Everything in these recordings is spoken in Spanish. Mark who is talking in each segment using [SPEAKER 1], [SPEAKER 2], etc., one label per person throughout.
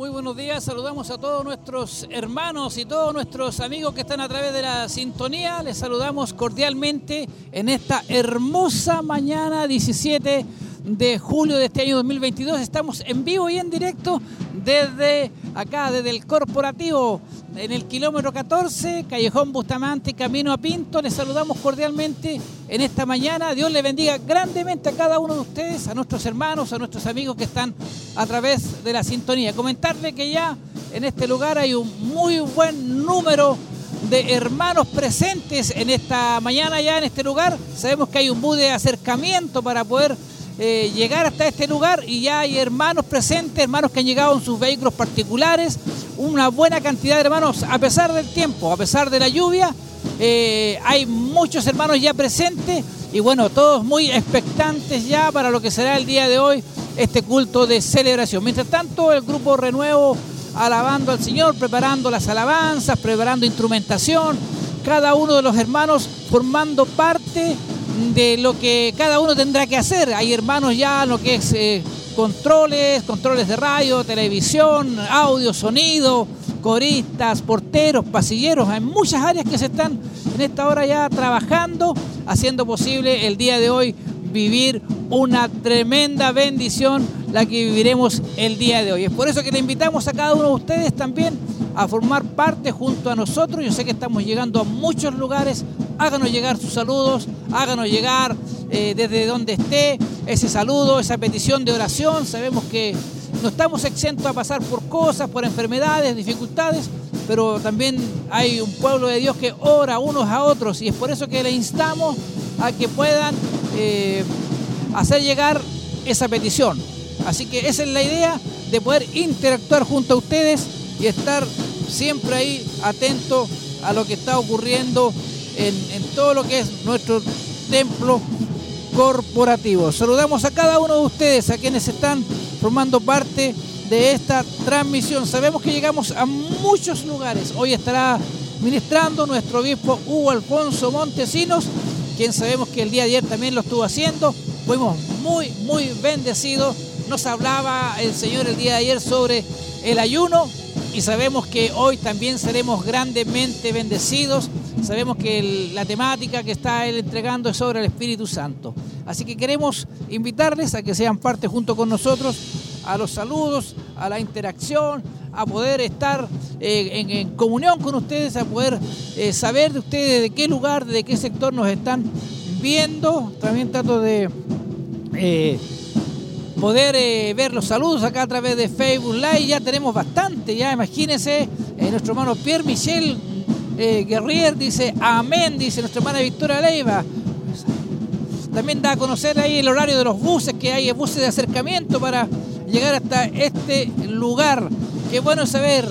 [SPEAKER 1] Muy buenos días, saludamos a todos nuestros hermanos y todos nuestros amigos que están a través de la sintonía. Les saludamos cordialmente en esta hermosa mañana 17 de julio de este año 2022. Estamos en vivo y en directo desde acá, desde el corporativo, en el kilómetro 14, Callejón Bustamante, Camino a Pinto. Les saludamos cordialmente en esta mañana. Dios le bendiga grandemente a cada uno de ustedes, a nuestros hermanos, a nuestros amigos que están a través de la sintonía. Comentarle que ya en este lugar hay un muy buen número de hermanos presentes en esta mañana ya en este lugar. Sabemos que hay un bus de acercamiento para poder eh, llegar hasta este lugar y ya hay hermanos presentes, hermanos que han llegado en sus vehículos particulares, una buena cantidad de hermanos a pesar del tiempo, a pesar de la lluvia. Eh, hay muchos hermanos ya presentes y bueno, todos muy expectantes ya para lo que será el día de hoy, este culto de celebración. Mientras tanto, el grupo Renuevo alabando al Señor, preparando las alabanzas, preparando instrumentación, cada uno de los hermanos formando parte de lo que cada uno tendrá que hacer. Hay hermanos ya lo que es eh, controles, controles de radio, televisión, audio, sonido, coristas, porteros, pasilleros. Hay muchas áreas que se están en esta hora ya trabajando, haciendo posible el día de hoy vivir una tremenda bendición la que viviremos el día de hoy. Es por eso que le invitamos a cada uno de ustedes también a formar parte junto a nosotros. Yo sé que estamos llegando a muchos lugares. Háganos llegar sus saludos, háganos llegar eh, desde donde esté ese saludo, esa petición de oración. Sabemos que no estamos exentos a pasar por cosas, por enfermedades, dificultades, pero también hay un pueblo de Dios que ora unos a otros y es por eso que le instamos a que puedan eh, hacer llegar esa petición. Así que esa es la idea de poder interactuar junto a ustedes y estar siempre ahí atento a lo que está ocurriendo en, todo lo que es nuestro templo corporativo. Saludamos a cada uno de ustedes, a quienes están formando parte de esta transmisión. Sabemos que llegamos a muchos lugares. Hoy estará ministrando nuestro obispo Hugo Alfonso Montesinos, quien sabemos que el día de ayer también lo estuvo haciendo. Fuimos muy, muy bendecidos. Nos hablaba el Señor el día de ayer sobre el ayuno y sabemos que hoy también seremos grandemente bendecidos. Sabemos que la temática que está él entregando es sobre el Espíritu Santo. Así que queremos invitarles a que sean parte junto con nosotros a los saludos, a la interacción, a poder estar eh, en, comunión con ustedes, a poder eh, saber de ustedes de qué lugar, de qué sector nos están viendo. También trato de eh, poder ver los saludos acá a través de Facebook Live. Ya tenemos bastante, ya imagínense, nuestro hermano Pierre Michel Guerrier dice amén, dice nuestra hermana Victoria Leiva. También da a conocer ahí el horario de los buses, que hay buses de acercamiento para llegar hasta este lugar. Qué bueno saber.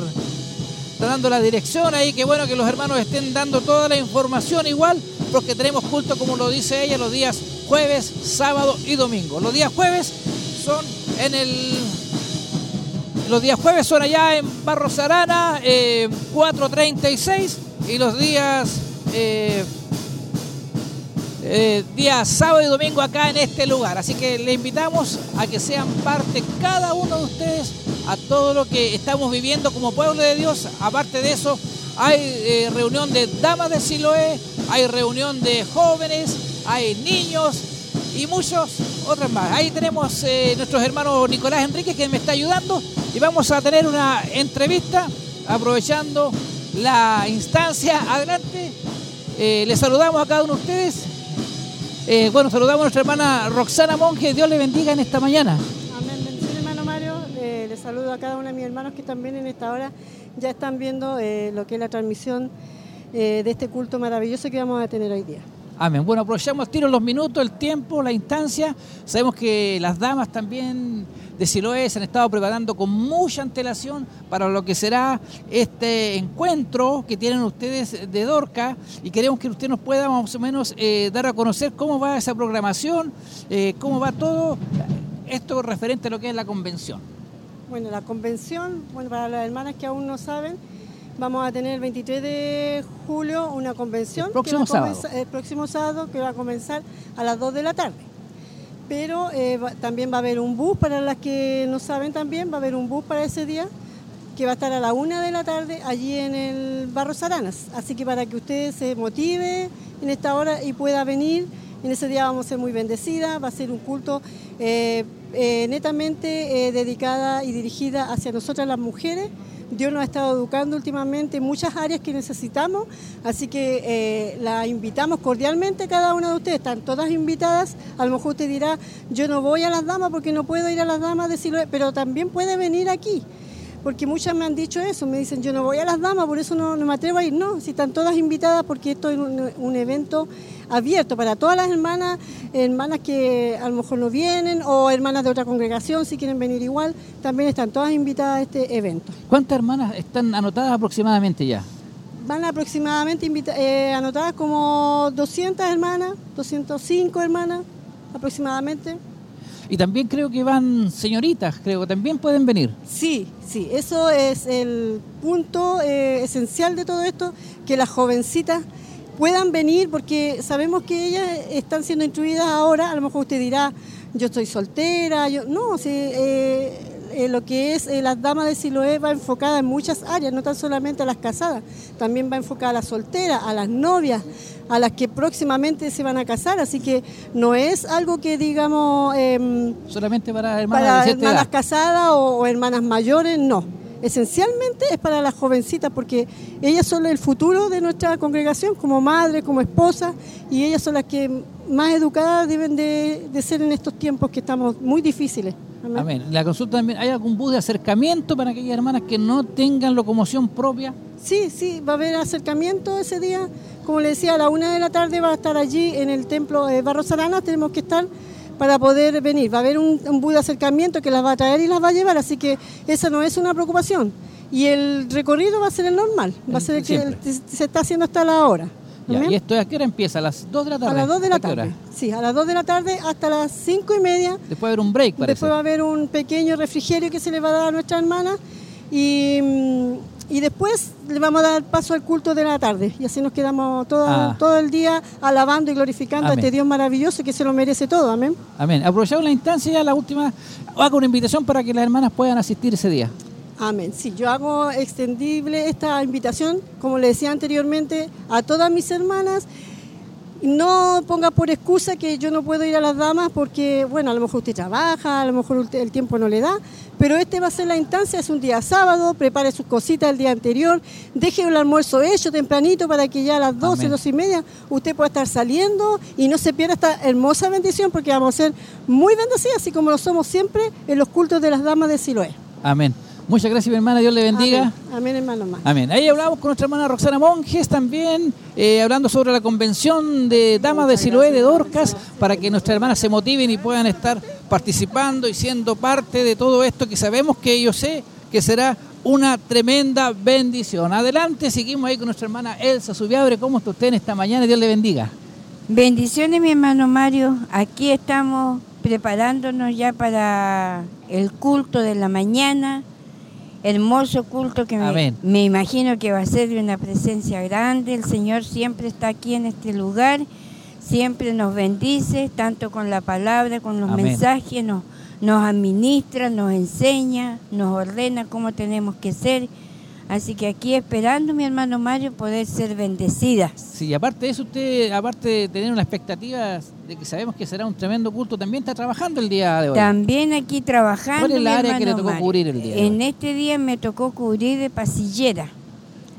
[SPEAKER 1] Está dando la dirección ahí, qué bueno que los hermanos estén dando toda la información igual, porque tenemos culto, como lo dice ella, los días jueves, sábado y domingo. Los días jueves en el... Los días jueves son allá en Barros Arana, 436, eh, y los días... Eh, eh, sábado y domingo acá en este lugar. Así que le invitamos a que sean parte cada uno de ustedes a todo lo que estamos viviendo como pueblo de Dios. Aparte de eso, hay eh, reunión de damas de Siloé, hay reunión de jóvenes, hay niños y muchos otros más. Ahí tenemos eh, nuestros hermanos Nicolás Enríquez que me está ayudando y vamos a tener una entrevista aprovechando la instancia. Adelante. les saludamos a cada uno de ustedes eh, bueno, saludamos a nuestra hermana Roxana Monge. Dios le bendiga en esta mañana.
[SPEAKER 2] Amén. Bendición, hermano Mario. Eh, le saludo a cada uno de mis hermanos que también en esta hora ya están viendo eh, lo que es la transmisión de este culto maravilloso que vamos a tener hoy día.
[SPEAKER 1] Amén. Bueno, aprovechamos tiro los minutos, el tiempo, la instancia. Sabemos que las damas también de Siloé se han estado preparando con mucha antelación para lo que será este encuentro que tienen ustedes de Dorca y queremos que usted nos pueda más o menos eh, dar a conocer cómo va esa programación, eh, cómo va todo esto referente a lo que es la convención.
[SPEAKER 2] Bueno, la convención, bueno, para las hermanas que aún no saben, vamos a tener el 23 de julio una convención.
[SPEAKER 1] El próximo sábado.
[SPEAKER 2] El próximo sábado que va a comenzar a las 2 de la tarde pero eh, también va a haber un bus para las que no saben también, va a haber un bus para ese día, que va a estar a la una de la tarde allí en el Barro Saranas. Así que para que usted se motive en esta hora y pueda venir, en ese día vamos a ser muy bendecidas, va a ser un culto eh, eh, netamente dedicada y dirigida hacia nosotras las mujeres. Dios nos ha estado educando últimamente en muchas áreas que necesitamos, así que la invitamos cordialmente a cada una de ustedes, están todas invitadas, a lo mejor usted dirá, yo no voy a las damas porque no puedo ir a las damas, decirlo, pero también puede venir aquí porque muchas me han dicho eso, me dicen yo no voy a las damas, por eso no, me atrevo a ir. No, si están todas invitadas porque esto es un, evento abierto para todas las hermanas, hermanas que a lo mejor no vienen o hermanas de otra congregación si quieren venir igual, también están todas invitadas a este evento.
[SPEAKER 1] ¿Cuántas hermanas están anotadas aproximadamente ya?
[SPEAKER 2] Van aproximadamente eh, anotadas como 200 hermanas, 205 hermanas aproximadamente.
[SPEAKER 1] Y también creo que van señoritas, creo, que también pueden venir.
[SPEAKER 2] Sí, sí, eso es el punto eh, esencial de todo esto, que las jovencitas puedan venir porque sabemos que ellas están siendo instruidas ahora, a lo mejor usted dirá, yo estoy soltera, yo no, sí, eh, eh, lo que es las damas de Siloé va enfocada en muchas áreas, no tan solamente a las casadas, también va enfocada a las solteras, a las novias, a las que próximamente se van a casar, así que no es algo que digamos...
[SPEAKER 1] Em, Solamente para hermanas,
[SPEAKER 2] hermanas casadas o, hermanas mayores, no. Esencialmente es para las jovencitas porque ellas son el futuro de nuestra congregación como madre, como esposa y ellas son las que más educadas deben de, de ser en estos tiempos que estamos muy difíciles.
[SPEAKER 1] Amén. La consulta también, ¿hay algún bus de acercamiento para aquellas hermanas que no tengan locomoción propia?
[SPEAKER 2] Sí, sí, va a haber acercamiento ese día. Como le decía, a la una de la tarde va a estar allí en el templo de Barros Arana, tenemos que estar para poder venir. Va a haber un, un, de acercamiento que las va a traer y las va a llevar, así que esa no es una preocupación. Y el recorrido va a ser el normal, va a ser el que se está haciendo hasta la hora.
[SPEAKER 1] ¿Y esto a qué hora empieza? ¿A las 2 de la tarde?
[SPEAKER 2] A las 2 de la tarde. Sí, a las 2 de la tarde hasta las 5 y media.
[SPEAKER 1] Después va a haber un break, parece.
[SPEAKER 2] Después va a haber un pequeño refrigerio que se le va a dar a nuestra hermana. Y mm, y después le vamos a dar paso al culto de la tarde y así nos quedamos todo, ah. todo el día alabando y glorificando a este Dios maravilloso que se lo merece todo, amén.
[SPEAKER 1] Amén. Aprovechamos la instancia ya, la última, hago una invitación para que las hermanas puedan asistir ese día.
[SPEAKER 2] Amén. Sí, yo hago extendible esta invitación, como le decía anteriormente, a todas mis hermanas no ponga por excusa que yo no puedo ir a las damas porque, bueno, a lo mejor usted trabaja, a lo mejor el tiempo no le da, pero este va a ser la instancia, es un día sábado, prepare sus cositas el día anterior, deje el almuerzo hecho tempranito para que ya a las 12, 12 y media usted pueda estar saliendo y no se pierda esta hermosa bendición porque vamos a ser muy bendecidas, así como lo somos siempre en los cultos de las damas de Siloé.
[SPEAKER 1] Amén. Muchas gracias, mi hermana. Dios le bendiga.
[SPEAKER 2] Amén, hermano.
[SPEAKER 1] Amén. Ahí hablamos con nuestra hermana Roxana Monjes también, eh, hablando sobre la convención de Damas de Siloé de Dorcas, para que nuestras hermanas se motiven y puedan estar participando y siendo parte de todo esto que sabemos que yo sé que será una tremenda bendición. Adelante, seguimos ahí con nuestra hermana Elsa Subiabre. ¿Cómo está usted en esta mañana? Dios le bendiga.
[SPEAKER 3] Bendiciones, mi hermano Mario. Aquí estamos preparándonos ya para el culto de la mañana hermoso culto que me, imagino que va a ser de una presencia grande. El Señor siempre está aquí en este lugar, siempre nos bendice, tanto con la palabra, con los mensajes, nos, nos administra, nos enseña, nos ordena cómo tenemos que ser. Así que aquí esperando, mi hermano Mario, poder ser bendecida.
[SPEAKER 1] Sí, aparte de eso, usted, aparte de tener una expectativa de que sabemos que será un tremendo culto, también está trabajando el día de hoy.
[SPEAKER 3] También aquí trabajando.
[SPEAKER 1] ¿Cuál es la área que le tocó cubrir el día?
[SPEAKER 3] En este día me tocó cubrir de pasillera.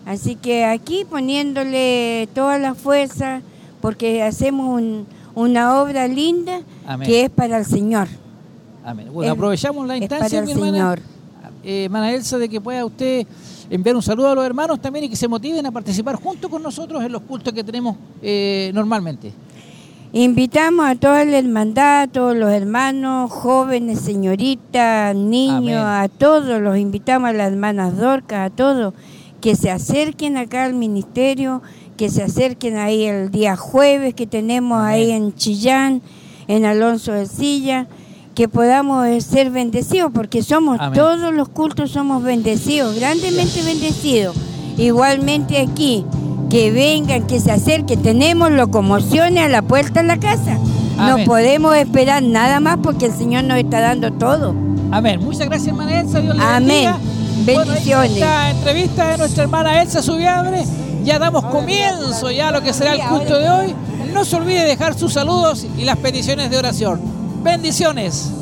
[SPEAKER 3] Así que aquí poniéndole toda la fuerza, porque hacemos una obra linda que es para el Señor.
[SPEAKER 1] Amén. Bueno, aprovechamos la instancia, mi hermana, Señor. Eh, hermana Elsa, de que pueda usted enviar un saludo a los hermanos también y que se motiven a participar junto con nosotros en los cultos que tenemos eh, normalmente.
[SPEAKER 3] Invitamos a toda la hermandad, a todos los hermanos, jóvenes, señoritas, niños, a todos, los invitamos a las hermanas Dorcas, a todos, que se acerquen acá al ministerio, que se acerquen ahí el día jueves que tenemos ahí en Chillán, en Alonso de Silla que podamos eh, ser bendecidos, porque somos todos los cultos somos bendecidos, grandemente bendecidos. Igualmente aquí, que vengan, que se acerquen, tenemos locomociones a la puerta de la casa. No podemos esperar nada más porque el Señor nos está dando todo.
[SPEAKER 1] Amén. Muchas gracias, hermana Elsa. Dios le Amén.
[SPEAKER 3] Bendiciones.
[SPEAKER 4] esta entrevista de nuestra hermana Elsa Subiabre, ya damos comienzo ya a lo que será el culto de hoy. No se olvide dejar sus saludos y las peticiones de oración. Bendiciones.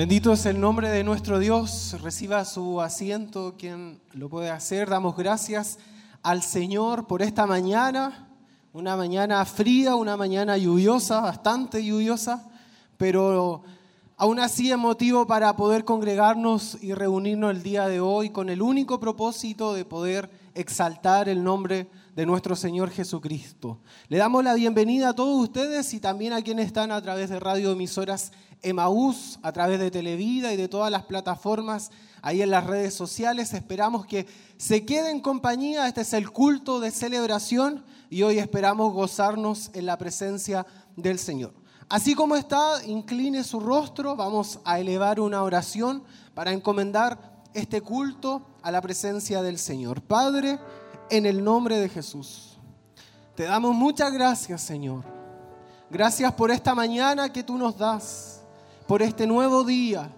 [SPEAKER 5] Bendito es el nombre de nuestro Dios. Reciba su asiento quien lo puede hacer. Damos gracias al Señor por esta mañana, una mañana fría, una mañana lluviosa, bastante lluviosa, pero aún así es motivo para poder congregarnos y reunirnos el día de hoy con el único propósito de poder exaltar el nombre de nuestro Señor Jesucristo. Le damos la bienvenida a todos ustedes y también a quienes están a través de radio emisoras Emaús, a través de Televida y de todas las plataformas ahí en las redes sociales. Esperamos que se quede en compañía. Este es el culto de celebración y hoy esperamos gozarnos en la presencia del Señor. Así como está, incline su rostro. Vamos a elevar una oración para encomendar este culto a la presencia del Señor. Padre, en el nombre de Jesús, te damos muchas gracias, Señor. Gracias por esta mañana que tú nos das por este nuevo día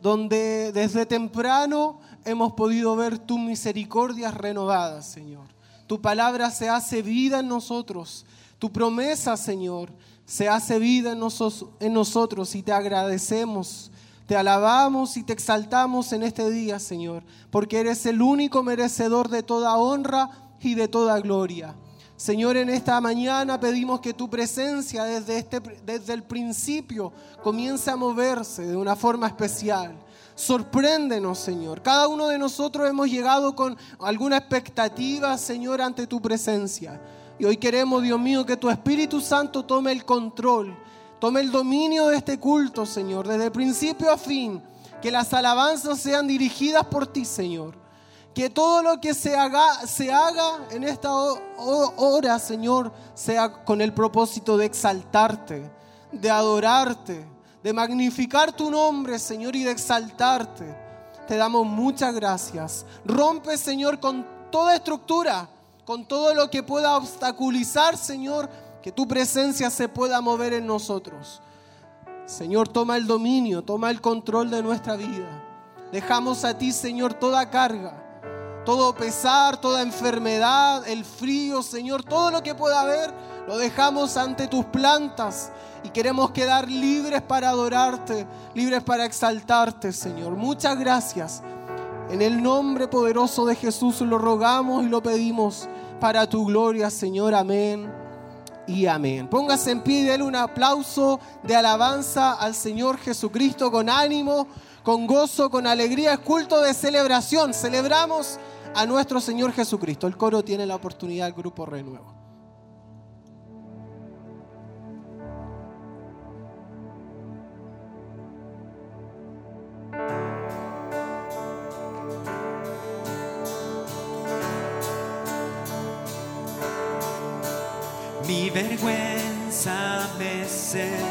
[SPEAKER 5] donde desde temprano hemos podido ver tus misericordias renovadas, Señor. Tu palabra se hace vida en nosotros. Tu promesa, Señor, se hace vida en, nosotros y te agradecemos. Te alabamos y te exaltamos en este día, Señor, porque eres el único merecedor de toda honra y de toda gloria. Señor, en esta mañana pedimos que tu presencia desde, este, desde el principio comience a moverse de una forma especial. Sorpréndenos, Señor. Cada uno de nosotros hemos llegado con alguna expectativa, Señor, ante tu presencia. Y hoy queremos, Dios mío, que tu Espíritu Santo tome el control, tome el dominio de este culto, Señor, desde principio a fin. Que las alabanzas sean dirigidas por ti, Señor que todo lo que se haga, se haga en esta hora, Señor, sea con el propósito de exaltarte, de adorarte, de magnificar tu nombre, Señor, y de exaltarte. Te damos muchas gracias. Rompe, Señor, con toda estructura, con todo lo que pueda obstaculizar, Señor, que tu presencia se pueda mover en nosotros. Señor, toma el dominio, toma el control de nuestra vida. Dejamos a ti, Señor, toda carga todo pesar, toda enfermedad, el frío, Señor, todo lo que pueda haber, lo dejamos ante tus plantas y queremos quedar libres para adorarte, libres para exaltarte, Señor. Muchas gracias. En el nombre poderoso de Jesús lo rogamos y lo pedimos para tu gloria, Señor. Amén y amén. Póngase en pie y déle un aplauso de alabanza al Señor Jesucristo con ánimo, con gozo, con alegría. Es culto de celebración. Celebramos a nuestro Señor Jesucristo. El coro tiene la oportunidad, el grupo renuevo.
[SPEAKER 4] Mi vergüenza me sepultó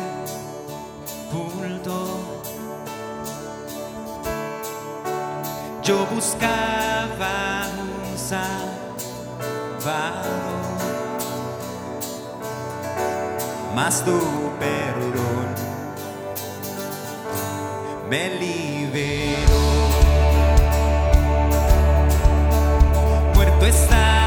[SPEAKER 4] yo buscaba un salvador, mas tu perdón me liberó. Muerto está.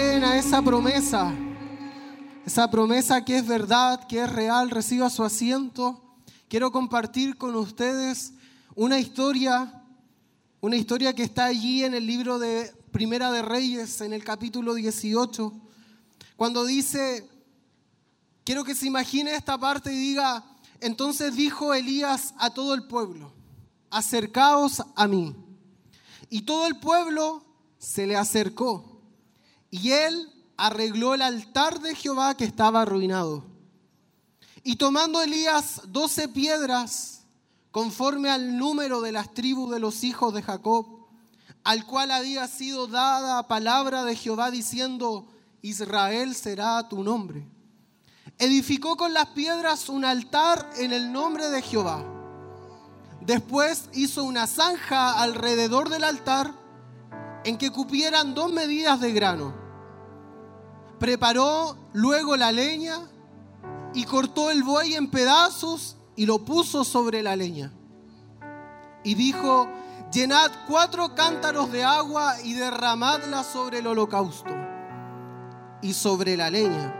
[SPEAKER 5] A esa promesa? Esa promesa que es verdad, que es real, reciba su asiento. Quiero compartir con ustedes una historia, una historia que está allí en el libro de Primera de Reyes, en el capítulo 18, cuando dice, quiero que se imagine esta parte y diga, entonces dijo Elías a todo el pueblo, acercaos a mí. Y todo el pueblo se le acercó. Y él arregló el altar de Jehová que estaba arruinado. Y tomando Elías doce piedras, conforme al número de las tribus de los hijos de Jacob, al cual había sido dada palabra de Jehová diciendo, Israel será tu nombre. Edificó con las piedras un altar en el nombre de Jehová. Después hizo una zanja alrededor del altar en que cupieran dos medidas de grano. Preparó luego la leña y cortó el buey en pedazos y lo puso sobre la leña. Y dijo, llenad cuatro cántaros de agua y derramadla sobre el holocausto y sobre la leña.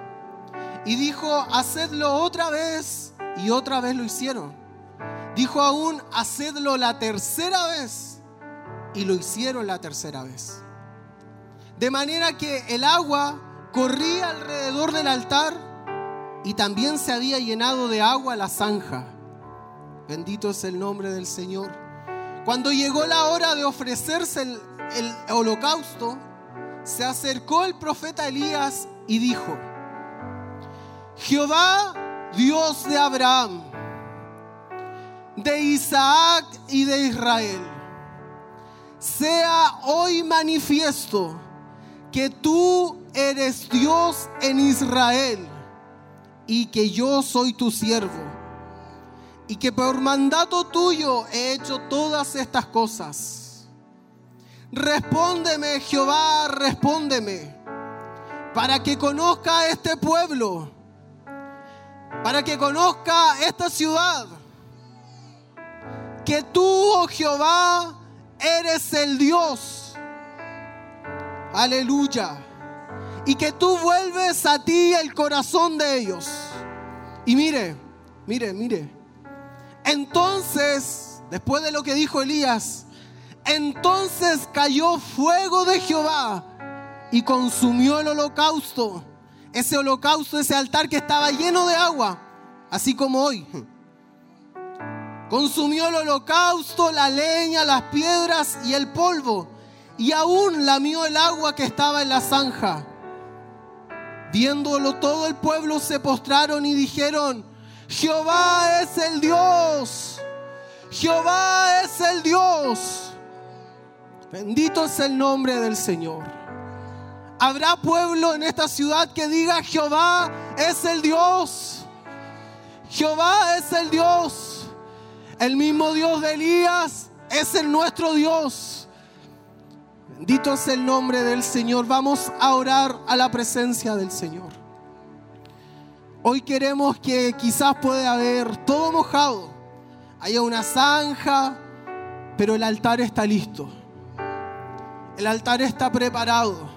[SPEAKER 5] Y dijo, hacedlo otra vez. Y otra vez lo hicieron. Dijo aún, hacedlo la tercera vez y lo hicieron la tercera vez. De manera que el agua corría alrededor del altar y también se había llenado de agua la zanja. Bendito es el nombre del Señor. Cuando llegó la hora de ofrecerse el, el holocausto, se acercó el profeta Elías y dijo, Jehová, Dios de Abraham, de Isaac y de Israel, sea hoy manifiesto que tú eres Dios en Israel y que yo soy tu siervo y que por mandato tuyo he hecho todas estas cosas. Respóndeme, Jehová, respóndeme, para que conozca este pueblo, para que conozca esta ciudad, que tú, oh Jehová, eres el Dios. Aleluya. Y que tú vuelves a ti el corazón de ellos. Y mire, mire, mire. Entonces, después de lo que dijo Elías, entonces cayó fuego de Jehová y consumió el holocausto. Ese holocausto, ese altar que estaba lleno de agua, así como hoy. Consumió el holocausto, la leña, las piedras y el polvo. Y aún lamió el agua que estaba en la zanja. Viéndolo todo el pueblo se postraron y dijeron, Jehová es el Dios. Jehová es el Dios. Bendito es el nombre del Señor. Habrá pueblo en esta ciudad que diga, Jehová es el Dios. Jehová es el Dios. El mismo Dios de Elías es el nuestro Dios. Bendito es el nombre del Señor. Vamos a orar a la presencia del Señor. Hoy queremos que quizás puede haber todo mojado. Haya una zanja, pero el altar está listo. El altar está preparado.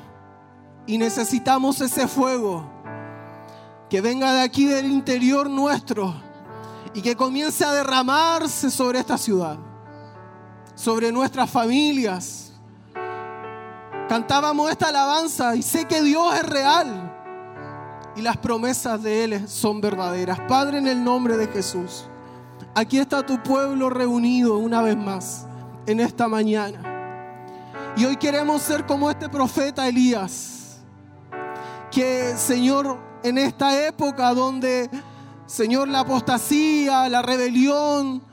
[SPEAKER 5] Y necesitamos ese fuego que venga de aquí del interior nuestro y que comience a derramarse sobre esta ciudad, sobre nuestras familias. Cantábamos esta alabanza y sé que Dios es real y las promesas de Él son verdaderas. Padre, en el nombre de Jesús, aquí está tu pueblo reunido una vez más en esta mañana. Y hoy queremos ser como este profeta Elías, que Señor, en esta época donde Señor, la apostasía, la rebelión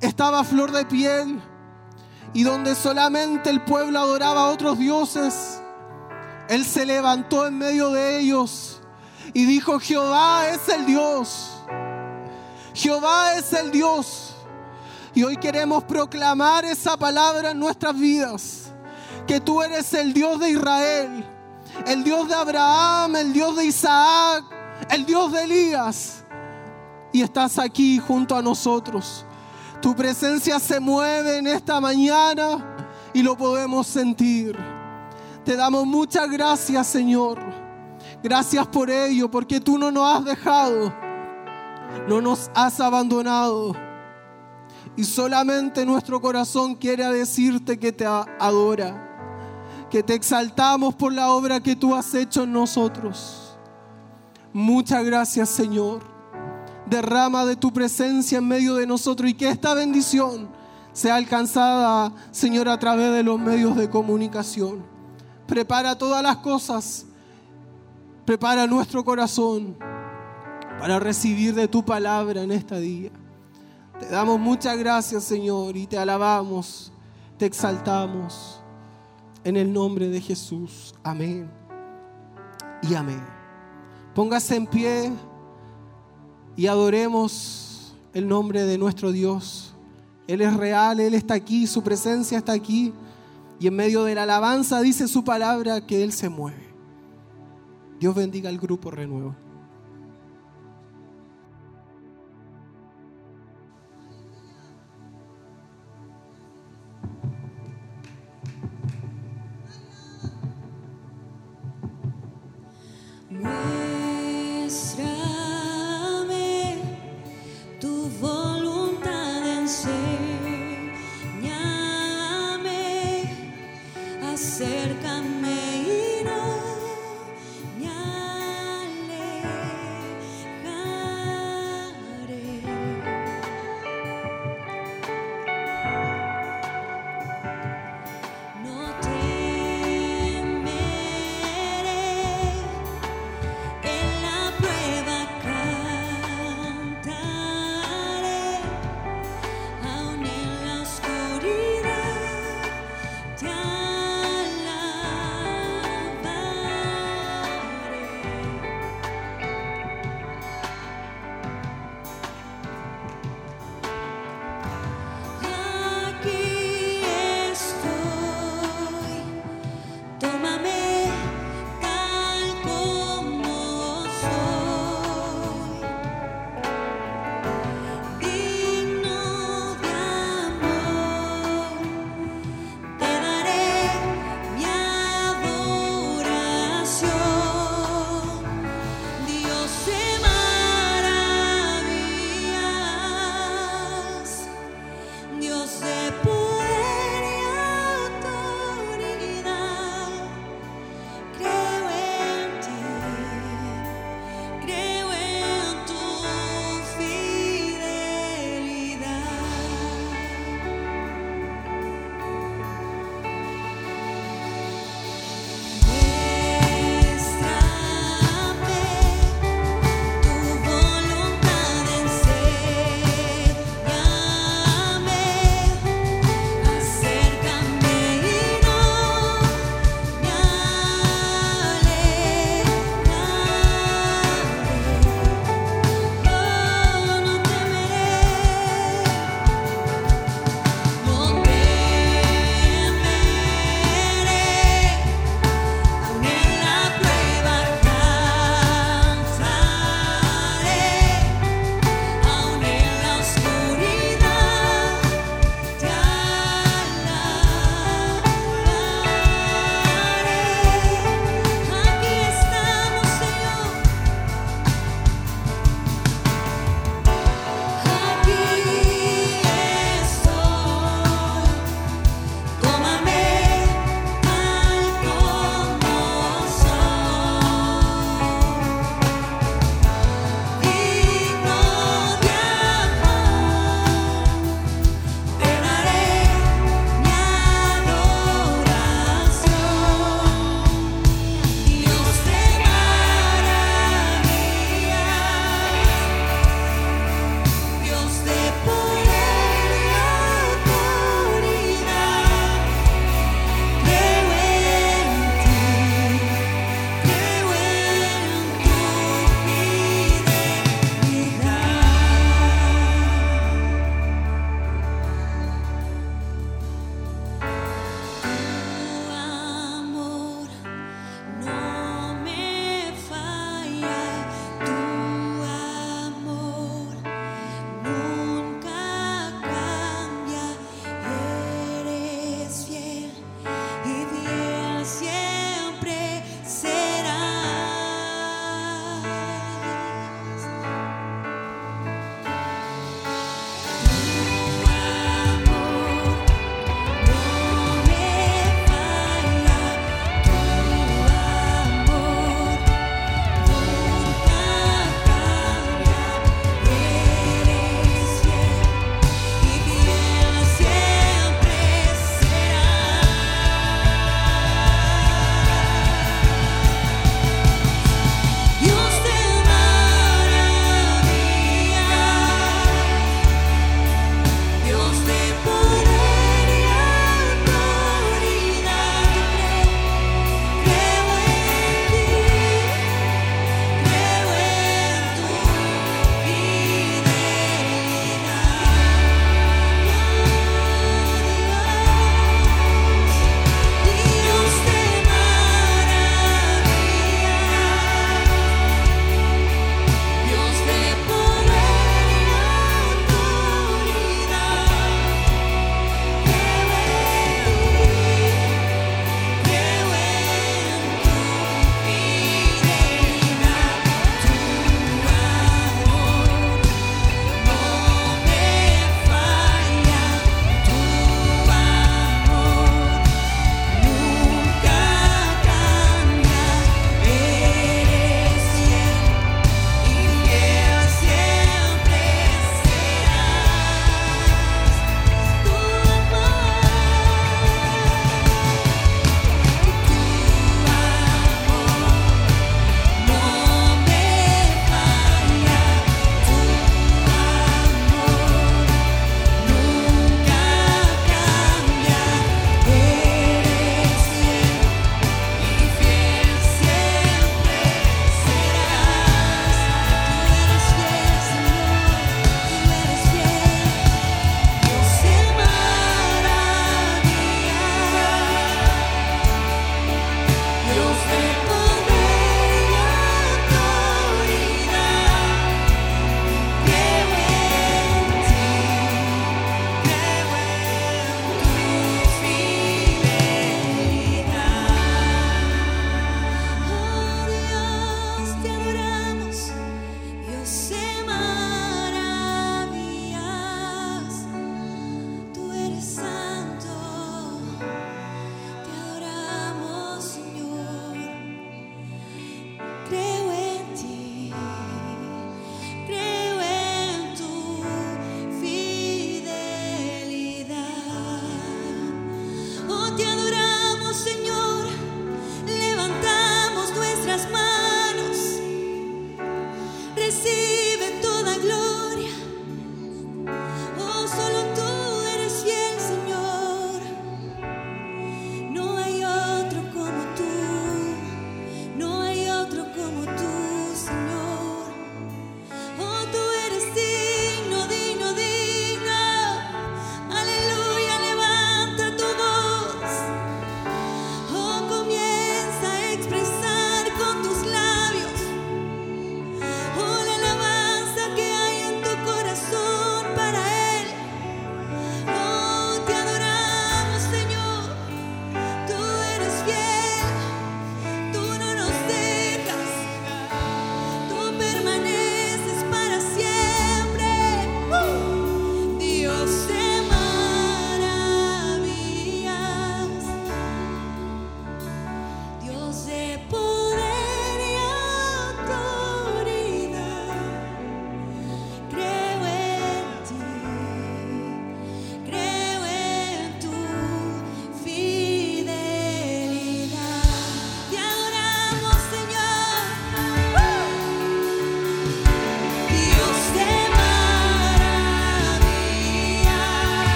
[SPEAKER 5] estaba a flor de piel y donde solamente el pueblo adoraba a otros dioses, Él se levantó en medio de ellos y dijo, Jehová es el Dios, Jehová es el Dios. Y hoy queremos proclamar esa palabra en nuestras vidas, que tú eres el Dios de Israel, el Dios de Abraham, el Dios de Isaac, el Dios de Elías y estás aquí junto a nosotros. Tu presencia se mueve en esta mañana y lo podemos sentir. Te damos muchas gracias, Señor. Gracias por ello, porque tú no nos has dejado, no nos has abandonado. Y solamente nuestro corazón quiere decirte que te adora, que te exaltamos por la obra que tú has hecho en nosotros. Muchas gracias, Señor. Derrama de tu presencia en medio de nosotros y que esta bendición sea alcanzada, Señor, a través de los medios de comunicación. Prepara todas las cosas. Prepara nuestro corazón para recibir de tu palabra en este día. Te damos muchas gracias, Señor, y te alabamos, te exaltamos. En el nombre de Jesús. Amén. Y amén. Póngase en pie y adoremos el nombre de nuestro Dios. Él es real, Él está aquí, su presencia está aquí. Y en medio de la alabanza dice su palabra que Él se mueve. Dios bendiga al grupo Renuevo.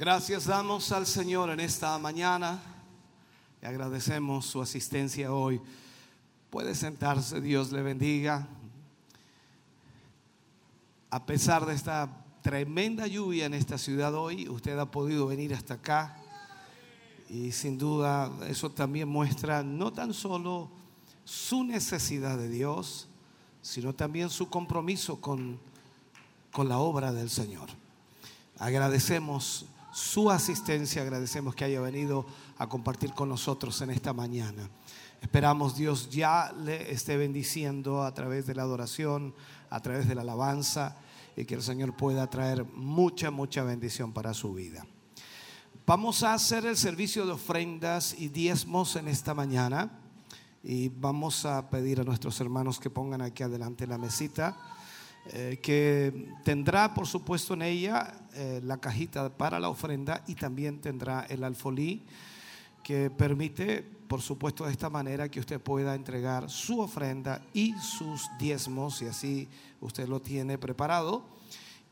[SPEAKER 6] Gracias damos al Señor en esta mañana y agradecemos su asistencia hoy. Puede sentarse, Dios le bendiga. A pesar de esta tremenda lluvia en esta ciudad hoy, usted ha podido venir hasta acá y sin duda eso también muestra no tan solo su necesidad de Dios, sino también su compromiso con, con la obra del Señor. Agradecemos su asistencia, agradecemos que haya venido a compartir con nosotros en esta mañana. Esperamos Dios ya le esté bendiciendo a través de la adoración, a través de la alabanza y que el Señor pueda traer mucha, mucha bendición para su vida. Vamos a hacer el servicio de ofrendas y diezmos en esta mañana y vamos a pedir a nuestros hermanos que pongan aquí adelante la mesita, eh, que tendrá por supuesto en ella eh, la cajita para la ofrenda y también tendrá el alfolí que permite, por supuesto, de esta manera que usted pueda entregar su ofrenda y sus diezmos, y así usted lo tiene preparado.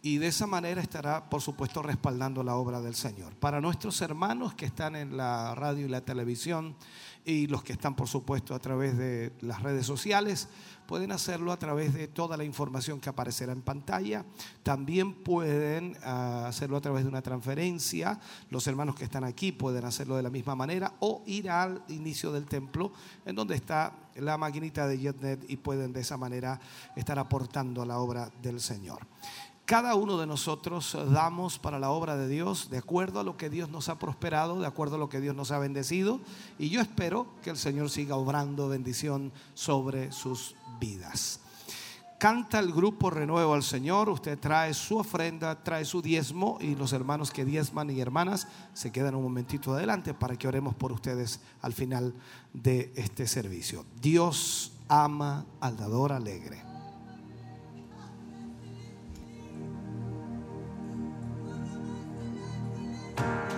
[SPEAKER 6] Y de esa manera estará, por supuesto, respaldando la obra del Señor. Para nuestros hermanos que están en la radio y la televisión y los que están, por supuesto, a través de las redes sociales, pueden hacerlo a través de toda la información que aparecerá en pantalla. También pueden ah, hacerlo a través de una transferencia. Los hermanos que están aquí pueden hacerlo de la misma manera o ir al inicio del templo en donde está la maquinita de JetNet y pueden de esa manera estar aportando a la obra del Señor. Cada uno de nosotros damos para la obra de Dios de acuerdo a lo que Dios nos ha prosperado, de acuerdo a lo que Dios nos ha bendecido. Y yo espero que el Señor siga obrando bendición sobre sus vidas. Canta el grupo Renuevo al Señor, usted trae su ofrenda, trae su diezmo y los hermanos que diezman y hermanas se quedan un momentito adelante para que oremos por ustedes al final de este servicio. Dios ama al dador alegre.
[SPEAKER 7] Deja,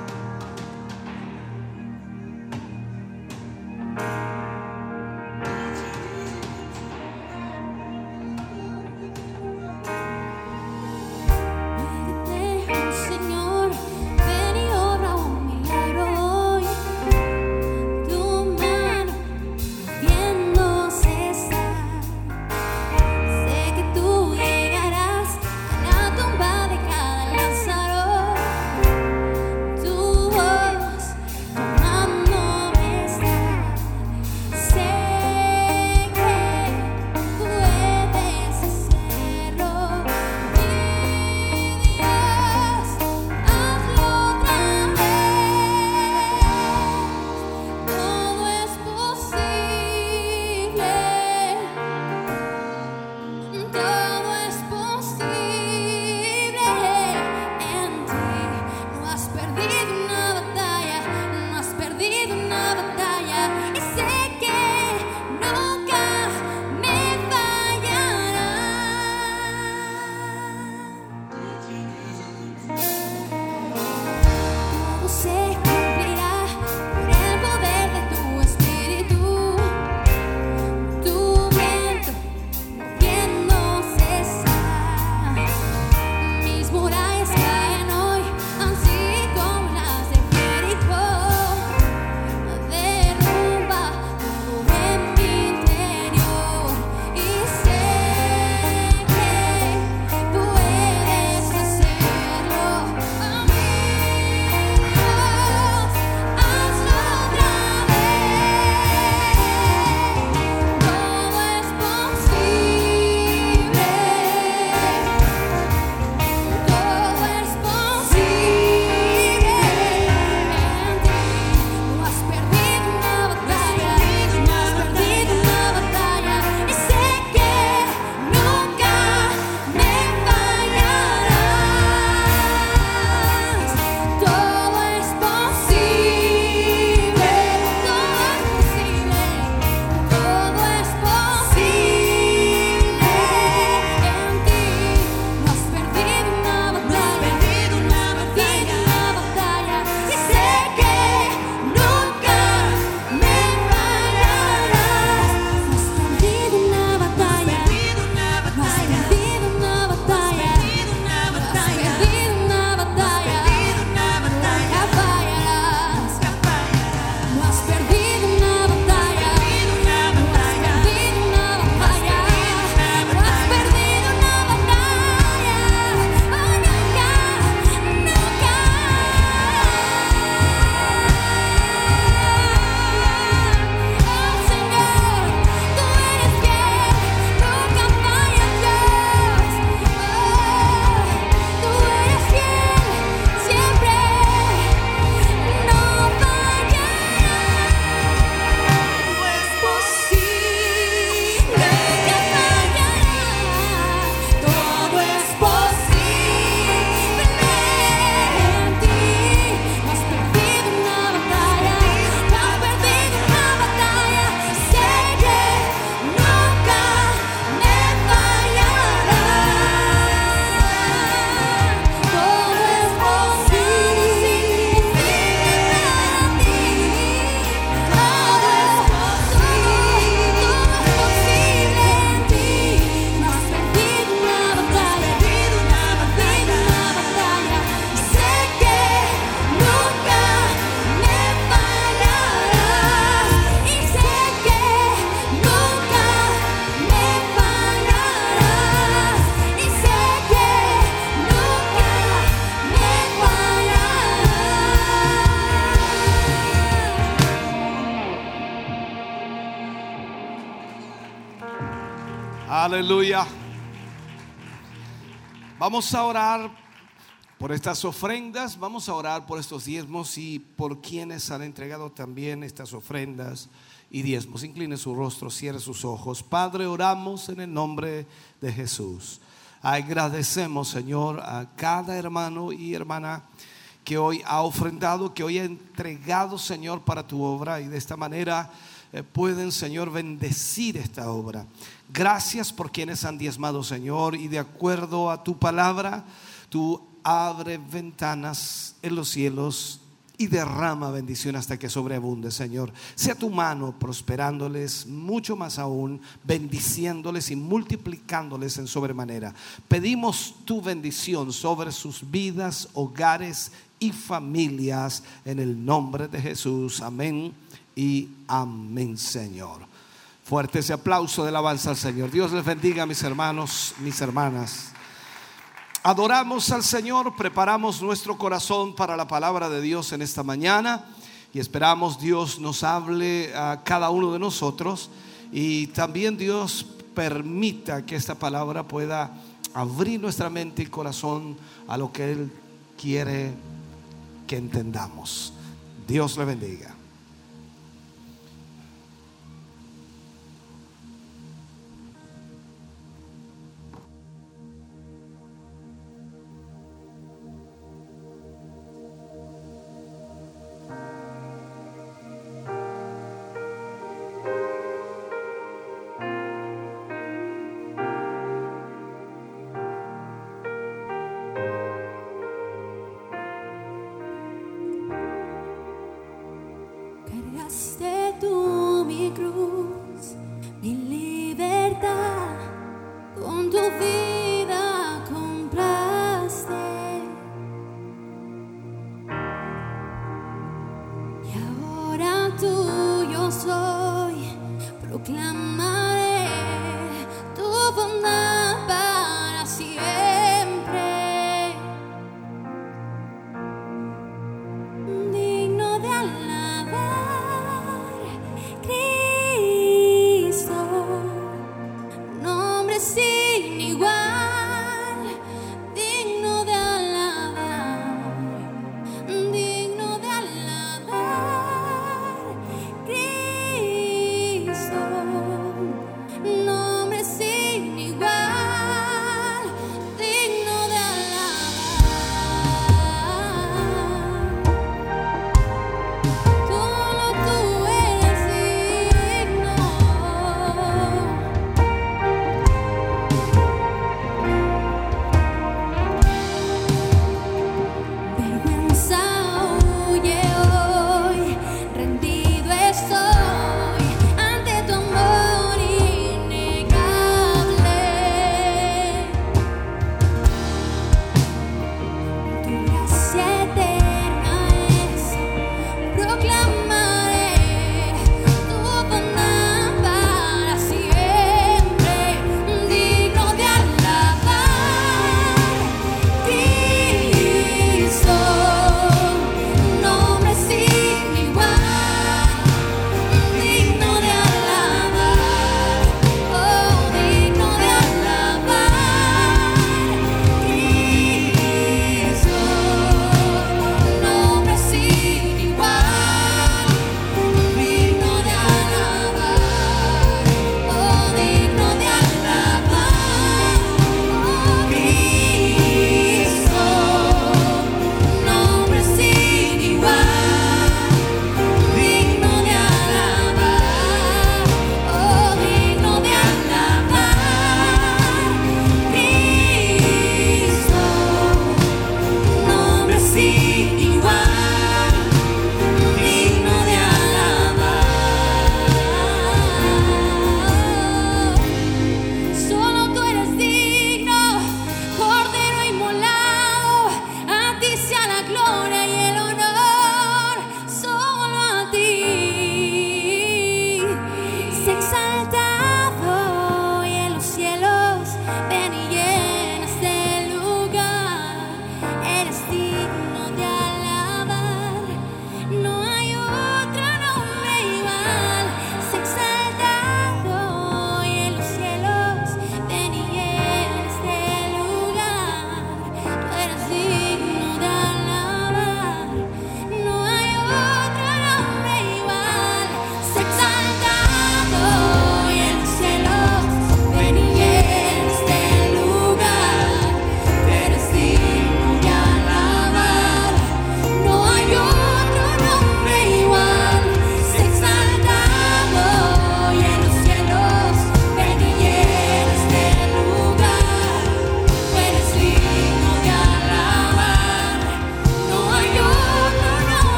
[SPEAKER 6] Vamos a orar por estas ofrendas, vamos a orar por estos diezmos y por quienes han entregado también estas ofrendas y diezmos. Incline su rostro, cierre sus ojos. Padre, oramos en el nombre de Jesús. Agradecemos, Señor, a cada hermano y hermana que hoy ha ofrendado, que hoy ha entregado, Señor, para tu obra y de esta manera pueden, Señor, bendecir esta obra. Gracias por quienes han diezmado, Señor, y de acuerdo a tu palabra, tú abre ventanas en los cielos y derrama bendición hasta que sobreabunde, Señor. Sea tu mano prosperándoles mucho más aún, bendiciéndoles y multiplicándoles en sobremanera. Pedimos tu bendición sobre sus vidas, hogares y familias en el nombre de Jesús. Amén y amén, Señor. Fuerte ese aplauso de alabanza al Señor. Dios les bendiga, mis hermanos, mis hermanas. Adoramos al Señor, preparamos nuestro corazón para la palabra de Dios en esta mañana y esperamos Dios nos hable a cada uno de nosotros y también Dios permita que esta palabra pueda abrir nuestra mente y corazón a lo que Él quiere que entendamos. Dios le bendiga.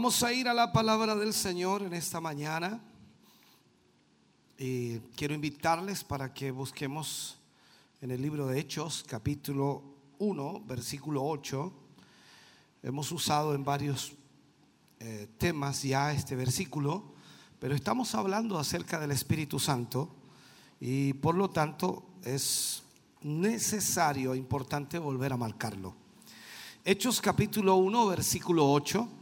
[SPEAKER 6] Vamos a ir a la palabra del Señor en esta mañana. Y quiero invitarles para que busquemos en el libro de Hechos, capítulo 1, versículo 8. Hemos usado en varios eh, temas ya este versículo, pero estamos hablando acerca del Espíritu Santo y por lo tanto es necesario, importante volver a marcarlo. Hechos capítulo 1, versículo 8.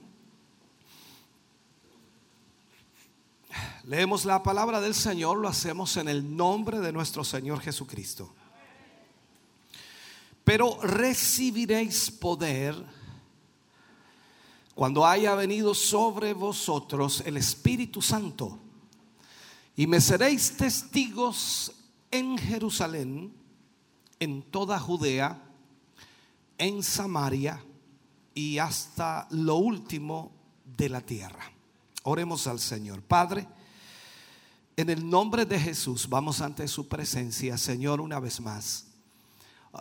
[SPEAKER 6] Leemos la palabra del Señor, lo hacemos en el nombre de nuestro Señor Jesucristo. Pero recibiréis poder cuando haya venido sobre vosotros el Espíritu Santo. Y me seréis testigos en Jerusalén, en toda Judea, en Samaria y hasta lo último de la tierra. Oremos al Señor. Padre, en el nombre de Jesús vamos ante su presencia, Señor, una vez más,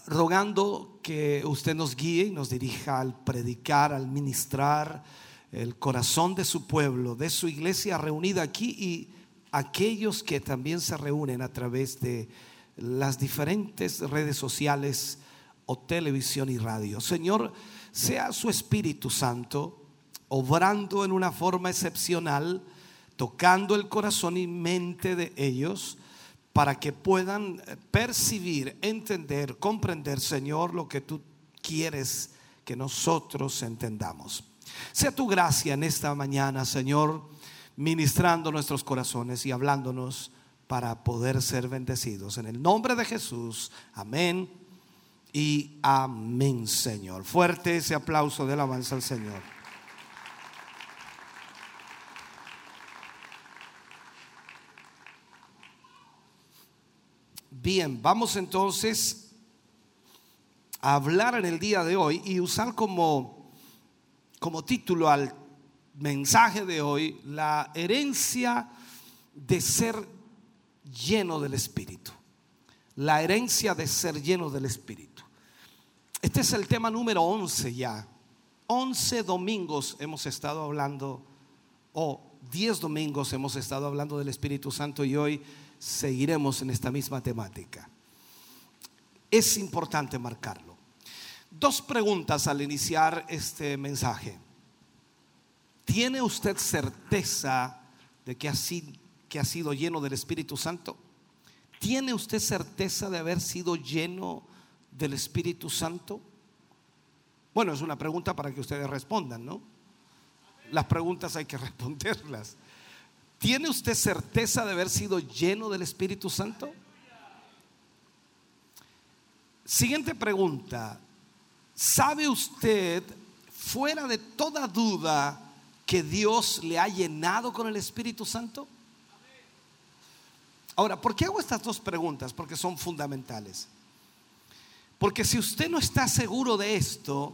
[SPEAKER 6] rogando que usted nos guíe y nos dirija al predicar, al ministrar el corazón de su pueblo, de su iglesia reunida aquí y aquellos que también se reúnen a través de las diferentes redes sociales o televisión y radio. Señor, sea su Espíritu Santo obrando en una forma excepcional, tocando el corazón y mente de ellos para que puedan percibir, entender, comprender, Señor, lo que tú quieres que nosotros entendamos. Sea tu gracia en esta mañana, Señor, ministrando nuestros corazones y hablándonos para poder ser bendecidos. En el nombre de Jesús, amén y amén, Señor. Fuerte ese aplauso de alabanza al Señor. Bien, vamos entonces a hablar en el día de hoy y usar como, como título al mensaje de hoy la herencia de ser lleno del Espíritu. La herencia de ser lleno del Espíritu. Este es el tema número 11 ya. 11 domingos hemos estado hablando, o 10 domingos hemos estado hablando del Espíritu Santo y hoy seguiremos en esta misma temática. Es importante marcarlo. Dos preguntas al iniciar este mensaje. ¿Tiene usted certeza de que ha, sido, lleno del Espíritu Santo? ¿Tiene usted certeza de haber sido lleno del Espíritu Santo? Bueno, es una pregunta para que ustedes respondan, ¿no? Las preguntas hay que responderlas. ¿Tiene usted certeza de haber sido lleno del Espíritu Santo? Siguiente pregunta. ¿Sabe usted, fuera de toda duda, que Dios le ha llenado con el Espíritu Santo? Ahora, ¿por qué hago estas dos preguntas? Porque son fundamentales. Porque si usted no está seguro de esto,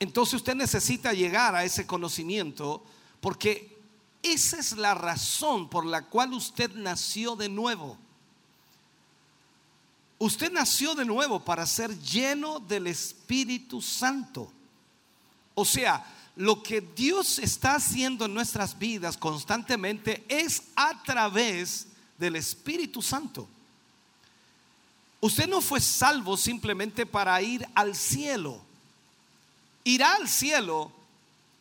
[SPEAKER 6] entonces usted necesita llegar a ese conocimiento porque esa es la razón por la cual usted nació de nuevo. Usted nació de nuevo para ser lleno del Espíritu Santo. O sea, lo que Dios está haciendo en nuestras vidas constantemente es a través del Espíritu Santo. Usted no fue salvo simplemente para ir al cielo. Irá al cielo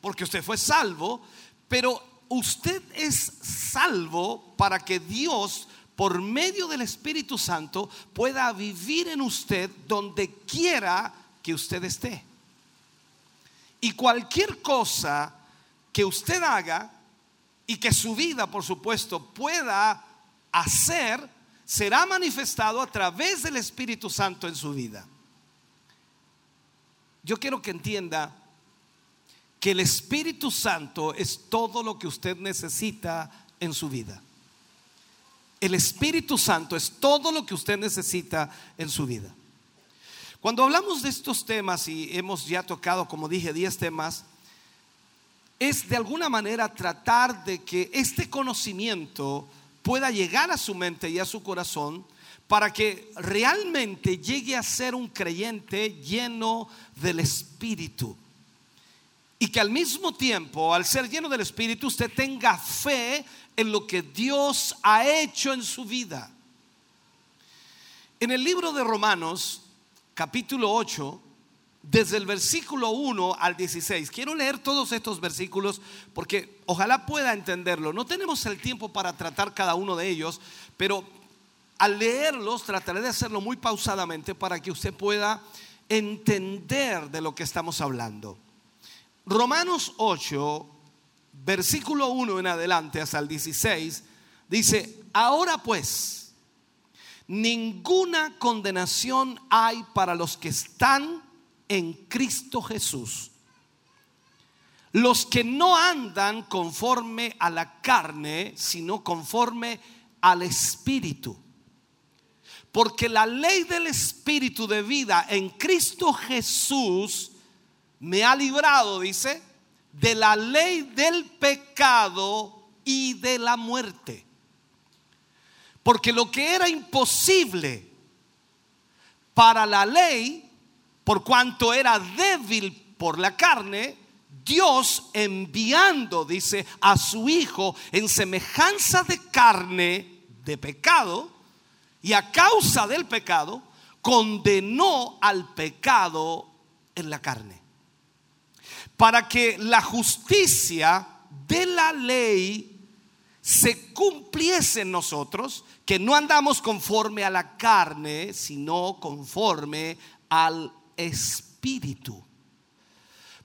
[SPEAKER 6] porque usted fue salvo, pero usted es salvo para que Dios, por medio del Espíritu Santo, pueda vivir en usted donde quiera que usted esté. Y cualquier cosa que usted haga y que su vida, por supuesto, pueda hacer, será manifestado a través del Espíritu Santo en su vida. Yo quiero que entienda el Espíritu Santo es todo lo que usted necesita en su vida. El Espíritu Santo es todo lo que usted necesita en su vida. Cuando hablamos de estos temas y hemos ya tocado, como dije, 10 temas, es de alguna manera tratar de que este conocimiento pueda llegar a su mente y a su corazón para que realmente llegue a ser un creyente lleno del Espíritu. Y que al mismo tiempo, al ser lleno del Espíritu, usted tenga fe en lo que Dios ha hecho en su vida. En el libro de Romanos, capítulo 8, desde el versículo 1 al 16. Quiero leer todos estos versículos porque ojalá pueda entenderlo. No tenemos el tiempo para tratar cada uno de ellos, pero al leerlos trataré de hacerlo muy pausadamente para que usted pueda entender de lo que estamos hablando. Romanos 8, versículo 1 en adelante hasta el 16, dice, ahora pues, ninguna condenación hay para los que están en Cristo Jesús. Los que no andan conforme a la carne, sino conforme al Espíritu. Porque la ley del Espíritu de vida en Cristo Jesús me ha librado, dice, de la ley del pecado y de la muerte. Porque lo que era imposible para la ley, por cuanto era débil por la carne, Dios enviando, dice, a su Hijo en semejanza de carne de pecado, y a causa del pecado, condenó al pecado en la carne. Para que la justicia de la ley se cumpliese en nosotros, que no andamos conforme a la carne, sino conforme al espíritu.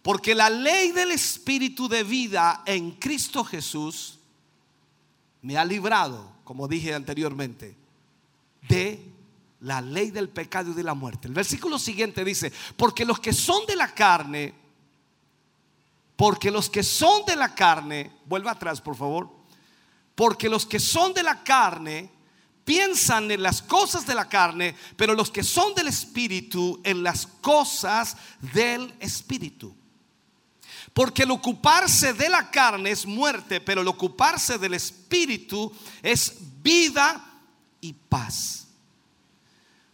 [SPEAKER 6] Porque la ley del espíritu de vida en Cristo Jesús me ha librado, como dije anteriormente, de la ley del pecado y de la muerte. El versículo siguiente dice, porque los que son de la carne, porque los que son de la carne, vuelva atrás por favor, porque los que son de la carne piensan en las cosas de la carne, pero los que son del Espíritu en las cosas del Espíritu. Porque el ocuparse de la carne es muerte, pero el ocuparse del Espíritu es vida y paz.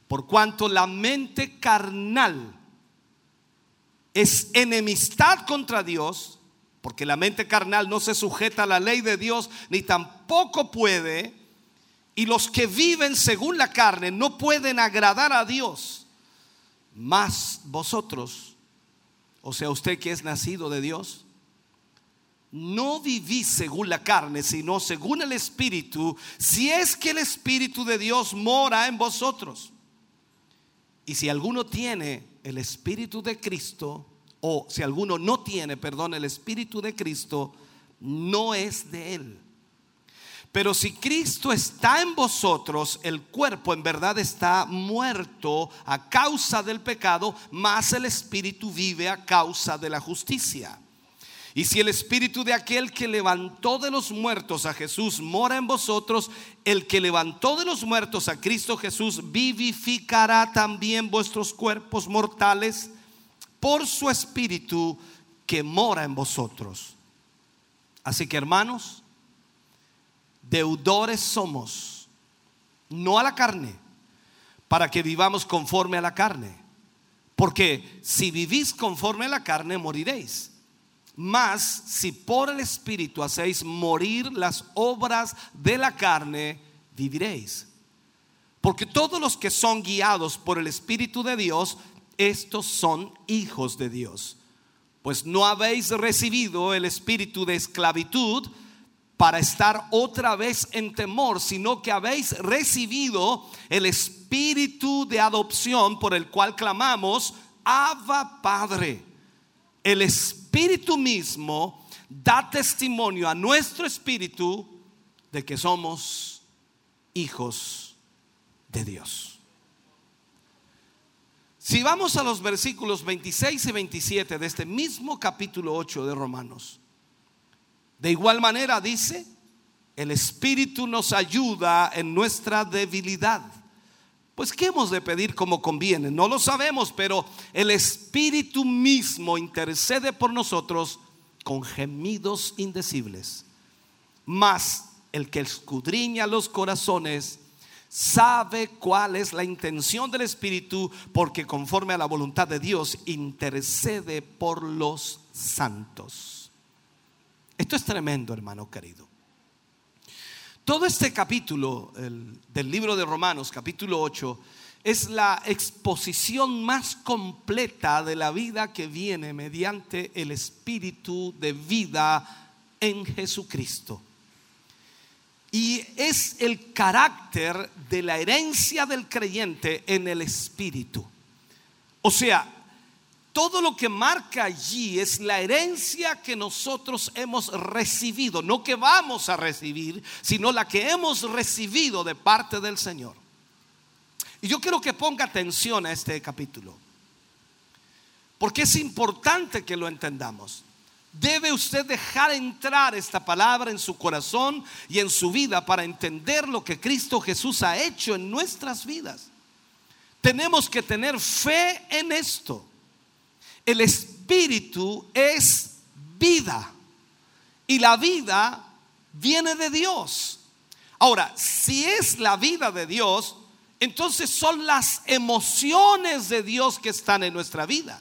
[SPEAKER 6] Por cuanto la mente carnal es enemistad contra Dios, porque la mente carnal no se sujeta a la ley de Dios, ni tampoco puede, y los que viven según la carne no pueden agradar a Dios. Mas vosotros, o sea, usted que es nacido de Dios, no vivís según la carne, sino según el Espíritu, si es que el Espíritu de Dios mora en vosotros. Y si alguno tiene el Espíritu de Cristo, o si alguno no tiene, perdón, el Espíritu de Cristo, no es de él. Pero si Cristo está en vosotros, el cuerpo en verdad está muerto a causa del pecado, mas el Espíritu vive a causa de la justicia. Y si el Espíritu de aquel que levantó de los muertos a Jesús mora en vosotros, el que levantó de los muertos a Cristo Jesús vivificará también vuestros cuerpos mortales por su Espíritu que mora en vosotros. Así que hermanos, deudores somos, no a la carne, para que vivamos conforme a la carne. Porque si vivís conforme a la carne, moriréis. Mas si por el Espíritu hacéis morir las obras de la carne, viviréis. Porque todos los que son guiados por el Espíritu de Dios, estos son hijos de Dios. Pues no habéis recibido el espíritu de esclavitud para estar otra vez en temor, sino que habéis recibido el espíritu de adopción por el cual clamamos, Abba Padre. El espíritu mismo da testimonio a nuestro espíritu de que somos hijos de Dios. Si vamos a los versículos 26 y 27 de este mismo capítulo 8 de Romanos, de igual manera dice, el Espíritu nos ayuda en nuestra debilidad. Pues ¿qué hemos de pedir como conviene? No lo sabemos, pero el Espíritu mismo intercede por nosotros con gemidos indecibles. Mas el que escudriña los corazones sabe cuál es la intención del Espíritu, porque conforme a la voluntad de Dios intercede por los santos. Esto es tremendo, hermano querido. Todo este capítulo el- del libro de Romanos, capítulo 8, es la exposición más completa de la vida que viene mediante el Espíritu de vida en Jesucristo. Y es el carácter de la herencia del creyente en el Espíritu. O sea, todo lo que marca allí es la herencia que nosotros hemos recibido, no que vamos a recibir, sino la que hemos recibido de parte del Señor. Y yo quiero que ponga atención a este capítulo, porque es importante que lo entendamos. Debe usted dejar entrar esta palabra en su corazón y en su vida para entender lo que Cristo Jesús ha hecho en nuestras vidas. Tenemos que tener fe en esto. El espíritu es vida y la vida viene de Dios. Ahora, si es la vida de Dios, entonces son las emociones de Dios que están en nuestra vida.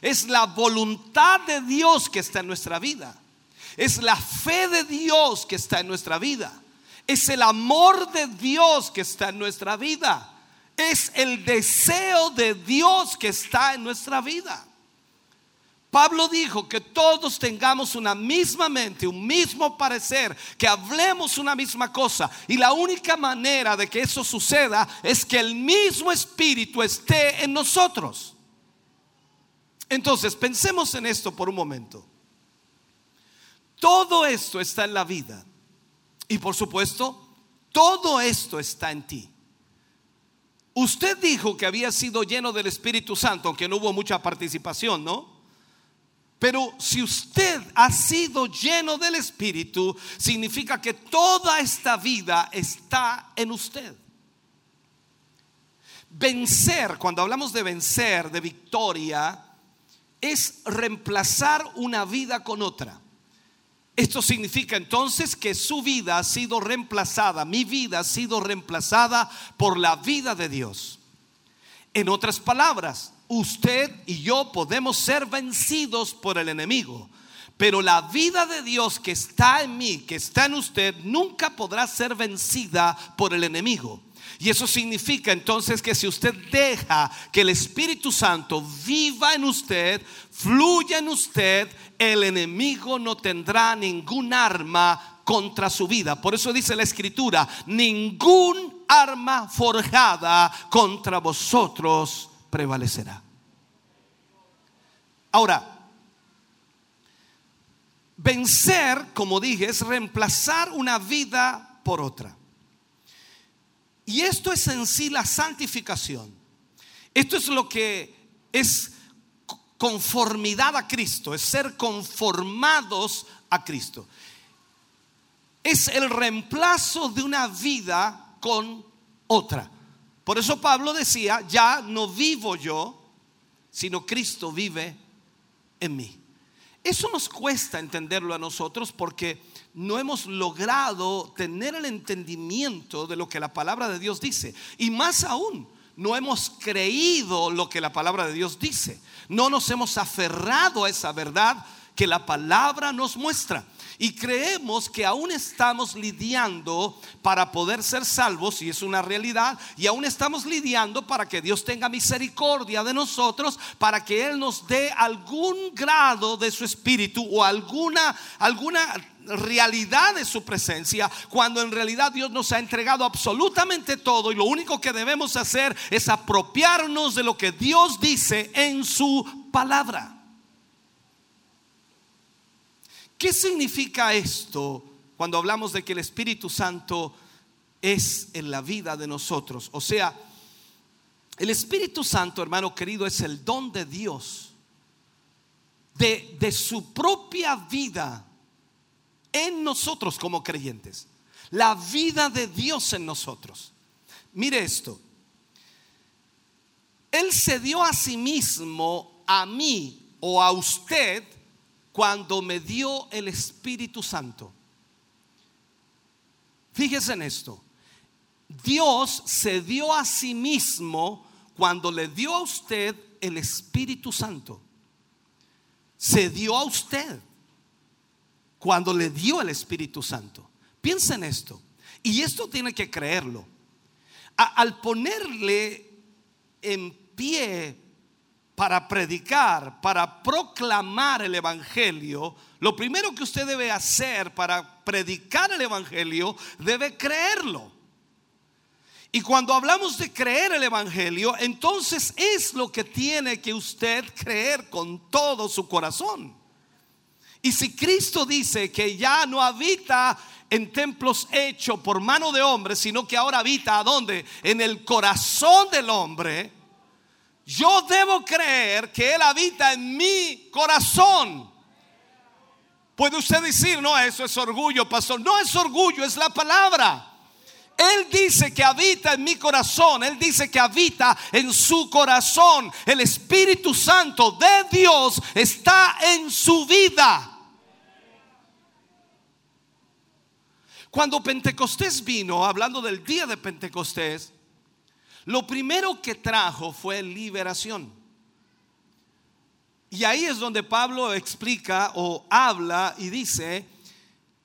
[SPEAKER 6] Es la voluntad de Dios que está en nuestra vida. Es la fe de Dios que está en nuestra vida. Es el amor de Dios que está en nuestra vida. Es el deseo de Dios que está en nuestra vida. Pablo dijo que todos tengamos una misma mente, un mismo parecer, que hablemos una misma cosa. Y la única manera de que eso suceda es que el mismo espíritu esté en nosotros. Entonces, pensemos en esto por un momento. Todo esto está en la vida. Y por supuesto, todo esto está en ti. Usted dijo que había sido lleno del Espíritu Santo, aunque no hubo mucha participación, ¿no? Pero si usted ha sido lleno del Espíritu, significa que toda esta vida está en usted. Vencer, cuando hablamos de vencer, de victoria, es reemplazar una vida con otra. Esto significa entonces que su vida ha sido reemplazada, mi vida ha sido reemplazada por la vida de Dios. En otras palabras, usted y yo podemos ser vencidos por el enemigo, pero la vida de Dios que está en mí, que está en usted, nunca podrá ser vencida por el enemigo. Y eso significa entonces que si usted deja que el Espíritu Santo viva en usted, fluya en usted, el enemigo no tendrá ningún arma contra su vida. Por eso dice la Escritura, ningún arma forjada contra vosotros prevalecerá. Ahora, vencer, como dije, es reemplazar una vida por otra. Y esto es en sí la santificación. Esto es lo que es conformidad a Cristo, es ser conformados a Cristo. Es el reemplazo de una vida con otra. Por eso Pablo decía, ya no vivo yo, sino Cristo vive en mí. Eso nos cuesta entenderlo a nosotros porque no hemos logrado tener el entendimiento de lo que la palabra de Dios dice. Y más aún, no hemos creído lo que la palabra de Dios dice. No nos hemos aferrado a esa verdad que la palabra nos muestra. Y creemos que aún estamos lidiando para poder ser salvos, y es una realidad, y aún estamos lidiando para que Dios tenga misericordia de nosotros, para que Él nos dé algún grado de su espíritu o alguna, alguna realidad de su presencia, cuando en realidad Dios nos ha entregado absolutamente todo y lo único que debemos hacer es apropiarnos de lo que Dios dice en su palabra. ¿Qué significa esto cuando hablamos de que el Espíritu Santo es en la vida de nosotros? O sea, el Espíritu Santo, hermano querido, es el don de Dios, de, de su propia vida en nosotros como creyentes. La vida de Dios en nosotros. Mire esto. Él se dio a sí mismo, a mí o a usted, cuando me dio el Espíritu Santo. Fíjese en esto. Dios se dio a sí mismo cuando le dio a usted el Espíritu Santo. Se dio a usted cuando le dio el Espíritu Santo. Piensa en esto. Y esto tiene que creerlo. Al ponerle en pie para predicar, para proclamar el Evangelio, lo primero que usted debe hacer para predicar el Evangelio, debe creerlo. Y cuando hablamos de creer el Evangelio, entonces es lo que tiene que usted creer con todo su corazón. Y si Cristo dice que ya no habita en templos hechos por mano de hombre, sino que ahora habita ¿a dónde? En el corazón del hombre, yo debo creer que Él habita en mi corazón. Puede usted decir, no, eso es orgullo, pastor. No es orgullo, es la palabra. Él dice que habita en mi corazón. Él dice que habita en su corazón. El Espíritu Santo de Dios está en su vida. Cuando Pentecostés vino, hablando del día de Pentecostés, lo primero que trajo fue liberación. Y ahí es donde Pablo explica o habla y dice,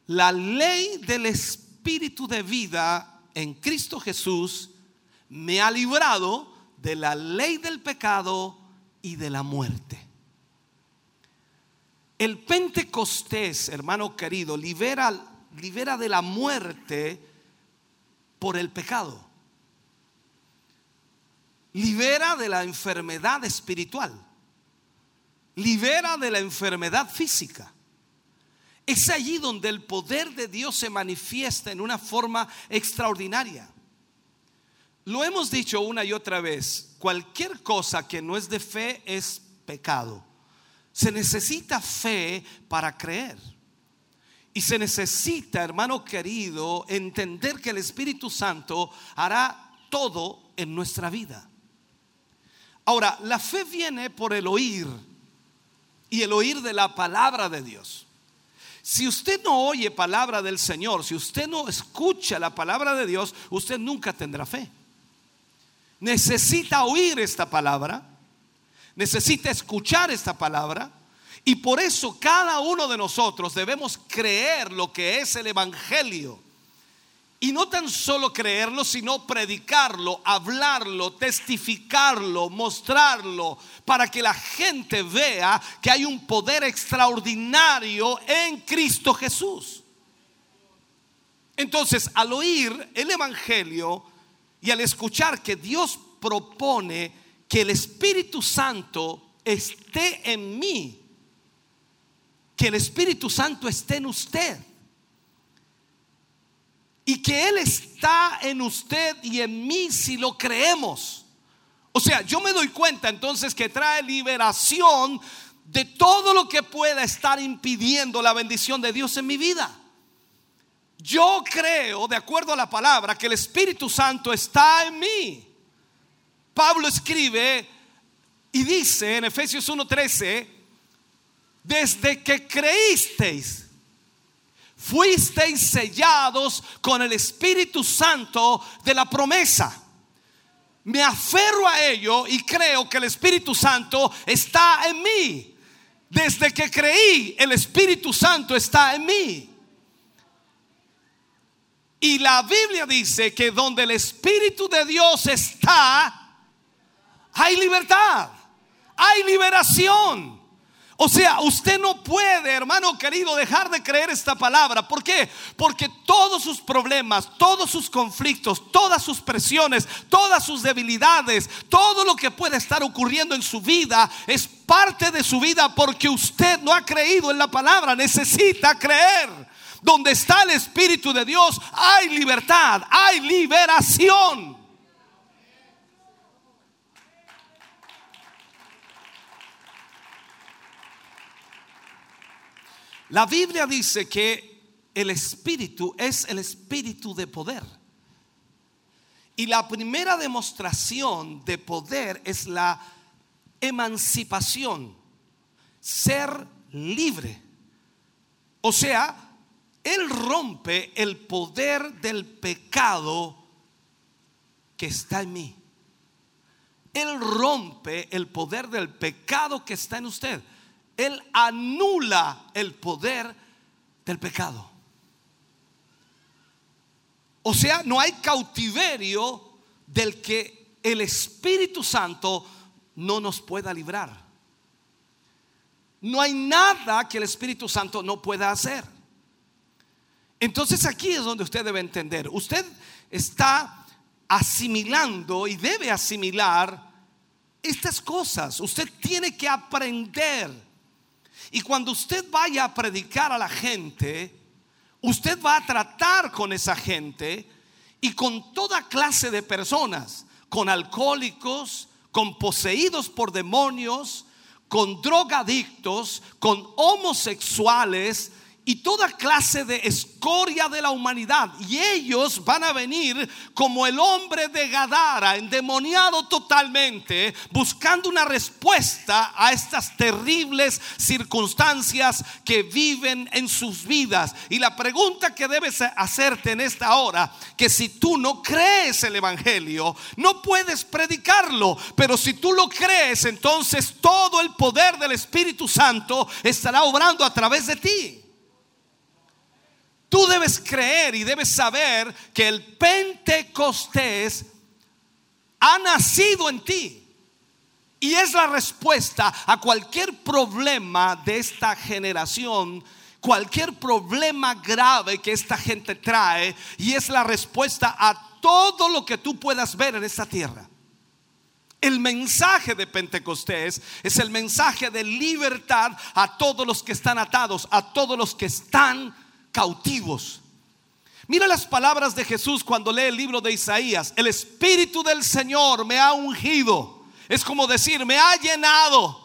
[SPEAKER 6] la ley del Espíritu de vida en Cristo Jesús me ha librado de la ley del pecado y de la muerte. El Pentecostés, hermano querido, libera, libera de la muerte por el pecado. Libera de la enfermedad espiritual. Libera de la enfermedad física. Es allí donde el poder de Dios se manifiesta en una forma extraordinaria. Lo hemos dicho una y otra vez, cualquier cosa que no es de fe es pecado. Se necesita fe para creer. Y se necesita, hermano querido, entender que el Espíritu Santo hará todo en nuestra vida. Ahora, la fe viene por el oír y el oír de la palabra de Dios. Si usted no oye palabra del Señor, si usted no escucha la palabra de Dios, usted nunca tendrá fe. Necesita oír esta palabra, necesita escuchar esta palabra, y por eso cada uno de nosotros debemos creer lo que es el Evangelio. Y no tan solo creerlo, sino predicarlo, hablarlo, testificarlo, mostrarlo, para que la gente vea que hay un poder extraordinario en Cristo Jesús. Entonces, al oír el Evangelio y al escuchar que Dios propone que el Espíritu Santo esté en mí, que el Espíritu Santo esté en usted, y que Él está en usted y en mí si lo creemos. O sea, yo me doy cuenta entonces que trae liberación de todo lo que pueda estar impidiendo la bendición de Dios en mi vida. Yo creo, de acuerdo a la palabra, que el Espíritu Santo está en mí. Pablo escribe y dice en Efesios 1:13, desde que creísteis, fuisteis sellados con el Espíritu Santo de la promesa. Me aferro a ello y creo que el Espíritu Santo está en mí. Desde que creí, el Espíritu Santo está en mí. Y la Biblia dice que donde el Espíritu de Dios está, hay libertad, hay liberación. O sea, usted no puede, hermano querido, dejar de creer esta palabra. ¿Por qué? Porque todos sus problemas, todos sus conflictos, todas sus presiones, todas sus debilidades, todo lo que puede estar ocurriendo en su vida es parte de su vida porque usted no ha creído en la palabra. Necesita creer. Donde está el Espíritu de Dios hay libertad, hay liberación. La Biblia dice que el Espíritu es el Espíritu de poder. Y la primera demostración de poder es la emancipación, ser libre. O sea, Él rompe el poder del pecado que está en mí. Él rompe el poder del pecado que está en usted. Él anula el poder del pecado. O sea, no hay cautiverio del que el Espíritu Santo no nos pueda librar. No hay nada que el Espíritu Santo no pueda hacer. Entonces aquí es donde usted debe entender. Usted está asimilando y debe asimilar estas cosas. Usted tiene que aprender. Y cuando usted vaya a predicar a la gente, usted va a tratar con esa gente y con toda clase de personas, con alcohólicos, con poseídos por demonios, con drogadictos, con homosexuales, y toda clase de escoria de la humanidad. Y ellos van a venir como el hombre de Gadara, endemoniado totalmente, buscando una respuesta a estas terribles circunstancias que viven en sus vidas. Y la pregunta que debes hacerte en esta hora, que si tú no crees el Evangelio, no puedes predicarlo, pero si tú lo crees, entonces todo el poder del Espíritu Santo estará obrando a través de ti. Tú debes creer y debes saber que el Pentecostés ha nacido en ti. Y es la respuesta a cualquier problema de esta generación, cualquier problema grave que esta gente trae. Y es la respuesta a todo lo que tú puedas ver en esta tierra. El mensaje de Pentecostés es el mensaje de libertad a todos los que están atados, a todos los que están cautivos. Mira las palabras de Jesús cuando lee el libro de Isaías. El Espíritu del Señor me ha ungido. Es como decir, me ha llenado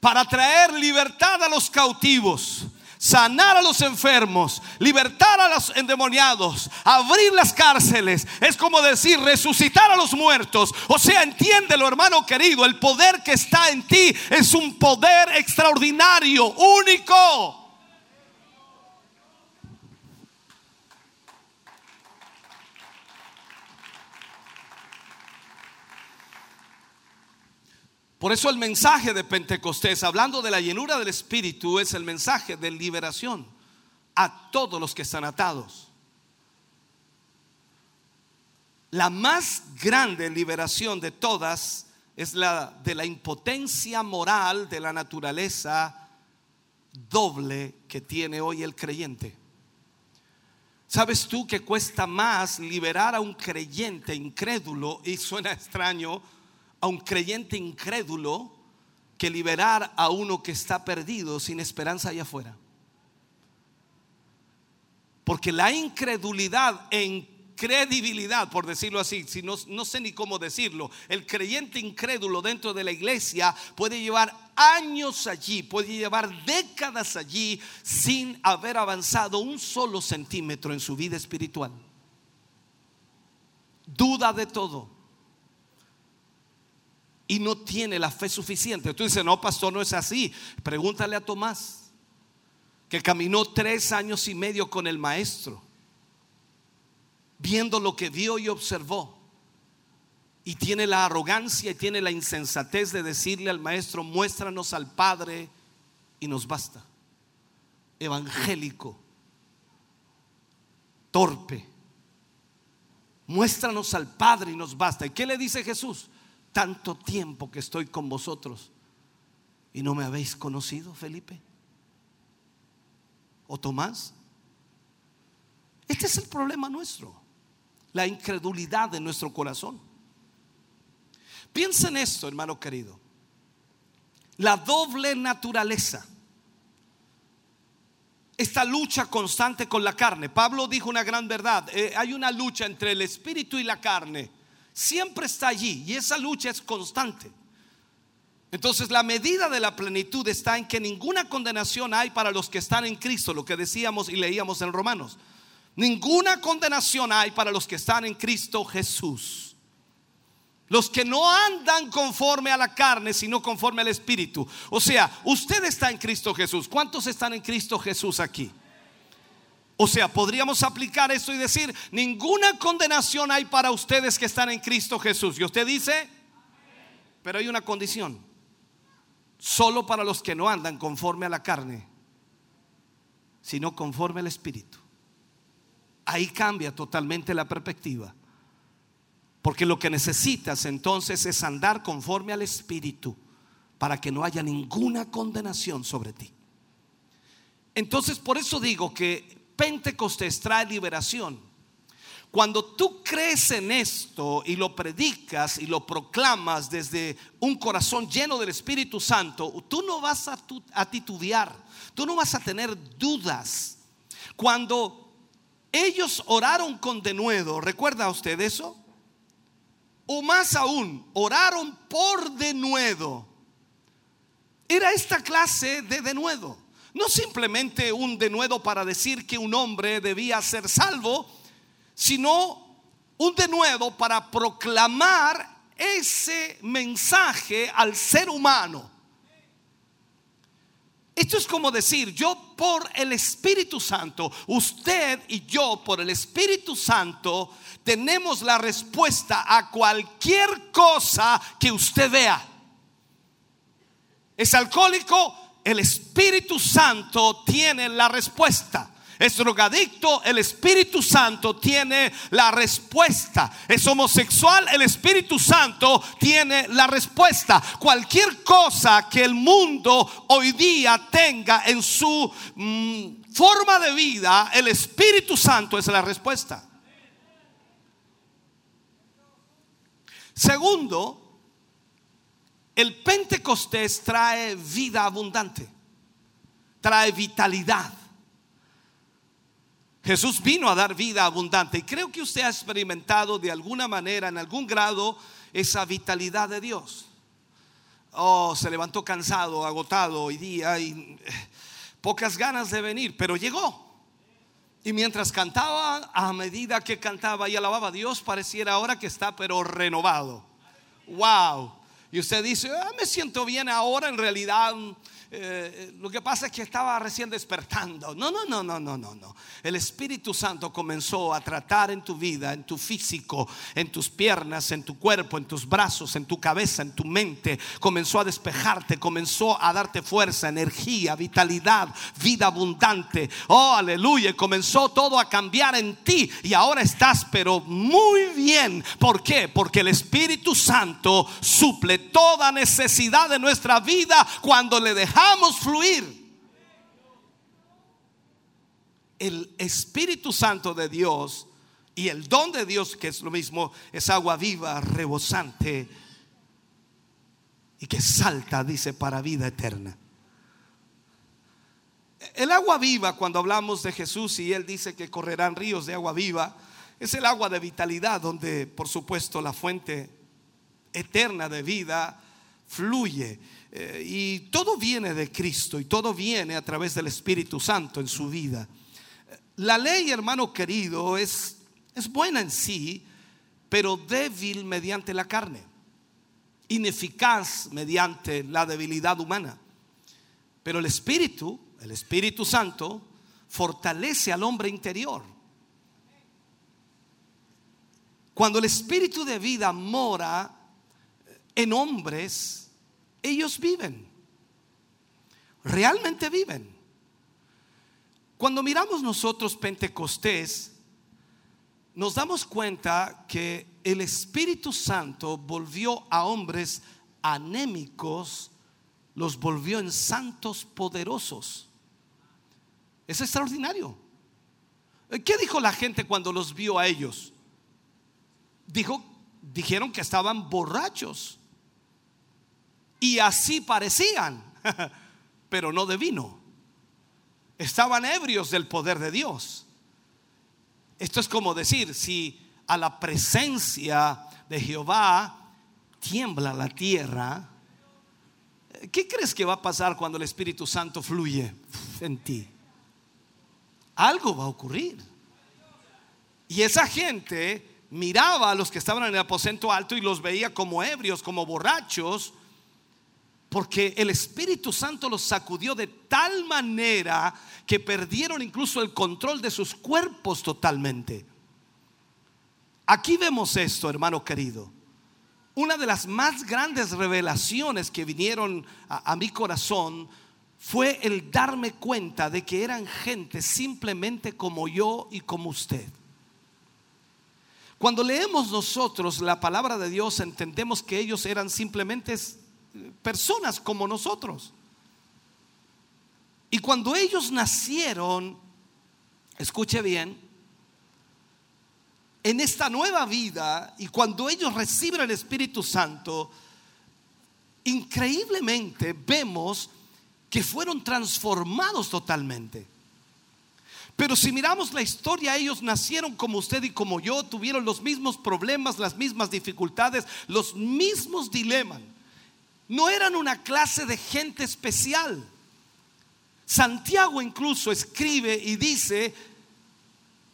[SPEAKER 6] para traer libertad a los cautivos, sanar a los enfermos, libertar a los endemoniados, abrir las cárceles. Es como decir, resucitar a los muertos. O sea, entiéndelo, hermano querido, el poder que está en ti es un poder extraordinario, único. Por eso el mensaje de Pentecostés, hablando de la llenura del Espíritu, es el mensaje de liberación a todos los que están atados. La más grande liberación de todas es la de la impotencia moral de la naturaleza doble que tiene hoy el creyente. ¿Sabes tú que cuesta más liberar a un creyente incrédulo? Y suena extraño a un creyente incrédulo que liberar a uno que está perdido sin esperanza allá afuera. Porque la incredulidad e incredibilidad, por decirlo así, si no, no sé ni cómo decirlo, el creyente incrédulo dentro de la iglesia puede llevar años allí, puede llevar décadas allí sin haber avanzado un solo centímetro en su vida espiritual. Duda de todo y no tiene la fe suficiente. Tú dices, no, pastor, no es así. Pregúntale a Tomás, que caminó tres años y medio con el maestro, viendo lo que vio y observó. Y tiene la arrogancia y tiene la insensatez de decirle al maestro, muéstranos al Padre y nos basta. Evangélico, torpe. Muéstranos al Padre y nos basta. ¿Y qué le dice Jesús? Tanto tiempo que estoy con vosotros y no me habéis conocido, Felipe? ¿O Tomás? Este es el problema nuestro, la incredulidad de nuestro corazón. Piensa en esto, hermano querido. La doble naturaleza. Esta lucha constante con la carne. Pablo dijo una gran verdad. Eh, hay una lucha entre el espíritu y la carne siempre está allí y esa lucha es constante. Entonces la medida de la plenitud está en que ninguna condenación hay para los que están en Cristo, lo que decíamos y leíamos en Romanos. Ninguna condenación hay para los que están en Cristo Jesús. Los que no andan conforme a la carne, sino conforme al Espíritu. O sea, usted está en Cristo Jesús. ¿Cuántos están en Cristo Jesús aquí? O sea, podríamos aplicar esto y decir, ninguna condenación hay para ustedes que están en Cristo Jesús. Y usted dice, pero hay una condición, solo para los que no andan conforme a la carne, sino conforme al Espíritu. Ahí cambia totalmente la perspectiva. Porque lo que necesitas entonces es andar conforme al Espíritu para que no haya ninguna condenación sobre ti. Entonces, por eso digo que Pentecostés trae liberación. Cuando tú crees en esto y lo predicas y lo proclamas desde un corazón lleno del Espíritu Santo, tú no vas a, tu- a titubear, tú no vas a tener dudas. Cuando ellos oraron con denuedo, ¿recuerda usted eso? O más aún, oraron por denuedo. Era esta clase de denuedo. No simplemente un denuedo para decir que un hombre debía ser salvo, sino un denuedo para proclamar ese mensaje al ser humano. Esto es como decir, yo por el Espíritu Santo, usted y yo por el Espíritu Santo tenemos la respuesta a cualquier cosa que usted vea. Es alcohólico, el Espíritu Santo tiene la respuesta. Es drogadicto, el Espíritu Santo tiene la respuesta. Es homosexual, el Espíritu Santo tiene la respuesta. Cualquier cosa que el mundo hoy día tenga en su mm, forma de vida, el Espíritu Santo es la respuesta. Segundo, el Pentecostés trae vida abundante, trae vitalidad. Jesús vino a dar vida abundante y creo que usted ha experimentado de alguna manera, en algún grado, esa vitalidad de Dios. Oh, se levantó cansado, agotado hoy día y eh, pocas ganas de venir, pero llegó. Y mientras cantaba, a medida que cantaba y alababa a Dios, pareciera ahora que está pero renovado. Wow. Y usted dice, "Ah, me siento bien ahora, en realidad eh, lo que pasa es que estaba recién despertando. No, no, no, no, no, no, no. El Espíritu Santo comenzó a tratar en tu vida, en tu físico, en tus piernas, en tu cuerpo, en tus brazos, en tu cabeza, en tu mente. Comenzó a despejarte, comenzó a darte fuerza, energía, vitalidad, vida abundante. Oh, aleluya. Comenzó todo a cambiar en ti. Y ahora estás, pero muy bien. ¿Por qué? Porque el Espíritu Santo suple toda necesidad de nuestra vida cuando le dejamos fluir. El Espíritu Santo de Dios y el don de Dios, que es lo mismo, es agua viva, rebosante y que salta, dice, para vida eterna. El agua viva, cuando hablamos de Jesús y Él dice que correrán ríos de agua viva, es el agua de vitalidad, donde por supuesto la fuente eterna de vida fluye. Eh, y todo viene de Cristo y todo viene a través del Espíritu Santo en su vida. La ley, hermano querido, es, es buena en sí, pero débil mediante la carne, ineficaz mediante la debilidad humana. Pero el Espíritu, el Espíritu Santo, fortalece al hombre interior. Cuando el Espíritu de vida mora en hombres, ellos viven. Realmente viven. Cuando miramos nosotros Pentecostés, nos damos cuenta que el Espíritu Santo volvió a hombres anémicos, los volvió en santos poderosos. Es extraordinario. ¿Qué dijo la gente cuando los vio a ellos? Dijo, dijeron que estaban borrachos. Y así parecían, pero no de vino. Estaban ebrios del poder de Dios. Esto es como decir, si a la presencia de Jehová tiembla la tierra, ¿qué crees que va a pasar cuando el Espíritu Santo fluye en ti? Algo va a ocurrir. Y esa gente miraba a los que estaban en el aposento alto y los veía como ebrios, como borrachos, porque el Espíritu Santo los sacudió de tal manera que perdieron incluso el control de sus cuerpos totalmente. Aquí vemos esto, hermano querido. Una de las más grandes revelaciones que vinieron a, mi corazón fue el darme cuenta de que eran gente simplemente como yo y como usted. Cuando leemos nosotros la palabra de Dios entendemos que ellos eran simplemente personas como nosotros. Y cuando ellos nacieron, escuche bien, en esta nueva vida y cuando ellos reciben el Espíritu Santo, increíblemente vemos que fueron transformados totalmente. Pero si miramos la historia, ellos nacieron como usted y como yo, tuvieron los mismos problemas, las mismas dificultades, los mismos dilemas. No eran una clase de gente especial. Santiago incluso escribe y dice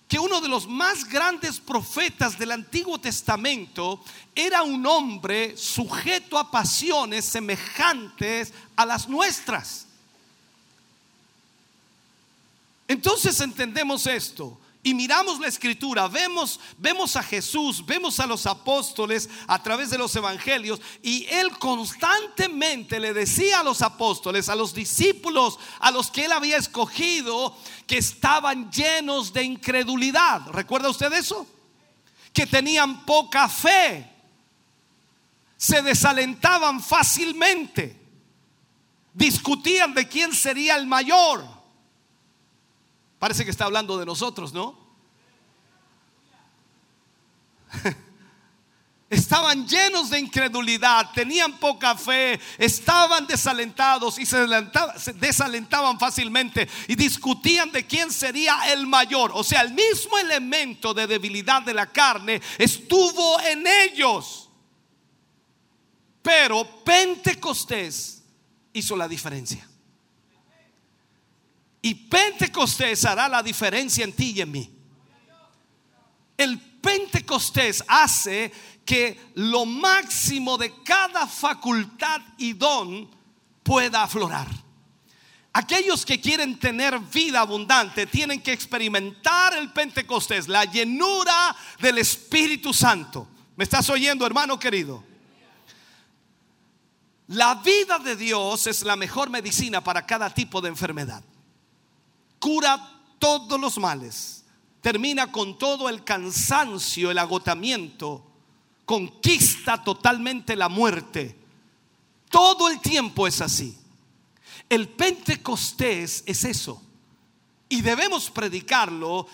[SPEAKER 6] que uno de los más grandes profetas del Antiguo Testamento era un hombre sujeto a pasiones semejantes a las nuestras. Entonces entendemos esto y miramos la escritura, vemos, vemos a Jesús, vemos a los apóstoles a través de los evangelios y él constantemente le decía a los apóstoles, a los discípulos, a los que él había escogido, que estaban llenos de incredulidad. ¿Recuerda usted eso? Que tenían poca fe, se desalentaban fácilmente, discutían de quién sería el mayor Parece que está hablando de nosotros, ¿no? Estaban llenos de incredulidad, tenían poca fe, estaban desalentados y se desalentaban fácilmente y discutían de quién sería el mayor. O sea, el mismo elemento de debilidad de la carne estuvo en ellos. Pero Pentecostés hizo la diferencia. Y Pentecostés hará la diferencia en ti y en mí. El Pentecostés hace que lo máximo de cada facultad y don pueda aflorar. Aquellos que quieren tener vida abundante tienen que experimentar el Pentecostés, la llenura del Espíritu Santo. ¿Me estás oyendo, hermano querido? La vida de Dios es la mejor medicina para cada tipo de enfermedad cura todos los males, termina con todo el cansancio, el agotamiento, conquista totalmente la muerte. Todo el tiempo es así. El Pentecostés es eso. Y debemos predicarlo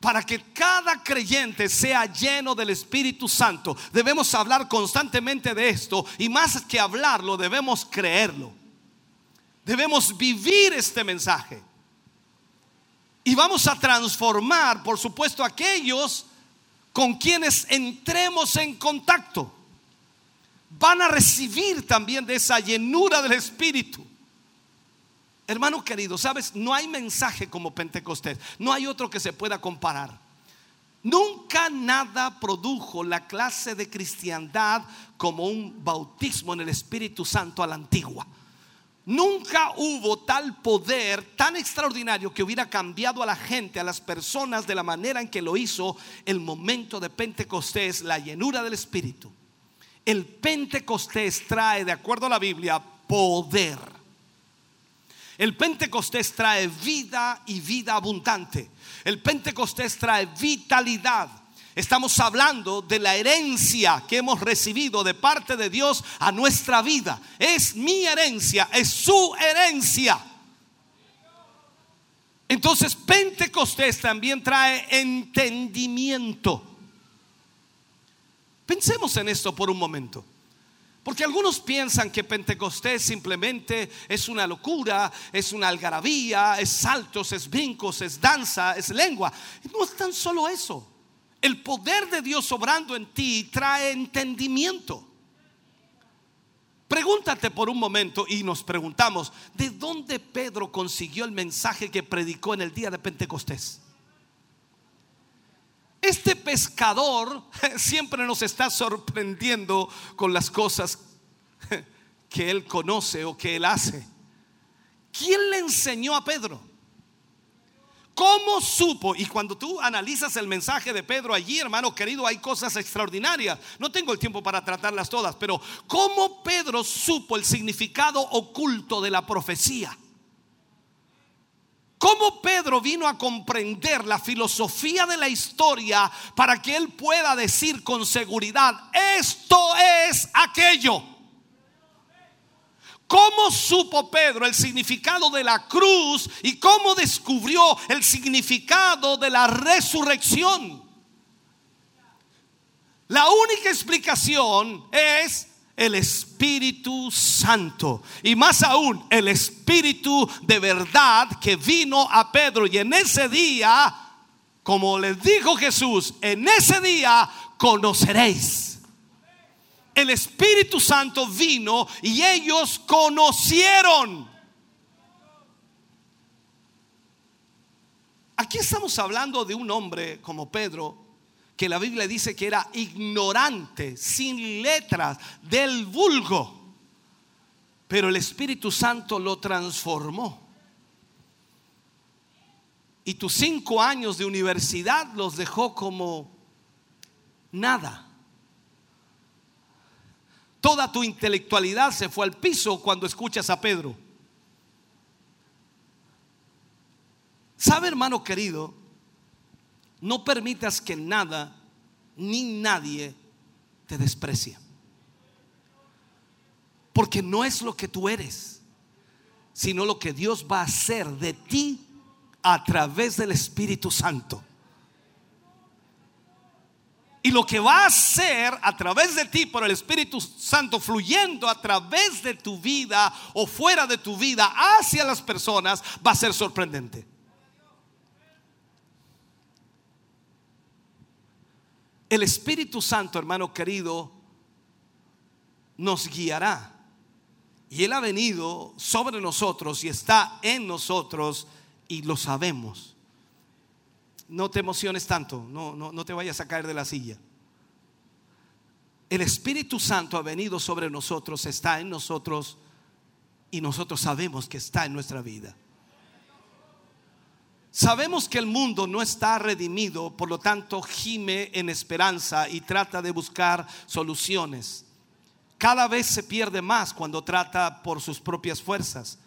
[SPEAKER 6] para que cada creyente sea lleno del Espíritu Santo. Debemos hablar constantemente de esto y más que hablarlo, debemos creerlo. Debemos vivir este mensaje. Y vamos a transformar, por supuesto, aquellos con quienes entremos en contacto. Van a recibir también de esa llenura del Espíritu. Hermano querido, sabes, no hay mensaje como Pentecostés. No hay otro que se pueda comparar. Nunca nada produjo la clase de cristiandad como un bautismo en el Espíritu Santo a la antigua. Nunca hubo tal poder tan extraordinario que hubiera cambiado a la gente, a las personas de la manera en que lo hizo el momento de Pentecostés, la llenura del Espíritu. El Pentecostés trae, de acuerdo a la Biblia, poder. El Pentecostés trae vida y vida abundante. El Pentecostés trae vitalidad. Estamos hablando de la herencia que hemos recibido de parte de Dios a nuestra vida. Es mi herencia, es su herencia. Entonces Pentecostés también trae entendimiento. Pensemos en esto por un momento. Porque algunos piensan que Pentecostés simplemente es una locura, es una algarabía, es saltos, es brincos, es danza, es lengua. No es tan solo eso. El poder de Dios obrando en ti trae entendimiento. Pregúntate por un momento y nos preguntamos, ¿de dónde Pedro consiguió el mensaje que predicó en el día de Pentecostés? Este pescador siempre nos está sorprendiendo con las cosas que él conoce o que él hace. ¿Quién le enseñó a Pedro? ¿Cómo supo? Y cuando tú analizas el mensaje de Pedro allí, hermano querido, hay cosas extraordinarias. No tengo el tiempo para tratarlas todas, pero ¿cómo Pedro supo el significado oculto de la profecía? ¿Cómo Pedro vino a comprender la filosofía de la historia para que él pueda decir con seguridad, esto es aquello? ¿Cómo supo Pedro el significado de la cruz y cómo descubrió el significado de la resurrección? La única explicación es el Espíritu Santo. Y más aún, el Espíritu de verdad que vino a Pedro. Y en ese día, como les dijo Jesús, en ese día conoceréis el Espíritu Santo vino y ellos conocieron. Aquí estamos hablando de un hombre como Pedro, que la Biblia dice que era ignorante, sin letras, del vulgo. Pero el Espíritu Santo lo transformó. Y tus cinco años de universidad los dejó como nada. Toda tu intelectualidad se fue al piso cuando escuchas a Pedro. ¿Sabe, hermano querido? No permitas que nada ni nadie te desprecie. Porque no es lo que tú eres, sino lo que Dios va a hacer de ti a través del Espíritu Santo. Y lo que va a hacer a través de ti por el Espíritu Santo, fluyendo a través de tu vida o fuera de tu vida hacia las personas, va a ser sorprendente. El Espíritu Santo, hermano querido, nos guiará. Y Él ha venido sobre nosotros y está en nosotros y lo sabemos no te emociones tanto, no, no, no te vayas a caer de la silla. El Espíritu Santo ha venido sobre nosotros, está en nosotros y nosotros sabemos que está en nuestra vida. Sabemos que el mundo no está redimido, por lo tanto gime en esperanza y trata de buscar soluciones. Cada vez se pierde más cuando trata por sus propias fuerzas.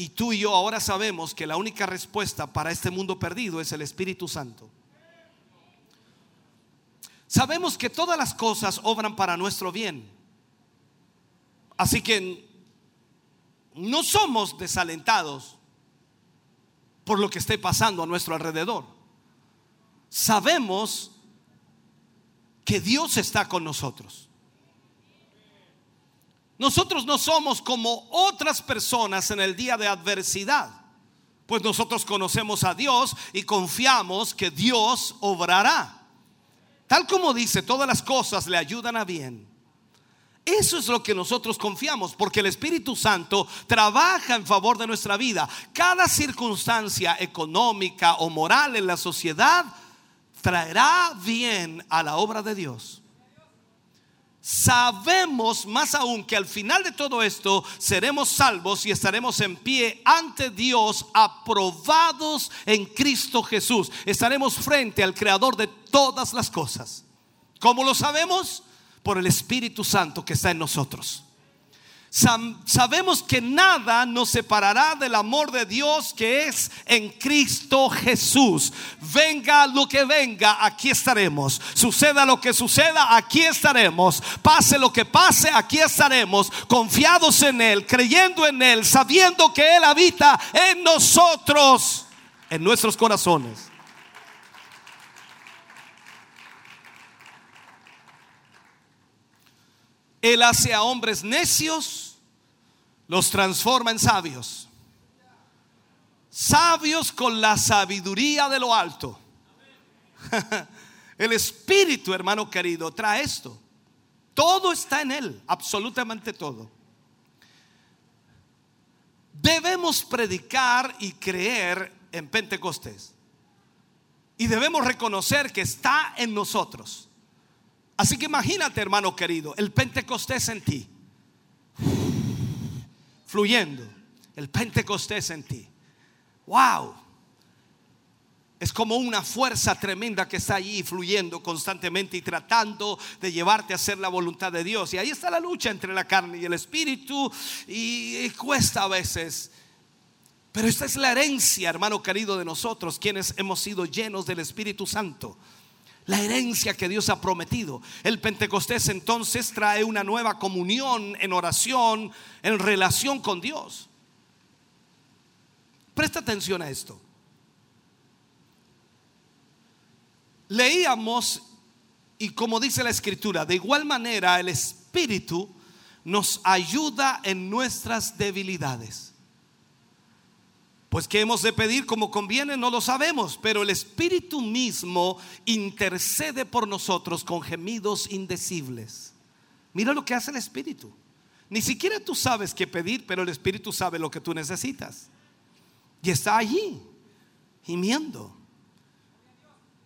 [SPEAKER 6] Y tú y yo ahora sabemos que la única respuesta para este mundo perdido es el Espíritu Santo. Sabemos que todas las cosas obran para nuestro bien. Así que no somos desalentados por lo que esté pasando a nuestro alrededor. Sabemos que Dios está con nosotros. Nosotros no somos como otras personas en el día de adversidad, pues nosotros conocemos a Dios y confiamos que Dios obrará. Tal como dice, todas las cosas le ayudan a bien. Eso es lo que nosotros confiamos, porque el Espíritu Santo trabaja en favor de nuestra vida. Cada circunstancia económica o moral en la sociedad traerá bien a la obra de Dios sabemos más aún que al final de todo esto seremos salvos y estaremos en pie ante Dios aprobados en Cristo Jesús. Estaremos frente al creador de todas las cosas. ¿Cómo lo sabemos? Por el Espíritu Santo que está en nosotros sabemos que nada nos separará del amor de Dios que es en Cristo Jesús. Venga lo que venga, aquí estaremos. Suceda lo que suceda, aquí estaremos. Pase lo que pase, aquí estaremos. Confiados en Él, creyendo en Él, sabiendo que Él habita en nosotros, en nuestros corazones. Él hace a hombres necios, los transforma en sabios. Sabios con la sabiduría de lo alto. El Espíritu, hermano querido, trae esto. Todo está en Él, absolutamente todo. Debemos predicar y creer en Pentecostés. Y debemos reconocer que está en nosotros. Así que imagínate, hermano querido, el Pentecostés en ti. fluyendo. El Pentecostés en ti. Wow. Es como una fuerza tremenda que está allí fluyendo constantemente y tratando de llevarte a hacer la voluntad de Dios. Y ahí está la lucha entre la carne y el espíritu y, y cuesta a veces. Pero esta es la herencia, hermano querido, de nosotros, quienes hemos sido llenos del Espíritu Santo. La herencia que Dios ha prometido. El Pentecostés entonces trae una nueva comunión en oración, en relación con Dios. Presta atención a esto. Leíamos y como dice la escritura, de igual manera el Espíritu nos ayuda en nuestras debilidades. Pues que hemos de pedir como conviene, no lo sabemos, pero el Espíritu mismo intercede por nosotros con gemidos indecibles. Mira lo que hace el Espíritu. Ni siquiera tú sabes qué pedir, pero el Espíritu sabe lo que tú necesitas. Y está allí, gimiendo.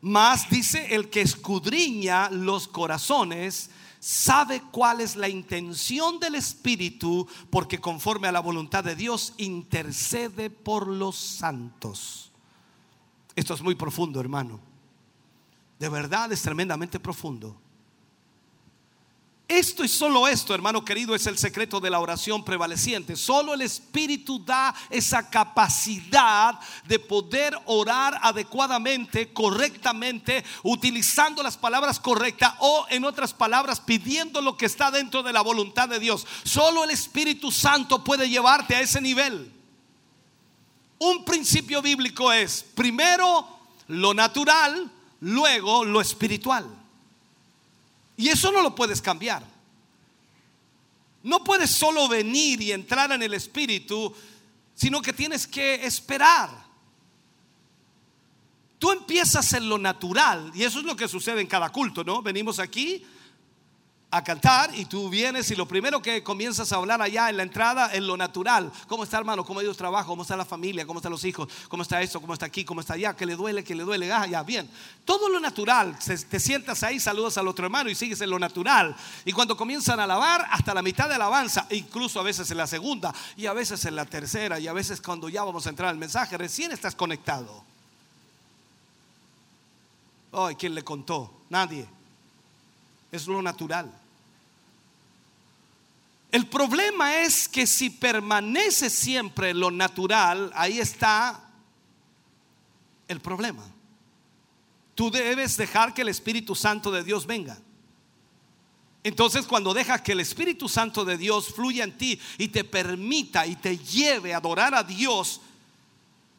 [SPEAKER 6] Más dice el que escudriña los corazones, sabe cuál es la intención del Espíritu, porque conforme a la voluntad de Dios intercede por los santos. Esto es muy profundo, hermano. De verdad es tremendamente profundo. Esto y solo esto, hermano querido, es el secreto de la oración prevaleciente. Solo el Espíritu da esa capacidad de poder orar adecuadamente, correctamente, utilizando las palabras correctas o en otras palabras pidiendo lo que está dentro de la voluntad de Dios. Solo el Espíritu Santo puede llevarte a ese nivel. Un principio bíblico es primero lo natural, luego lo espiritual. Y eso no lo puedes cambiar. No puedes solo venir y entrar en el Espíritu, sino que tienes que esperar. Tú empiezas en lo natural, y eso es lo que sucede en cada culto, ¿no? Venimos aquí a cantar y tú vienes y lo primero que comienzas a hablar allá en la entrada es lo natural. ¿Cómo está hermano? ¿Cómo ha ido el trabajo? ¿Cómo está la familia? ¿Cómo están los hijos? ¿Cómo está esto? ¿Cómo está aquí? ¿Cómo está allá? ¿Qué le duele? ¿Qué le duele? Ah, ya, bien. Todo lo natural. Te sientas ahí, saludas al otro hermano y sigues en lo natural. Y cuando comienzan a alabar, hasta la mitad de alabanza, incluso a veces en la segunda y a veces en la tercera y a veces cuando ya vamos a entrar al mensaje, recién estás conectado. Ay, ¿quién le contó? Nadie. Es lo natural. El problema es que si permanece siempre lo natural, ahí está el problema. Tú debes dejar que el Espíritu Santo de Dios venga. Entonces cuando dejas que el Espíritu Santo de Dios fluya en ti y te permita y te lleve a adorar a Dios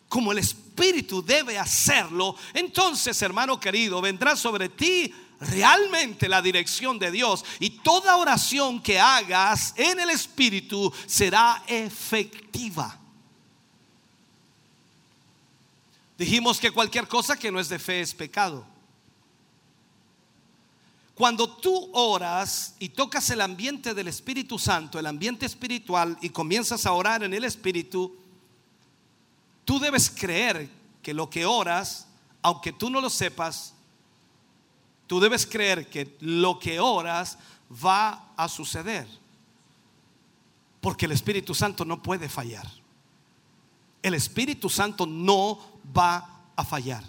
[SPEAKER 6] como el Espíritu debe hacerlo, entonces hermano querido, vendrá sobre ti realmente la dirección de Dios y toda oración que hagas en el Espíritu será efectiva. Dijimos que cualquier cosa que no es de fe es pecado. Cuando tú oras y tocas el ambiente del Espíritu Santo, el ambiente espiritual, y comienzas a orar en el Espíritu, tú debes creer que lo que oras, aunque tú no lo sepas, Tú debes creer que lo que oras va a suceder. Porque el Espíritu Santo no puede fallar. El Espíritu Santo no va a fallar.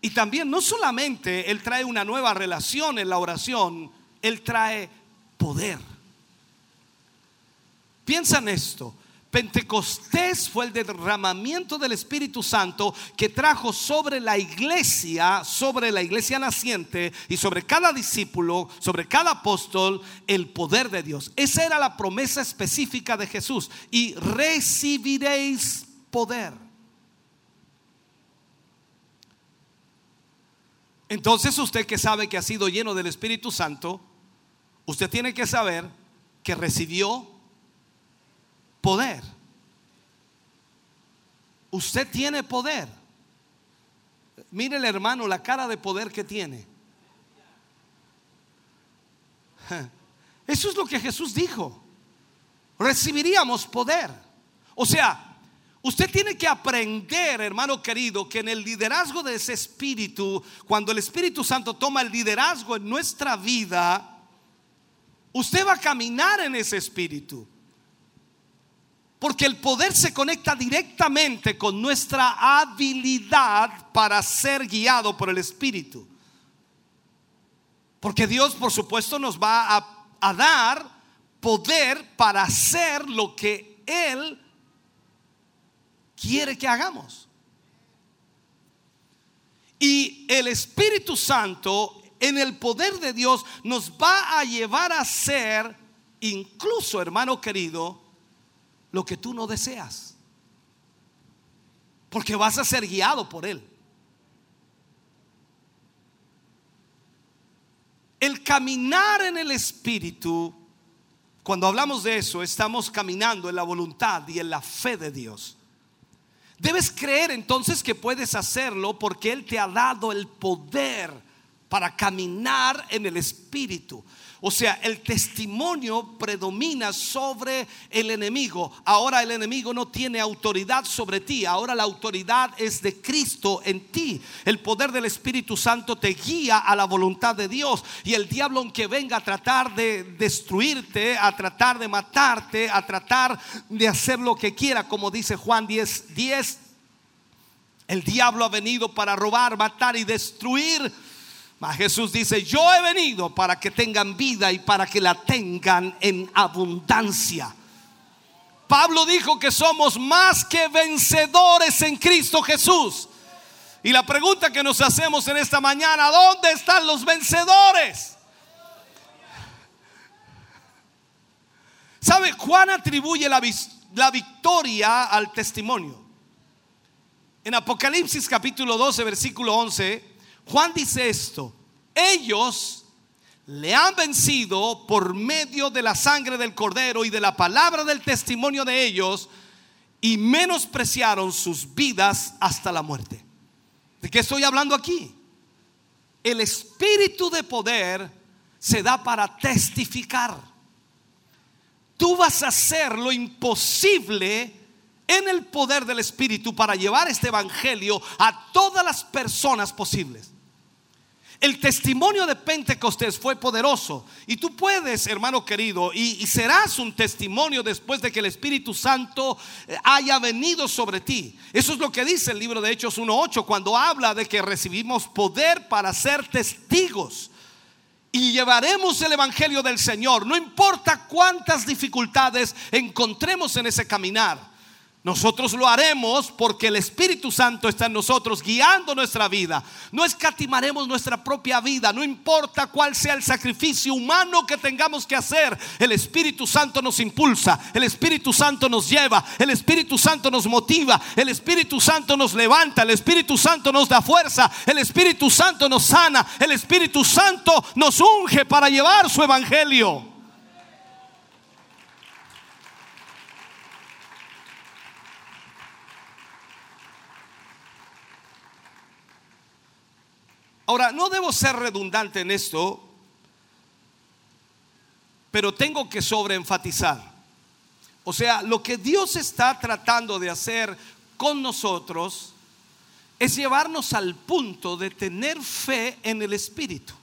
[SPEAKER 6] Y también no solamente Él trae una nueva relación en la oración, Él trae poder. Piensa en esto. Pentecostés fue el derramamiento del Espíritu Santo que trajo sobre la iglesia, sobre la iglesia naciente y sobre cada discípulo, sobre cada apóstol, el poder de Dios. Esa era la promesa específica de Jesús. Y recibiréis poder. Entonces usted que sabe que ha sido lleno del Espíritu Santo, usted tiene que saber que recibió poder. Usted tiene poder. Mire el hermano la cara de poder que tiene. Eso es lo que Jesús dijo. Recibiríamos poder. O sea, usted tiene que aprender, hermano querido, que en el liderazgo de ese espíritu, cuando el Espíritu Santo toma el liderazgo en nuestra vida, usted va a caminar en ese espíritu. Porque el poder se conecta directamente con nuestra habilidad para ser guiado por el Espíritu. Porque Dios, por supuesto, nos va a, dar poder para hacer lo que Él quiere que hagamos. Y el Espíritu Santo, en el poder de Dios, nos va a llevar a ser, incluso hermano querido, lo que tú no deseas. Porque vas a ser guiado por Él. El caminar en el Espíritu, cuando hablamos de eso, estamos caminando en la voluntad y en la fe de Dios. Debes creer entonces que puedes hacerlo porque Él te ha dado el poder para caminar en el Espíritu. O sea, el testimonio predomina sobre el enemigo. Ahora el enemigo no tiene autoridad sobre ti. Ahora la autoridad es de Cristo en ti. El poder del Espíritu Santo te guía a la voluntad de Dios. Y el diablo, aunque venga a tratar de destruirte, a tratar de matarte, a tratar de hacer lo que quiera, como dice Juan 10, 10, el diablo ha venido para robar, matar y destruir. Jesús dice, yo he venido para que tengan vida y para que la tengan en abundancia. Pablo dijo que somos más que vencedores en Cristo Jesús. Y la pregunta que nos hacemos en esta mañana, ¿dónde están los vencedores? ¿Sabe? Juan atribuye la, la victoria al testimonio. En Apocalipsis capítulo 12, versículo 11, Juan dice esto, ellos le han vencido por medio de la sangre del cordero y de la palabra del testimonio de ellos y menospreciaron sus vidas hasta la muerte. ¿De qué estoy hablando aquí? El espíritu de poder se da para testificar. Tú vas a hacer lo imposible en el poder del Espíritu para llevar este Evangelio a todas las personas posibles. El testimonio de Pentecostés fue poderoso y tú puedes, hermano querido, y, serás un testimonio después de que el Espíritu Santo eh, haya venido sobre ti. Eso es lo que dice el libro de Hechos 1.8 cuando habla de que recibimos poder para ser testigos y llevaremos el Evangelio del Señor. No importa cuántas dificultades encontremos en ese caminar. Nosotros lo haremos porque el Espíritu Santo está en nosotros guiando nuestra vida. No escatimaremos nuestra propia vida, no importa cuál sea el sacrificio humano que tengamos que hacer. El Espíritu Santo nos impulsa, el Espíritu Santo nos lleva, el Espíritu Santo nos motiva, el Espíritu Santo nos levanta, el Espíritu Santo nos da fuerza, el Espíritu Santo nos sana, el Espíritu Santo nos unge para llevar su evangelio. Ahora, no debo ser redundante en esto, pero tengo que sobreenfatizar. O sea, lo que Dios está tratando de hacer con nosotros es llevarnos al punto de tener fe en el Espíritu.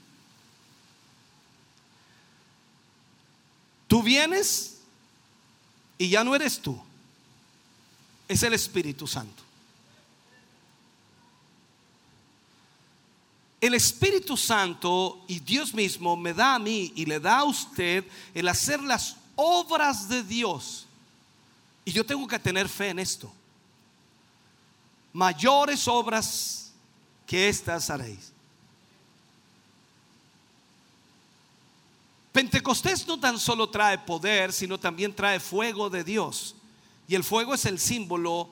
[SPEAKER 6] Tú vienes y ya no eres tú, es el Espíritu Santo. El Espíritu Santo y Dios mismo me da a mí y le da a usted el hacer las obras de Dios. Y yo tengo que tener fe en esto. Mayores obras que estas haréis. Pentecostés no tan solo trae poder, sino también trae fuego de Dios. Y el fuego es el símbolo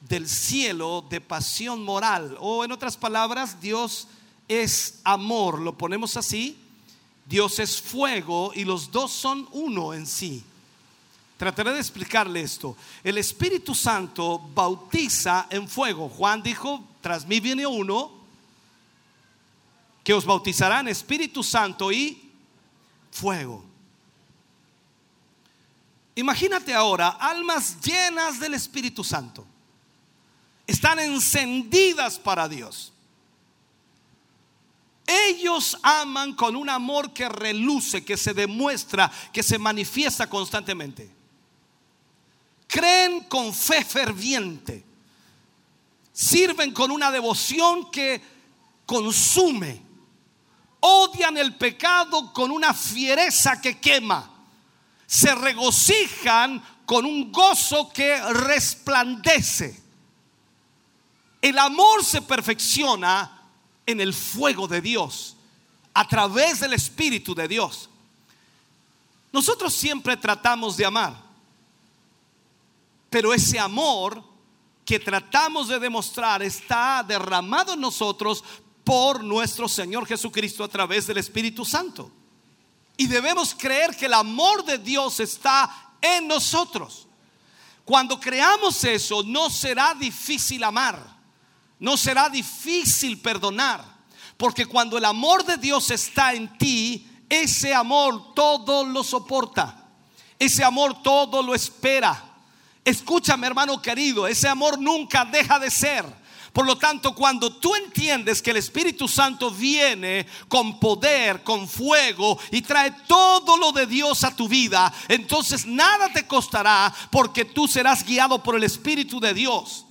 [SPEAKER 6] del cielo de pasión moral. O en otras palabras, Dios es amor, lo ponemos así. Dios es fuego y los dos son uno en sí. Trataré de explicarle esto. El Espíritu Santo bautiza en fuego. Juan dijo, tras mí viene uno que os bautizará en Espíritu Santo y fuego. Imagínate ahora almas llenas del Espíritu Santo están encendidas para Dios. Ellos aman con un amor que reluce, que se demuestra, que se manifiesta constantemente. creen con fe ferviente, sirven con una devoción que consume, odian el pecado con una fiereza que quema, se regocijan con un gozo que resplandece. El amor se perfecciona en el fuego de Dios, a través del Espíritu de Dios. Nosotros siempre tratamos de amar, pero ese amor que tratamos de demostrar está derramado en nosotros por nuestro Señor Jesucristo a través del Espíritu Santo. Y debemos creer que el amor de Dios está en nosotros. Cuando creamos eso, no será difícil amar, no será difícil perdonar, porque cuando el amor de Dios está en ti, ese amor todo lo soporta, ese amor todo lo espera. Escúchame hermano querido, ese amor nunca deja de ser. Por lo tanto, cuando tú entiendes que el Espíritu Santo viene con poder, con fuego y trae todo lo de Dios a tu vida, entonces nada te costará porque tú serás guiado por el Espíritu de Dios.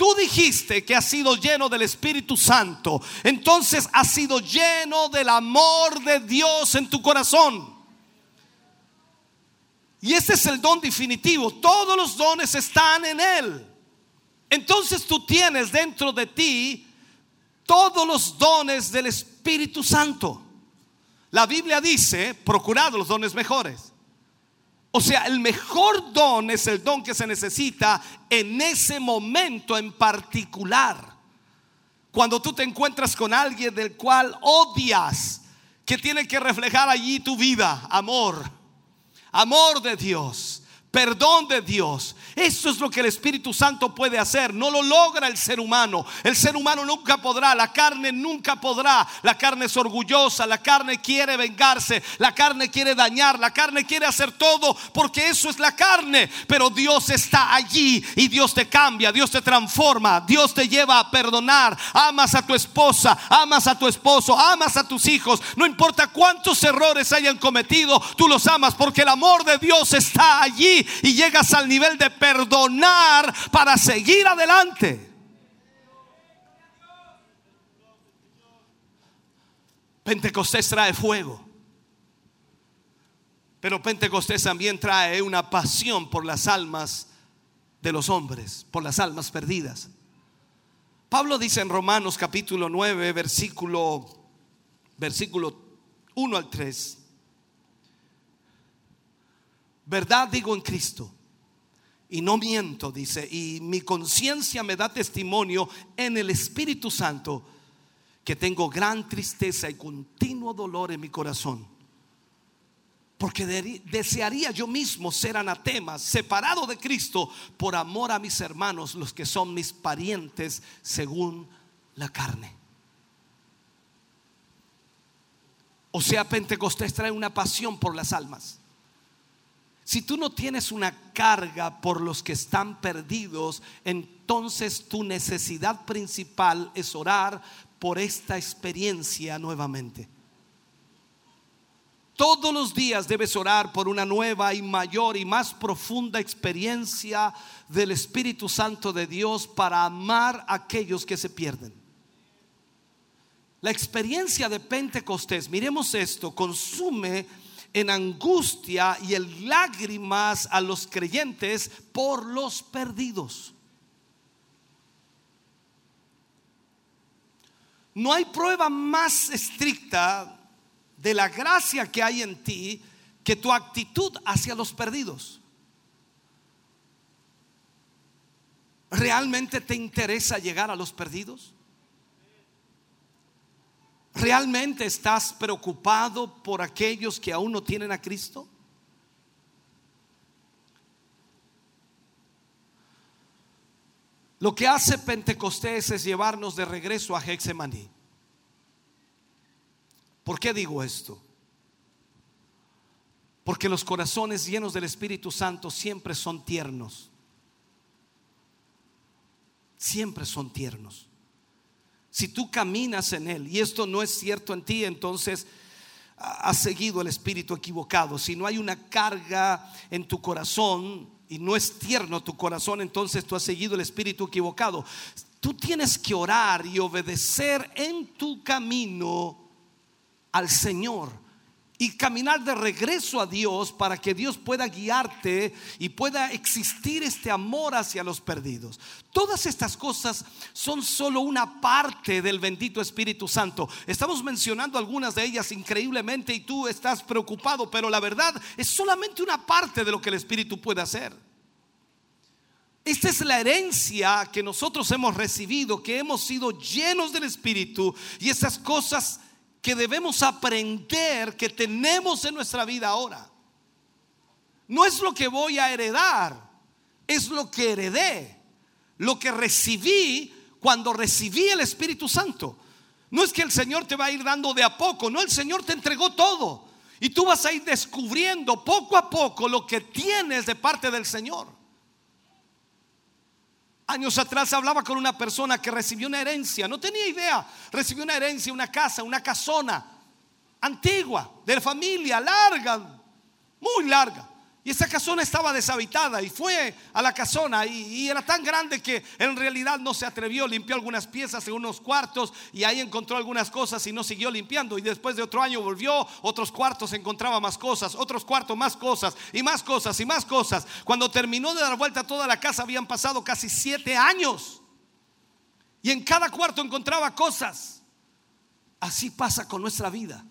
[SPEAKER 6] Tú dijiste que has sido lleno del Espíritu Santo, entonces has sido lleno del amor de Dios en tu corazón. Y este es el don definitivo. Todos los dones están en Él. Entonces tú tienes dentro de ti todos los dones del Espíritu Santo. La Biblia dice, procurad los dones mejores. O sea, el mejor don es el don que se necesita en ese momento en particular. Cuando tú te encuentras con alguien del cual odias, que tiene que reflejar allí tu vida, amor, amor de Dios perdón de Dios. Eso es lo que el Espíritu Santo puede hacer. No lo logra el ser humano. El ser humano nunca podrá. La carne nunca podrá. La carne es orgullosa. La carne quiere vengarse. La carne quiere dañar. La carne quiere hacer todo porque eso es la carne. Pero Dios está allí y Dios te cambia. Dios te transforma. Dios te lleva a perdonar. Amas a tu esposa. Amas a tu esposo. Amas a tus hijos. No importa cuántos errores hayan cometido. Tú los amas porque el amor de Dios está allí y llegas al nivel de perdonar para seguir adelante. Pentecostés trae fuego. Pero Pentecostés también trae una pasión por las almas de los hombres, por las almas perdidas. Pablo dice en Romanos capítulo 9, versículo versículo 1 al 3. Verdad digo en Cristo. Y no miento, dice, y mi conciencia me da testimonio en el Espíritu Santo que tengo gran tristeza y continuo dolor en mi corazón. Porque desearía yo mismo ser anatema, separado de Cristo, por amor a mis hermanos, los que son mis parientes según la carne. O sea, Pentecostés trae una pasión por las almas. Si tú no tienes una carga por los que están perdidos, entonces tu necesidad principal es orar por esta experiencia nuevamente. Todos los días debes orar por una nueva y mayor y más profunda experiencia del Espíritu Santo de Dios para amar a aquellos que se pierden. La experiencia de Pentecostés, miremos esto, consume en angustia y en lágrimas a los creyentes por los perdidos. No hay prueba más estricta de la gracia que hay en ti que tu actitud hacia los perdidos. ¿Realmente te interesa llegar a los perdidos? ¿Realmente estás preocupado por aquellos que aún no tienen a Cristo? Lo que hace Pentecostés es llevarnos de regreso a Hexemaní. ¿Por qué digo esto? Porque los corazones llenos del Espíritu Santo siempre son tiernos. Siempre son tiernos. Si tú caminas en Él y esto no es cierto en ti, entonces has seguido el espíritu equivocado. Si no hay una carga en tu corazón y no es tierno tu corazón, entonces tú has seguido el espíritu equivocado. Tú tienes que orar y obedecer en tu camino al Señor y caminar de regreso a Dios para que Dios pueda guiarte y pueda existir este amor hacia los perdidos. Todas estas cosas son solo una parte del bendito Espíritu Santo. Estamos mencionando algunas de ellas increíblemente y tú estás preocupado, pero la verdad es solamente una parte de lo que el Espíritu puede hacer. Esta es la herencia que nosotros hemos recibido, que hemos sido llenos del Espíritu y esas cosas que debemos aprender que tenemos en nuestra vida ahora. No es lo que voy a heredar, es lo que heredé, lo que recibí cuando recibí el Espíritu Santo. No es que el Señor te va a ir dando de a poco, no, el Señor te entregó todo. Y tú vas a ir descubriendo poco a poco lo que tienes de parte del Señor. Años atrás hablaba con una persona que recibió una herencia, no tenía idea, recibió una herencia, una casa, una casona antigua, de familia, larga, muy larga. Y esa casona estaba deshabitada y fue a la casona y, era tan grande que en realidad no se atrevió, limpió algunas piezas en unos cuartos y ahí encontró algunas cosas y no siguió limpiando. Y después de otro año volvió, otros cuartos encontraba más cosas, otros cuartos más cosas y más cosas y más cosas. Cuando terminó de dar vuelta a toda la casa habían pasado casi siete años y en cada cuarto encontraba cosas. Así pasa con nuestra vida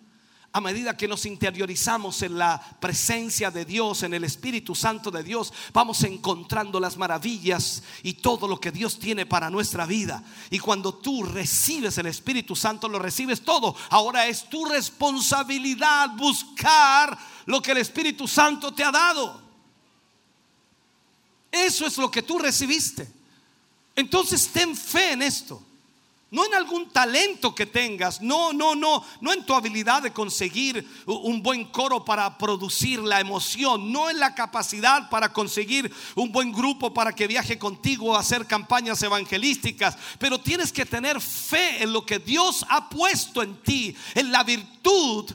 [SPEAKER 6] a medida que nos interiorizamos en la presencia de Dios, en el Espíritu Santo de Dios, vamos encontrando las maravillas y todo lo que Dios tiene para nuestra vida. Y cuando tú recibes el Espíritu Santo, lo recibes todo. Ahora es tu responsabilidad buscar lo que el Espíritu Santo te ha dado. Eso es lo que tú recibiste. Entonces ten fe en esto. No en algún talento que tengas, no, no, no, no en tu habilidad de conseguir un buen coro para producir la emoción, no en la capacidad para conseguir un buen grupo para que viaje contigo a hacer campañas evangelísticas, pero tienes que tener fe en lo que Dios ha puesto en ti, en la virtud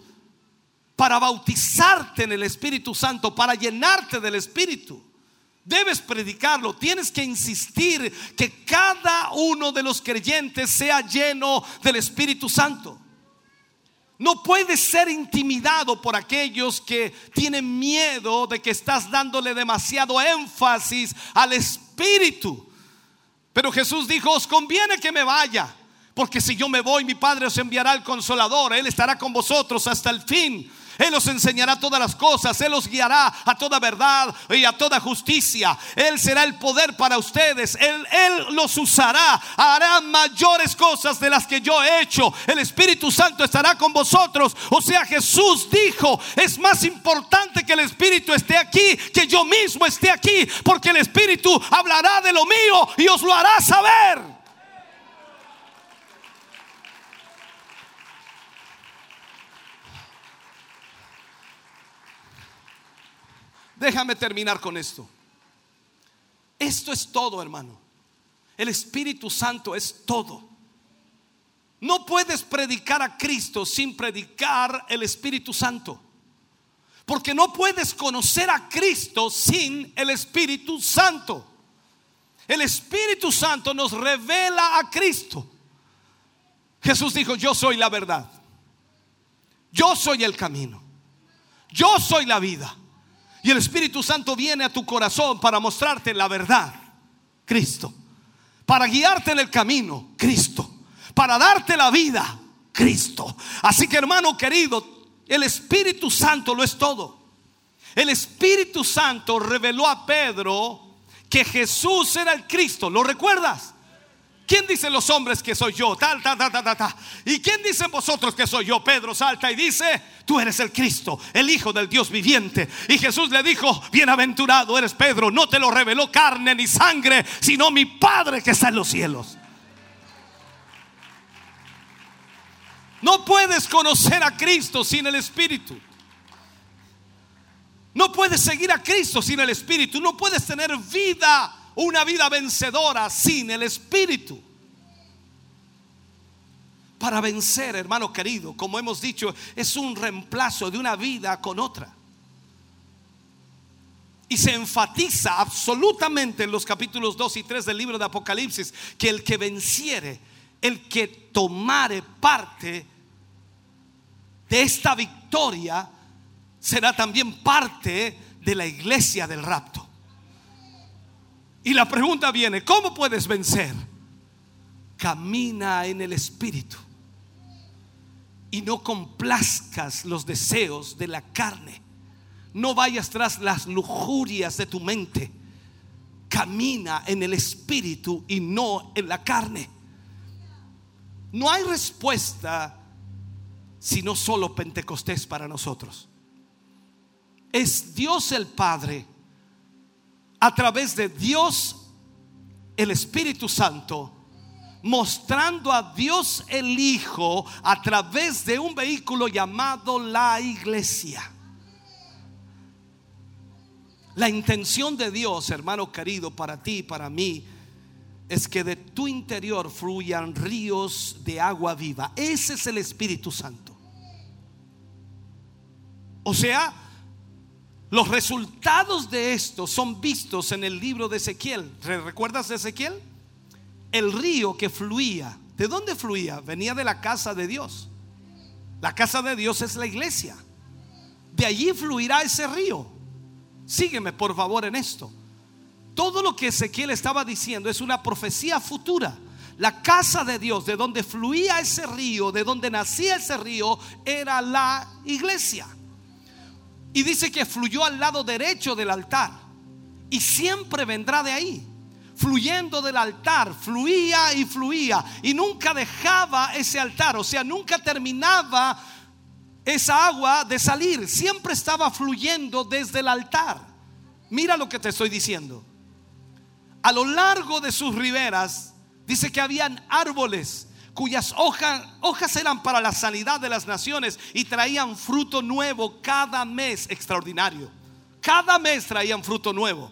[SPEAKER 6] para bautizarte en el Espíritu Santo, para llenarte del Espíritu. Debes predicarlo, tienes que insistir que cada uno de los creyentes sea lleno del Espíritu Santo. No puedes ser intimidado por aquellos que tienen miedo de que estás dándole demasiado énfasis al Espíritu. Pero Jesús dijo, os conviene que me vaya, porque si yo me voy, mi Padre os enviará el consolador, Él estará con vosotros hasta el fin. Él os enseñará todas las cosas, Él os guiará a toda verdad y a toda justicia. Él será el poder para ustedes, Él, Él los usará, hará mayores cosas de las que yo he hecho. El Espíritu Santo estará con vosotros. O sea, Jesús dijo, es más importante que el Espíritu esté aquí, que yo mismo esté aquí, porque el Espíritu hablará de lo mío y os lo hará saber. Déjame terminar con esto. Esto es todo, hermano. El Espíritu Santo es todo. No puedes predicar a Cristo sin predicar el Espíritu Santo. Porque no puedes conocer a Cristo sin el Espíritu Santo. El Espíritu Santo nos revela a Cristo. Jesús dijo, yo soy la verdad. Yo soy el camino. Yo soy la vida. Y el Espíritu Santo viene a tu corazón para mostrarte la verdad, Cristo. Para guiarte en el camino, Cristo. Para darte la vida, Cristo. Así que hermano querido, el Espíritu Santo lo es todo. El Espíritu Santo reveló a Pedro que Jesús era el Cristo. ¿Lo recuerdas? ¿Quién dicen los hombres que soy yo? Tal, tal, tal, tal, tal. ¿Y quién dicen vosotros que soy yo? Pedro salta y dice, tú eres el Cristo, el Hijo del Dios viviente. Y Jesús le dijo, bienaventurado eres Pedro, no te lo reveló carne ni sangre, sino mi Padre que está en los cielos. No puedes conocer a Cristo sin el Espíritu. No puedes seguir a Cristo sin el Espíritu. No puedes tener vida una vida vencedora sin el Espíritu. Para vencer, hermano querido, como hemos dicho, es un reemplazo de una vida con otra. y se enfatiza absolutamente en los capítulos 2 y 3 del libro de Apocalipsis que el que venciere, el que tomare parte de esta victoria, será también parte de la iglesia del rapto. Y la pregunta viene, ¿cómo puedes vencer? Camina en el Espíritu y no complazcas los deseos de la carne. No vayas tras las lujurias de tu mente. Camina en el Espíritu y no en la carne. No hay respuesta sino solo Pentecostés para nosotros. Es Dios el Padre, a través de Dios el Espíritu Santo, mostrando a Dios el Hijo a través de un vehículo llamado la iglesia. La intención de Dios, hermano querido, para ti y para mí, es que de tu interior fluyan ríos de agua viva. Ese es el Espíritu Santo. O sea, los resultados de esto son vistos en el libro de Ezequiel. ¿Recuerdas de Ezequiel? El río que fluía. ¿De dónde fluía? Venía de la casa de Dios. La casa de Dios es la iglesia. De allí fluirá ese río. Sígueme por favor en esto. Todo lo que Ezequiel estaba diciendo es una profecía futura. La casa de Dios, de donde fluía ese río, de donde nacía ese río, era la iglesia. Y dice que fluyó al lado derecho del altar. Y siempre vendrá de ahí. Fluyendo del altar, fluía y fluía. Y nunca dejaba ese altar. O sea, nunca terminaba esa agua de salir. Siempre estaba fluyendo desde el altar. Mira lo que te estoy diciendo. A lo largo de sus riberas, dice que habían árboles cuyas hojas, eran para la sanidad de las naciones y traían fruto nuevo cada mes extraordinario. Cada mes traían fruto nuevo.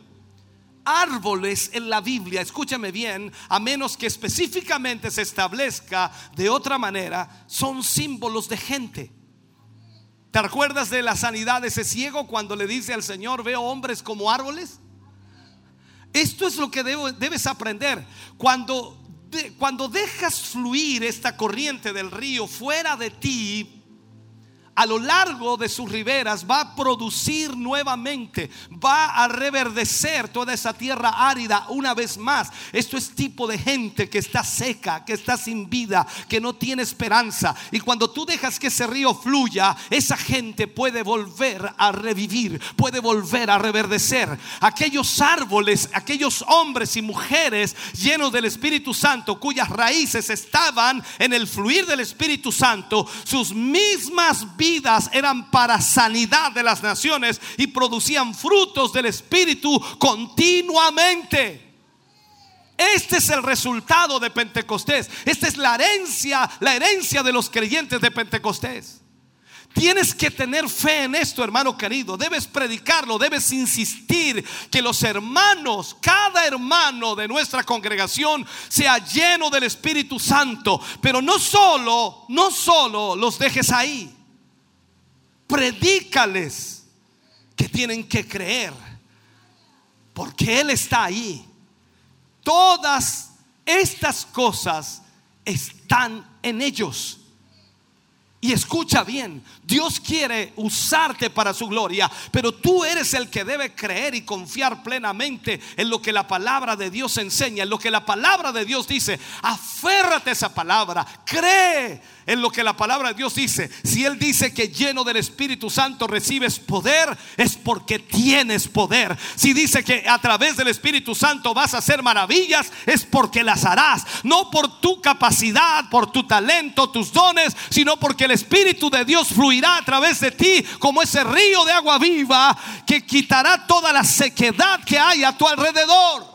[SPEAKER 6] Árboles en la Biblia, escúchame bien, a menos que específicamente se establezca de otra manera, son símbolos de gente. ¿Te recuerdas de la sanidad de ese ciego cuando le dice al Señor, veo hombres como árboles? Esto es lo que debes aprender. Cuando cuando dejas fluir esta corriente del río fuera de ti, a lo largo de sus riberas va a producir nuevamente, va a reverdecer toda esa tierra árida una vez más. Esto es tipo de gente que está seca, que está sin vida, que no tiene esperanza. Y cuando tú dejas que ese río fluya, esa gente puede volver a revivir, puede volver a reverdecer. Aquellos árboles, aquellos hombres y mujeres llenos del Espíritu Santo, cuyas raíces estaban en el fluir del Espíritu Santo, sus mismas vidas eran para sanidad de las naciones y producían frutos del Espíritu continuamente. Este es el resultado de Pentecostés. Esta es la herencia, la herencia de los creyentes de Pentecostés. Tienes que tener fe en esto, hermano querido. Debes predicarlo, debes insistir que los hermanos, cada hermano de nuestra congregación sea lleno del Espíritu Santo. Pero no solo, no solo los dejes ahí predícales que tienen que creer, porque Él está ahí. Todas estas cosas están en ellos. Y escucha bien, Dios quiere usarte para su gloria, pero tú eres el que debe creer y confiar plenamente en lo que la palabra de Dios enseña, en lo que la palabra de Dios dice. Aférrate a esa palabra, cree en lo que la palabra de Dios dice. Si Él dice que lleno del Espíritu Santo recibes poder, es porque tienes poder. Si dice que a través del Espíritu Santo vas a hacer maravillas, es porque las harás. No por tu capacidad, por tu talento, tus dones, sino porque el Espíritu de Dios fluirá a través de ti como ese río de agua viva que quitará toda la sequedad que hay a tu alrededor.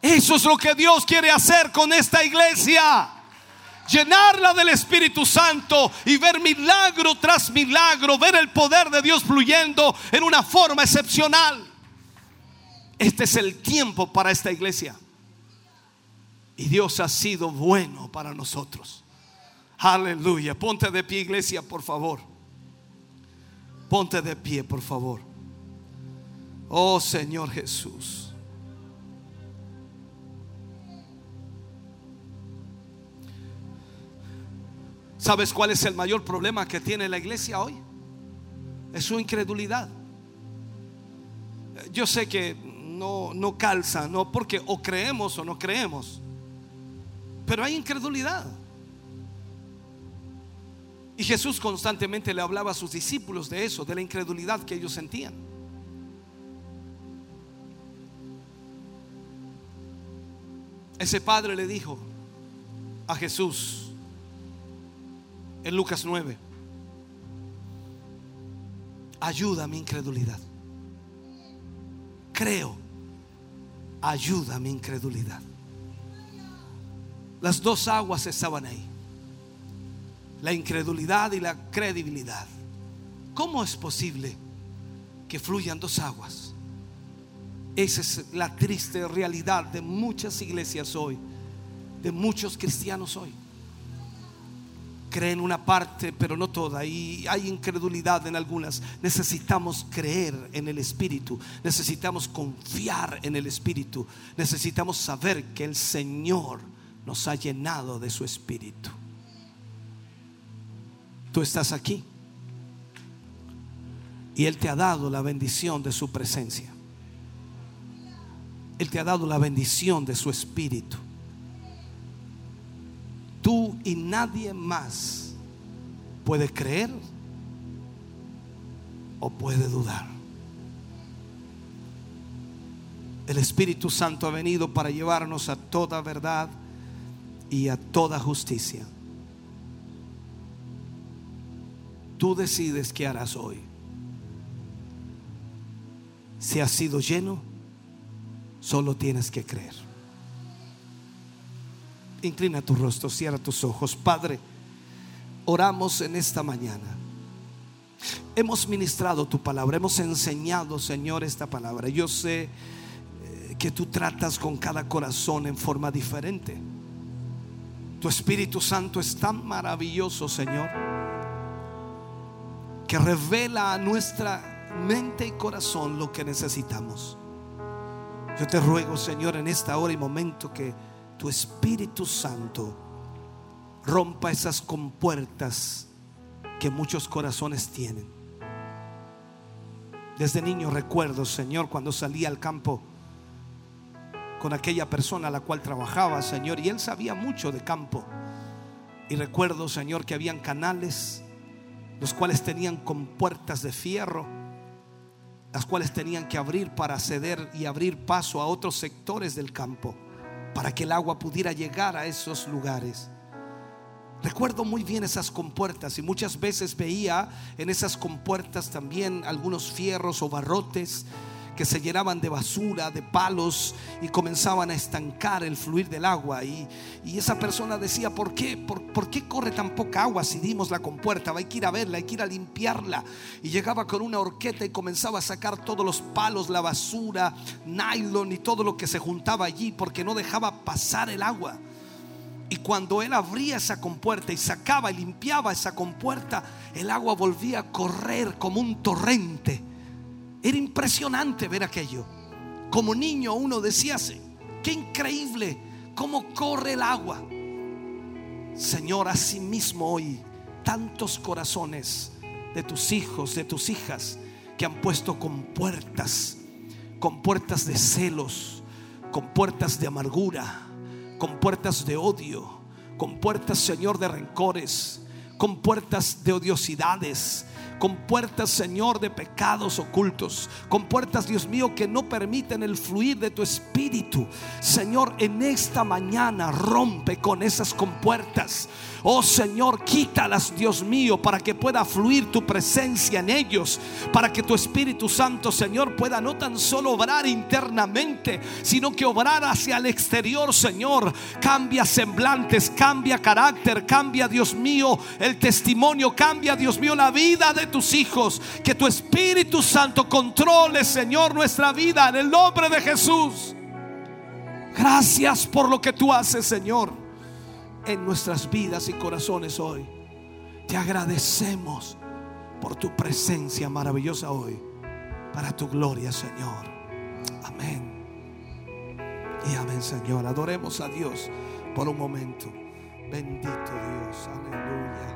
[SPEAKER 6] Eso es lo que Dios quiere hacer con esta iglesia llenarla del Espíritu Santo y ver milagro tras milagro, ver el poder de Dios fluyendo en una forma excepcional. Este es el tiempo para esta iglesia. Y Dios ha sido bueno para nosotros. Aleluya. Ponte de pie, iglesia, por favor. Ponte de pie, por favor. Oh Señor Jesús. ¿Sabes cuál es el mayor problema que tiene la iglesia hoy? Es su incredulidad. Yo sé que no, no calza, no porque o creemos o no creemos, pero hay incredulidad. Y Jesús constantemente le hablaba a sus discípulos de eso, de la incredulidad que ellos sentían. Ese padre le dijo a Jesús en Lucas 9, ayuda a mi incredulidad. Creo, ayuda a mi incredulidad. Las dos aguas estaban ahí. La incredulidad y la credibilidad. ¿Cómo es posible que fluyan dos aguas? Esa es la triste realidad de muchas iglesias hoy, de muchos cristianos hoy. Creen una parte, pero no toda, y hay incredulidad en algunas. Necesitamos creer en el Espíritu, necesitamos confiar en el Espíritu, necesitamos saber que el Señor nos ha llenado de su Espíritu. Tú estás aquí y Él te ha dado la bendición de su presencia. Él te ha dado la bendición de su espíritu. Tú y nadie más puede creer o puede dudar. El Espíritu Santo ha venido para llevarnos a toda verdad y a toda justicia. Tú decides qué harás hoy. Si has sido lleno, Solo tienes que creer. Inclina tu rostro, cierra tus ojos. Padre, oramos en esta mañana. Hemos ministrado tu palabra, hemos enseñado, Señor, esta palabra. Yo sé eh, que tú tratas con cada corazón en forma diferente. Tu Espíritu Santo es tan maravilloso, Señor, que revela a nuestra mente y corazón lo que necesitamos. Yo te ruego, Señor, en esta hora y momento que tu Espíritu Santo rompa esas compuertas que muchos corazones tienen. Desde niño recuerdo, Señor, cuando salía al campo con aquella persona a la cual trabajaba, Señor, y él sabía mucho de campo. Y recuerdo, Señor, que habían canales, los cuales tenían compuertas de fierro las cuales tenían que abrir para ceder y abrir paso a otros sectores del campo, para que el agua pudiera llegar a esos lugares. Recuerdo muy bien esas compuertas y muchas veces veía en esas compuertas también algunos fierros o barrotes que se llenaban de basura, de palos y comenzaban a estancar el fluir del agua. Y, esa persona decía, ¿por qué? ¿Por, qué corre tan poca agua si dimos la compuerta? Hay que ir a verla, hay que ir a limpiarla. Y llegaba con una horqueta y comenzaba a sacar todos los palos, la basura, nylon y todo lo que se juntaba allí porque no dejaba pasar el agua. Y cuando él abría esa compuerta y sacaba y limpiaba esa compuerta, el agua volvía a correr como un torrente era impresionante ver aquello. Como niño uno decía, qué increíble cómo corre el agua. Señor, mismo hoy tantos corazones de tus hijos, de tus hijas, que han puesto con puertas, con puertas de celos, con puertas de amargura, con puertas de odio, con puertas, Señor, de rencores, con puertas de odiosidades, con puertas, Señor, de pecados ocultos, con puertas, Dios mío, que no permiten el fluir de tu espíritu. Señor, en esta mañana rompe con esas compuertas. Oh Señor, quítalas, Dios mío, para que pueda fluir tu presencia en ellos, para que tu Espíritu Santo, Señor, pueda no tan solo obrar internamente, sino que obrar hacia el exterior, Señor. Cambia semblantes, cambia carácter, cambia, Dios mío, el testimonio, cambia, Dios mío, la vida de tus hijos. Que tu Espíritu Santo controle, Señor, nuestra vida en el nombre de Jesús. Gracias por lo que tú haces, Señor en nuestras vidas y corazones hoy. Te agradecemos por tu presencia maravillosa hoy.
[SPEAKER 7] para tu gloria, Señor. Amén. Y amén, Señor. Adoremos a Dios por un momento. Bendito Dios. Aleluya.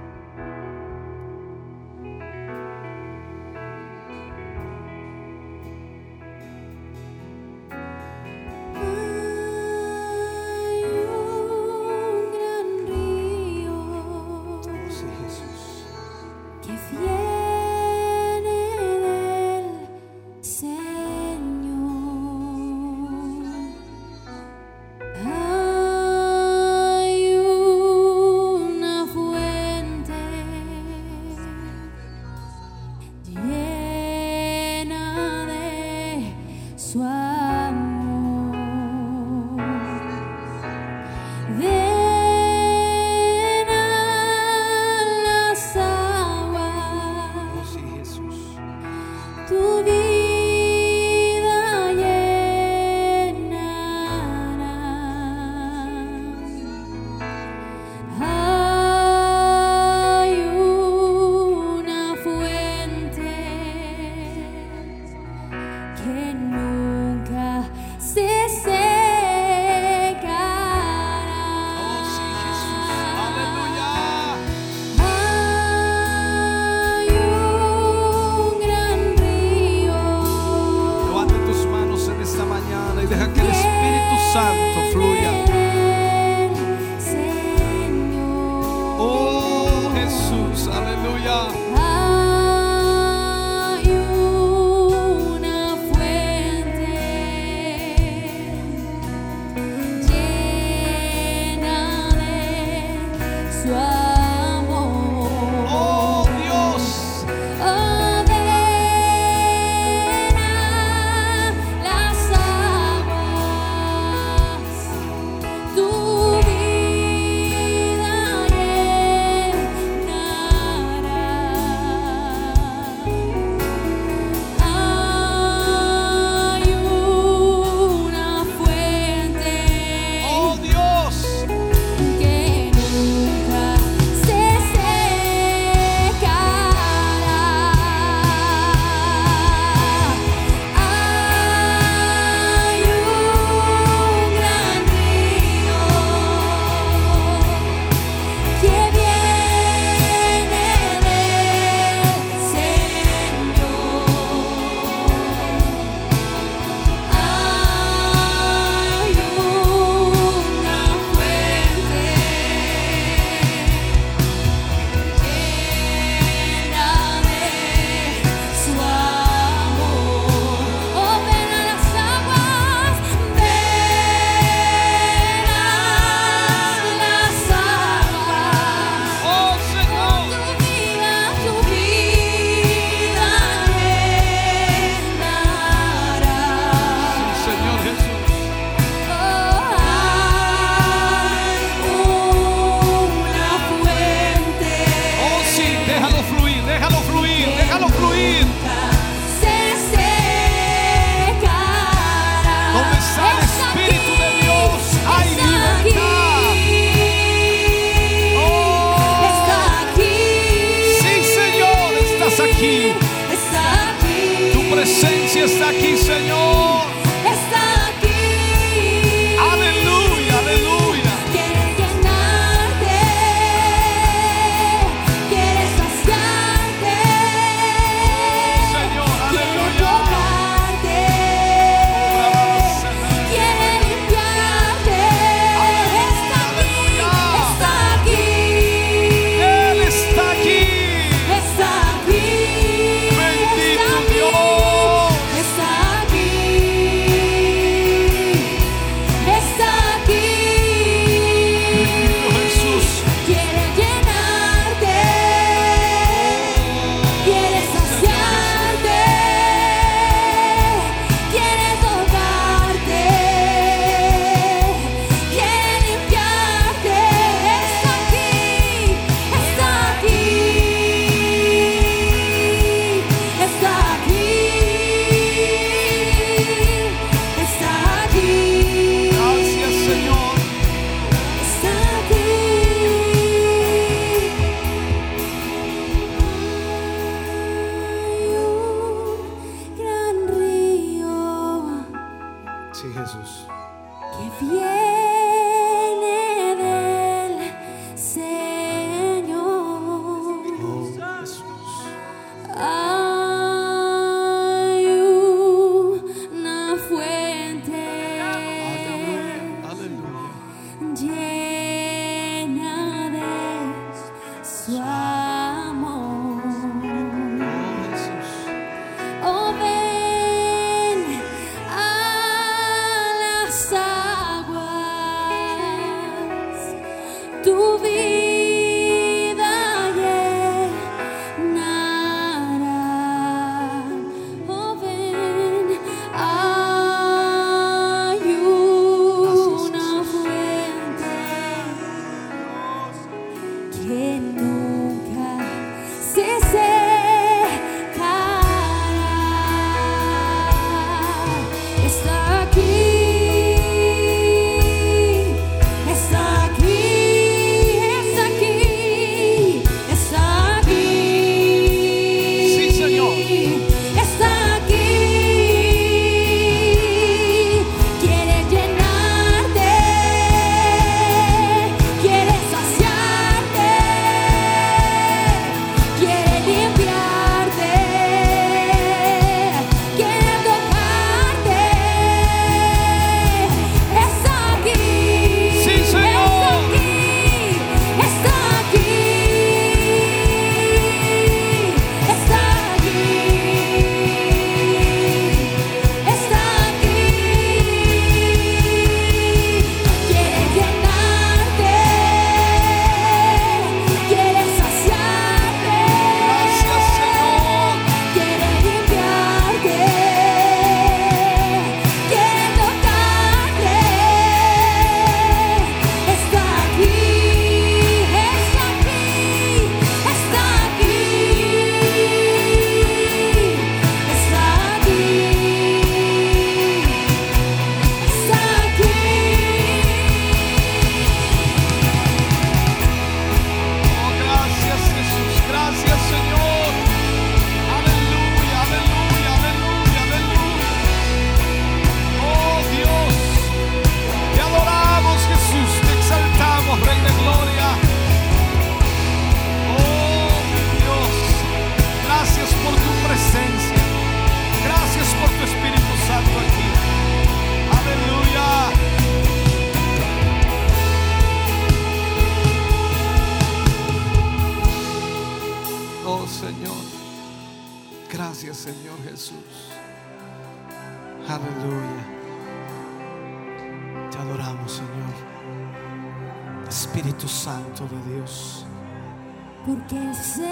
[SPEAKER 7] Porque sé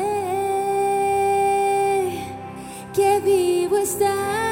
[SPEAKER 7] que vivo estás,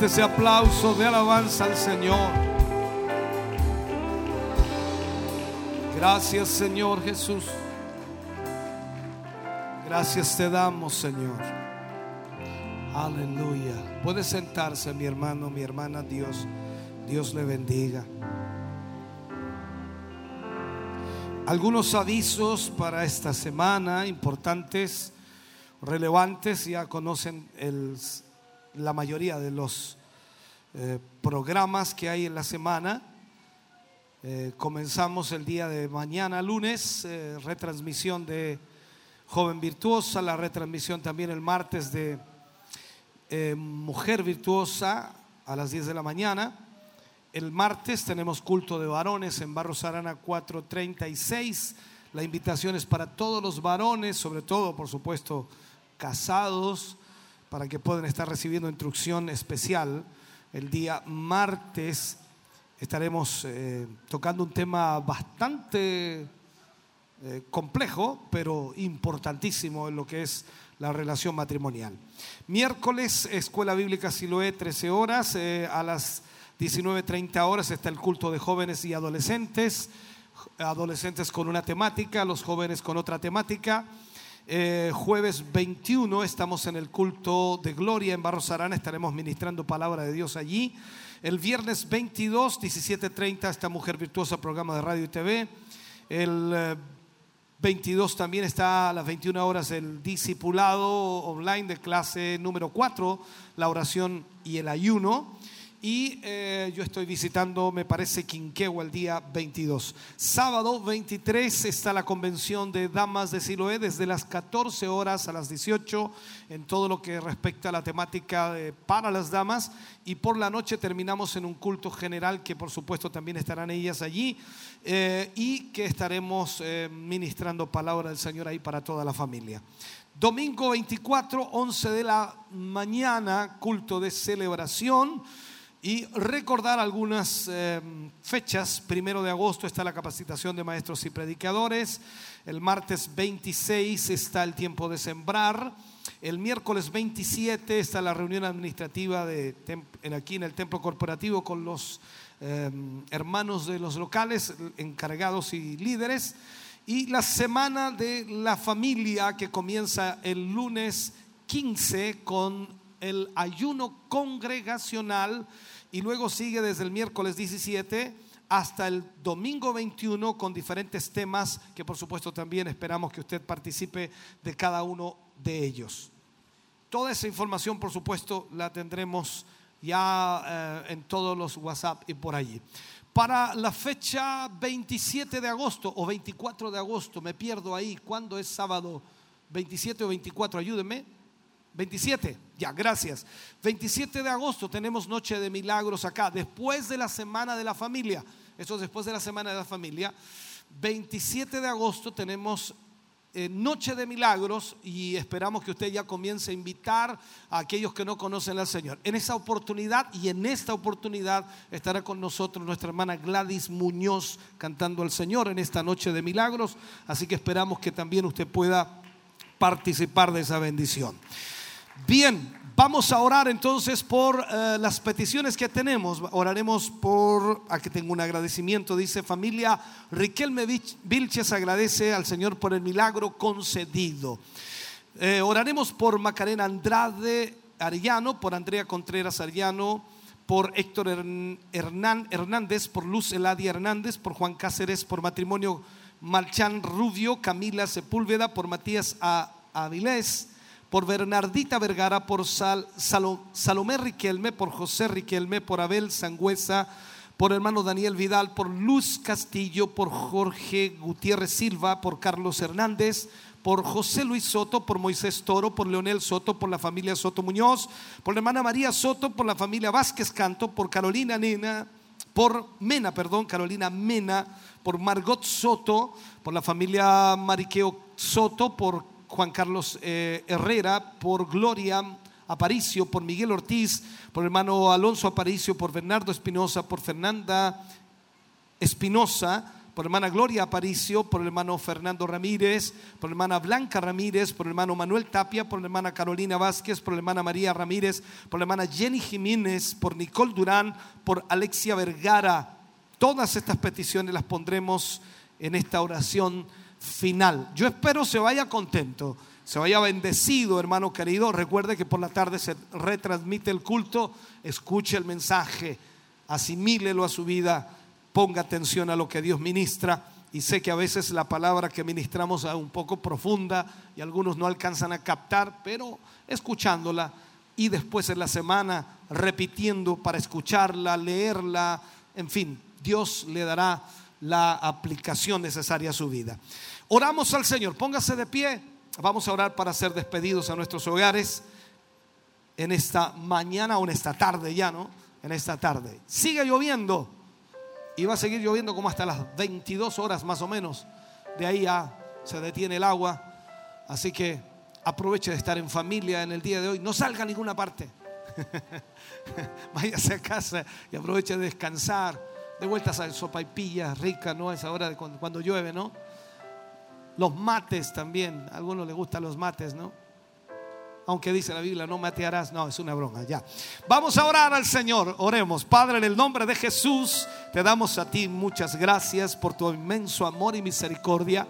[SPEAKER 6] Fuerte ese aplauso de alabanza al Señor. Gracias Señor Jesús. Gracias te damos Señor. Aleluya. Puede sentarse mi hermano, mi hermana. Dios, Dios le bendiga. Algunos avisos para esta semana importantes, relevantes. Ya conocen el la mayoría de los eh, programas que hay en la semana. Eh, comenzamos el día de mañana, lunes, eh, retransmisión de Joven Virtuosa, la retransmisión también el martes de Mujer Virtuosa a las 10 de la mañana. El martes tenemos culto de varones en Barros Arana 436. La invitación es para todos los varones, sobre todo, por supuesto, casados, para que puedan estar recibiendo instrucción especial. El día martes estaremos eh, tocando un tema bastante eh, complejo, pero importantísimo en lo que es la relación matrimonial. Miércoles, Escuela Bíblica Siloé, 13 horas. eh, a las 19.30 horas está el culto de jóvenes y adolescentes. Adolescentes con una temática, los jóvenes con otra temática. Eh, jueves 21 estamos en el culto de gloria en Barros Arana, estaremos ministrando palabra de Dios allí. El viernes 22, 17.30, esta mujer virtuosa, programa de radio y TV. El eh, 22 también está a las 21 horas el discipulado online de clase número 4, la oración y el ayuno. Y eh, yo estoy visitando, me parece, Quinquegua el día 22. Sábado 23 está la convención de Damas de Siloé desde las 14 horas a las 18 en todo lo que respecta a la temática de- para las damas. Y por la noche terminamos en un culto general que por supuesto también estarán ellas allí eh, y que estaremos eh, ministrando palabra del Señor ahí para toda la familia. Domingo 24, 11 de la mañana, culto de celebración. Y recordar algunas eh, fechas. Primero de agosto está la capacitación de maestros y predicadores. El martes 26 está el tiempo de sembrar. El miércoles 27 está la reunión administrativa de, en- aquí en el templo corporativo con los eh, hermanos de los locales, encargados y líderes. Y la semana de la familia que comienza el lunes 15 con el ayuno congregacional y luego sigue desde el miércoles 17 hasta el domingo 21 con diferentes temas que por supuesto también esperamos que usted participe de cada uno de ellos. Toda esa información por supuesto la tendremos ya eh, en todos los WhatsApp y por allí. Para la fecha 27 de agosto o 24 de agosto, me pierdo ahí, ¿cuándo es sábado? 27 o 24, ayúdenme. 27, ya, gracias. 27 de agosto tenemos Noche de Milagros acá, después de la Semana de la Familia. Eso es después de la Semana de la Familia. 27 de agosto tenemos eh, Noche de Milagros y esperamos que usted ya comience a invitar a aquellos que no conocen al Señor. En esa oportunidad y en esta oportunidad estará con nosotros nuestra hermana Gladys Muñoz cantando al Señor en esta Noche de Milagros. Así que esperamos que también usted pueda participar de esa bendición. Bien, vamos a orar entonces por eh, las peticiones que tenemos. Oraremos por, aquí tengo un agradecimiento, dice familia Riquelme Vilches agradece al Señor por el milagro concedido. Eh, oraremos por Macarena Andrade Arellano, por Andrea Contreras Arellano, por Héctor Hern- Hernán Hernández, por Luz Eladia Hernández, por Juan Cáceres, por matrimonio Marchán Rubio, Camila Sepúlveda, por Matías Avilés, por Bernardita Vergara, por Sal- Salo- Salomé Riquelme, por José Riquelme, por Abel Sangüesa, por hermano Daniel Vidal, por Luz Castillo, por Jorge Gutiérrez Silva, por Carlos Hernández, por José Luis Soto, por Moisés Toro, por Leonel Soto, por la familia Soto Muñoz, por la hermana María Soto, por la familia Vázquez Canto, por Carolina Nena, por Mena, perdón, Carolina Mena, por Margot Soto, por la familia Mariqueo Soto, por Juan Carlos eh, Herrera, por Gloria Aparicio, por Miguel Ortiz, por hermano Alonso Aparicio, por Bernardo Espinosa, por Fernanda Espinosa, por hermana Gloria Aparicio, por hermano Fernando Ramírez, por hermana Blanca Ramírez, por hermano Manuel Tapia, por hermana Carolina Vázquez, por hermana María Ramírez, por hermana Jenny Jiménez, por Nicole Durán, por Alexia Vergara. Todas estas peticiones las pondremos en esta oración final. Yo espero se vaya contento, se vaya bendecido, hermano querido. Recuerde que por la tarde se retransmite el culto, escuche el mensaje, asimílelo a su vida, ponga atención a lo que Dios ministra. Y sé que a veces la palabra que ministramos es un poco profunda y algunos no alcanzan a captar, pero escuchándola y después en la semana repitiendo para escucharla, leerla, en fin, Dios le dará la aplicación necesaria a su vida. Oramos al Señor, póngase de pie, vamos a orar para ser despedidos a nuestros hogares en esta mañana o en esta tarde ya, ¿no? En esta tarde. Sigue lloviendo y va a seguir lloviendo como hasta las 22 horas más o menos. De ahí ya se detiene el agua. Así que aproveche de estar en familia en el día de hoy. No salga a ninguna parte. Váyase a casa y aproveche de descansar. De vueltas a sopa y pilla rica, ¿no? A esa hora de cuando llueve, ¿no? Los mates también. A algunos les gustan los mates, ¿no? Aunque dice la Biblia, no matearás. No, es una broma, ya. Vamos a orar al Señor. Oremos. Padre, en el nombre de Jesús, te damos a ti muchas gracias por tu inmenso amor y misericordia.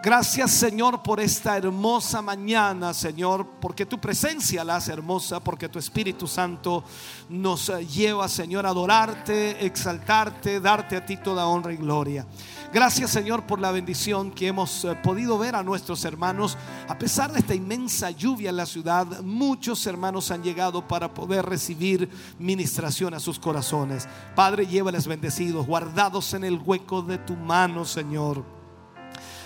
[SPEAKER 6] Gracias Señor por esta hermosa mañana, Señor, porque tu presencia la hace hermosa, porque tu Espíritu Santo nos eh, lleva, Señor, a adorarte, exaltarte, darte a ti toda honra y gloria. Gracias Señor por la bendición que hemos eh, podido ver a nuestros hermanos. A pesar de esta inmensa lluvia en la ciudad, muchos hermanos han llegado para poder recibir ministración a sus corazones. Padre, llévales bendecidos, guardados en el hueco de tu mano, Señor.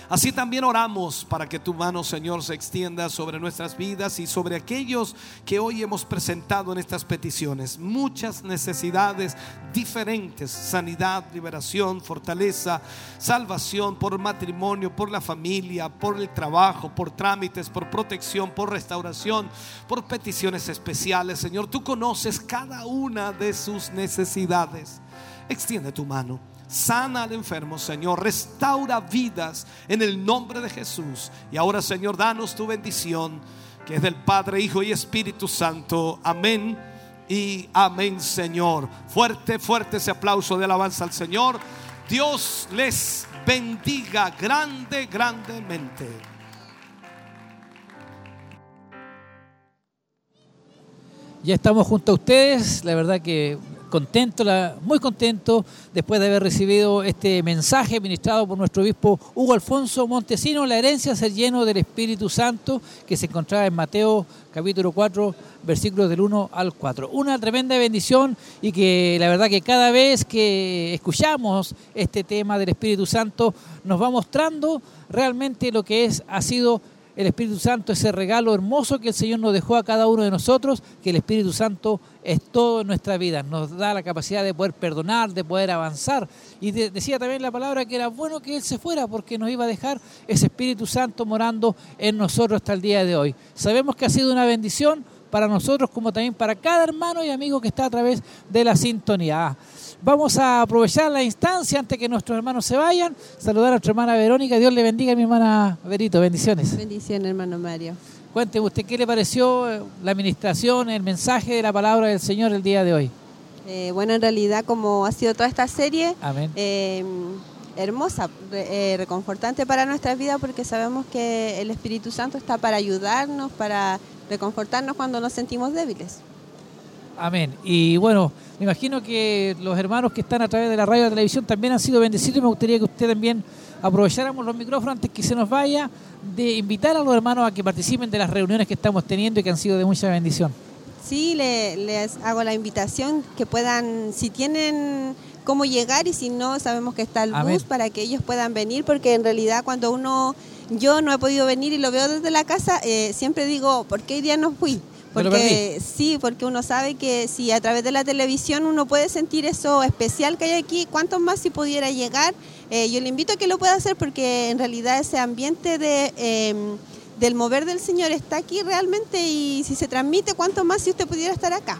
[SPEAKER 6] Así también oramos para que tu mano, Señor, se extienda sobre nuestras vidas y sobre aquellos que hoy hemos presentado en estas peticiones. Muchas necesidades diferentes, sanidad, liberación, fortaleza, salvación por matrimonio, por la familia, por el trabajo, por trámites, por protección, por restauración, por peticiones especiales. Señor, tú conoces cada una de sus necesidades. Extiende tu mano. Sana al enfermo, Señor. Restaura vidas en el nombre de Jesús. Y ahora, Señor, danos tu bendición, que es del Padre, Hijo y Espíritu Santo. Amén. Y amén, Señor. Fuerte, fuerte ese aplauso de alabanza al Señor. Dios les bendiga grande, grandemente.
[SPEAKER 1] Ya estamos junto a ustedes, la verdad que contento, muy contento después de haber recibido este mensaje ministrado por nuestro obispo Hugo Alfonso Montesino, la herencia ser lleno del Espíritu Santo, que se encontraba en Mateo capítulo 4, versículos del 1 al 4. Una tremenda bendición y que la verdad que cada vez que escuchamos este tema del Espíritu Santo nos va mostrando realmente lo que es, ha sido el Espíritu Santo, ese regalo hermoso que el Señor nos dejó a cada uno de nosotros, que el Espíritu Santo es todo en nuestra vida, nos da la capacidad de poder perdonar, de poder avanzar. Y de- decía también la palabra que era bueno que Él se fuera porque nos iba a dejar ese Espíritu Santo morando en nosotros hasta el día de hoy. Sabemos que ha sido una bendición para nosotros como también para cada hermano y amigo que está a través de la sintonía. Vamos a aprovechar la instancia antes que nuestros hermanos se vayan, saludar a nuestra hermana Verónica, Dios le bendiga a mi hermana Verito, bendiciones.
[SPEAKER 8] Bendición, hermano Mario.
[SPEAKER 1] Cuénteme usted qué le pareció eh, la administración, el mensaje de la palabra del Señor el día de hoy.
[SPEAKER 8] Eh, bueno, en realidad, como ha sido toda esta serie,
[SPEAKER 1] Amén.
[SPEAKER 8] eh, hermosa, re- eh, reconfortante para nuestras vidas, porque sabemos que el Espíritu Santo está para ayudarnos, para reconfortarnos cuando nos sentimos débiles.
[SPEAKER 1] Amén. Y bueno, me imagino que los hermanos que están a través de la radio y la televisión también han sido bendecidos y me gustaría que usted también aprovecháramos los micrófonos antes que se nos vaya, de invitar a los hermanos a que participen de las reuniones que estamos teniendo y que han sido de mucha bendición.
[SPEAKER 8] Sí, le- les hago la invitación que puedan, si tienen cómo llegar y si no, sabemos que está el
[SPEAKER 1] Amén.
[SPEAKER 8] bus para que ellos puedan venir, porque en realidad cuando uno, yo no he podido venir y lo veo desde la casa, eh, siempre digo, ¿por qué hoy día no fui? Porque sí, porque uno sabe que si a través de la televisión uno puede sentir eso especial que hay aquí, cuánto más si pudiera llegar. Eh, yo le invito a que lo pueda hacer porque en realidad ese ambiente de, eh, del mover del Señor está aquí realmente y si se transmite, cuánto más si usted pudiera estar acá.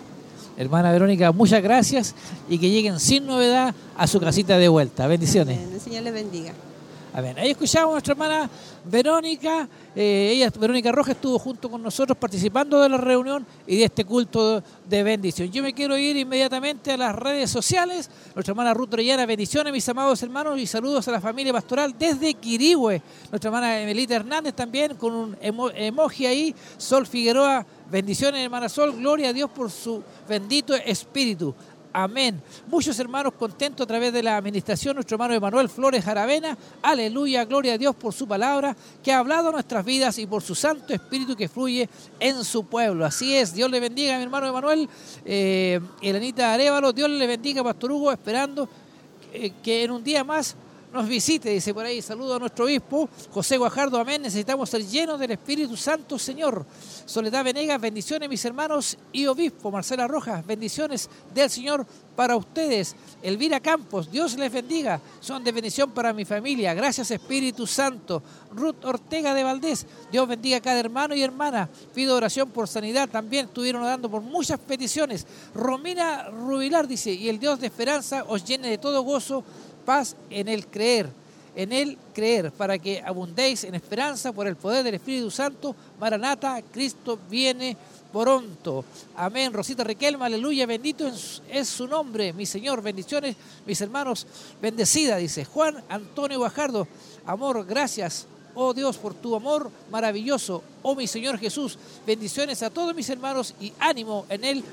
[SPEAKER 1] Hermana Verónica, muchas gracias y que lleguen sin novedad a su casita de vuelta. Bendiciones.
[SPEAKER 8] El Señor les bendiga.
[SPEAKER 1] A ver, ahí escuchamos a nuestra hermana Verónica. eh, ella, Verónica Rojas, estuvo junto con nosotros participando de la reunión y de este culto de bendición. Yo me quiero ir inmediatamente a las redes sociales. Nuestra hermana Ruth Orellana, bendiciones, mis amados hermanos, y saludos a la familia pastoral desde Quirihue. Nuestra hermana Emelita Hernández también con un emo- emoji ahí. Sol Figueroa, bendiciones, hermana Sol. Gloria a Dios por su bendito espíritu. Amén. Muchos hermanos contentos a través de la administración, nuestro hermano Emanuel Flores Jaravena. Aleluya, gloria a Dios por su palabra que ha hablado nuestras vidas y por su Santo Espíritu que fluye en su pueblo. Así es, Dios le bendiga mi hermano Emanuel. Eh, Elenita Arevalo, Dios le bendiga, Pastor Hugo, esperando eh, que en un día más nos visite, dice por ahí. Saludo a nuestro obispo, José Guajardo, amén. Necesitamos ser llenos del Espíritu Santo, Señor. Soledad Venegas, bendiciones, mis hermanos y obispo, Marcela Rojas, bendiciones del Señor para ustedes. Elvira Campos, Dios les bendiga. Son de bendición para mi familia. Gracias, Espíritu Santo. Ruth Ortega de Valdés, Dios bendiga a cada hermano y hermana. Pido oración por sanidad. También estuvieron orando por muchas peticiones. Romina Rubilar dice, y el Dios de esperanza os llene de todo gozo paz en el creer, en el creer, para que abundéis en esperanza por el poder del Espíritu Santo. Maranata, Cristo viene pronto. Amén. Rosita Riquelme, aleluya, bendito es, su nombre, mi Señor. Bendiciones, mis hermanos, bendecida, dice Juan Antonio Guajardo. Amor, gracias. Oh Dios, por tu amor maravilloso. Oh mi Señor Jesús, bendiciones a todos mis hermanos y ánimo en Él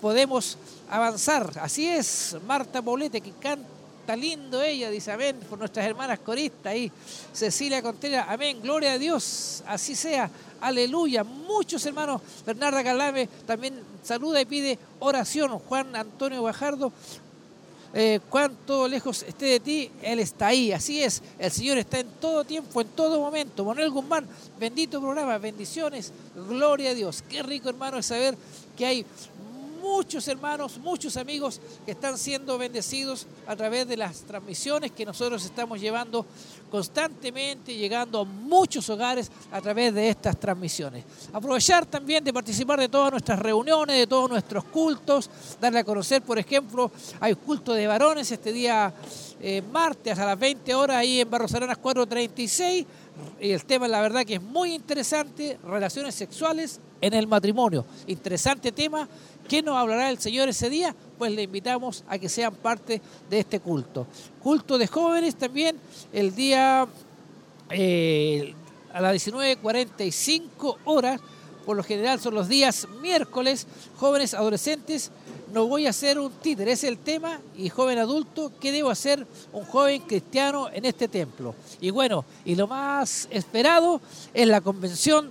[SPEAKER 1] podemos avanzar. Así es, Marta Paulete, que canta lindo ella, dice amén, por nuestras hermanas coristas ahí. Cecilia Contreras, amén, gloria a Dios, así sea, aleluya. Muchos hermanos, Bernarda Calame también saluda y pide oración. Juan Antonio Bajardo, eh, cuánto lejos esté de ti, Él está ahí. Así es, el Señor está en todo tiempo, en todo momento. Manuel Guzmán, bendito programa, bendiciones, gloria a Dios. Qué rico, hermano, saber que hay muchos hermanos, muchos amigos que están siendo bendecidos a través de las transmisiones que nosotros estamos llevando constantemente, llegando a muchos hogares a través de estas transmisiones. Aprovechar también de participar de todas nuestras reuniones, de todos nuestros cultos, darle a conocer, por ejemplo, hay culto de varones este día eh, martes a las 20 horas ahí en Barros Arenas 436 y el tema la verdad que es muy interesante, relaciones sexuales en el matrimonio. Interesante tema. ¿Qué nos hablará el Señor ese día? Pues le invitamos a que sean parte de este culto. Culto de jóvenes también el día eh, a las 19.45 horas. Por lo general son los días miércoles, jóvenes adolescentes. No voy a hacer un títer, es el tema. Y joven adulto, ¿qué debo hacer un joven cristiano en este templo? Y bueno, y lo más esperado es la convención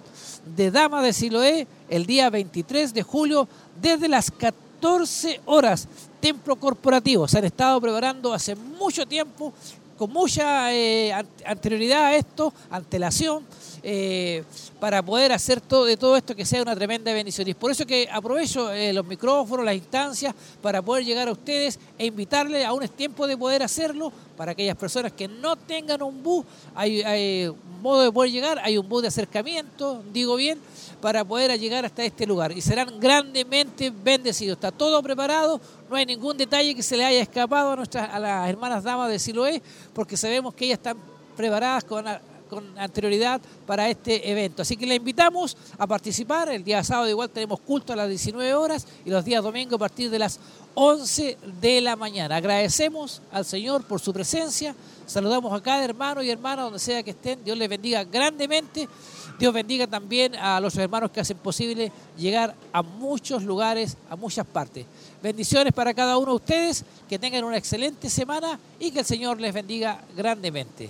[SPEAKER 1] de Dama de Siloé el día 23 de julio desde las 14 horas. Templo corporativo. Se han estado preparando hace mucho tiempo, con mucha eh, an- anterioridad a esto, antelación, eh, para poder hacer todo, de todo esto que sea una tremenda bendición. Y es por eso que aprovecho eh, los micrófonos, las instancias, para poder llegar a ustedes e invitarles, aún es tiempo de poder hacerlo, para aquellas personas que no tengan un bus, hay, hay modo de poder llegar, hay un bus de acercamiento, digo bien, para poder llegar hasta este lugar. Y serán grandemente bendecidos. Está todo preparado, no hay ningún detalle que se le haya escapado a, nuestras, a las hermanas damas de Siloé, porque sabemos que ellas están preparadas con, con anterioridad para este evento. Así que le invitamos a participar. El día sábado igual tenemos culto a las 19 horas y los días domingo a partir de las 11 de la mañana. Agradecemos al Señor por su presencia. Saludamos a cada hermano y hermana donde sea que estén. Dios les bendiga grandemente. Dios bendiga también a los hermanos que hacen posible llegar a muchos lugares, a muchas partes. Bendiciones para cada uno de ustedes, que tengan una excelente semana y que el Señor les bendiga grandemente.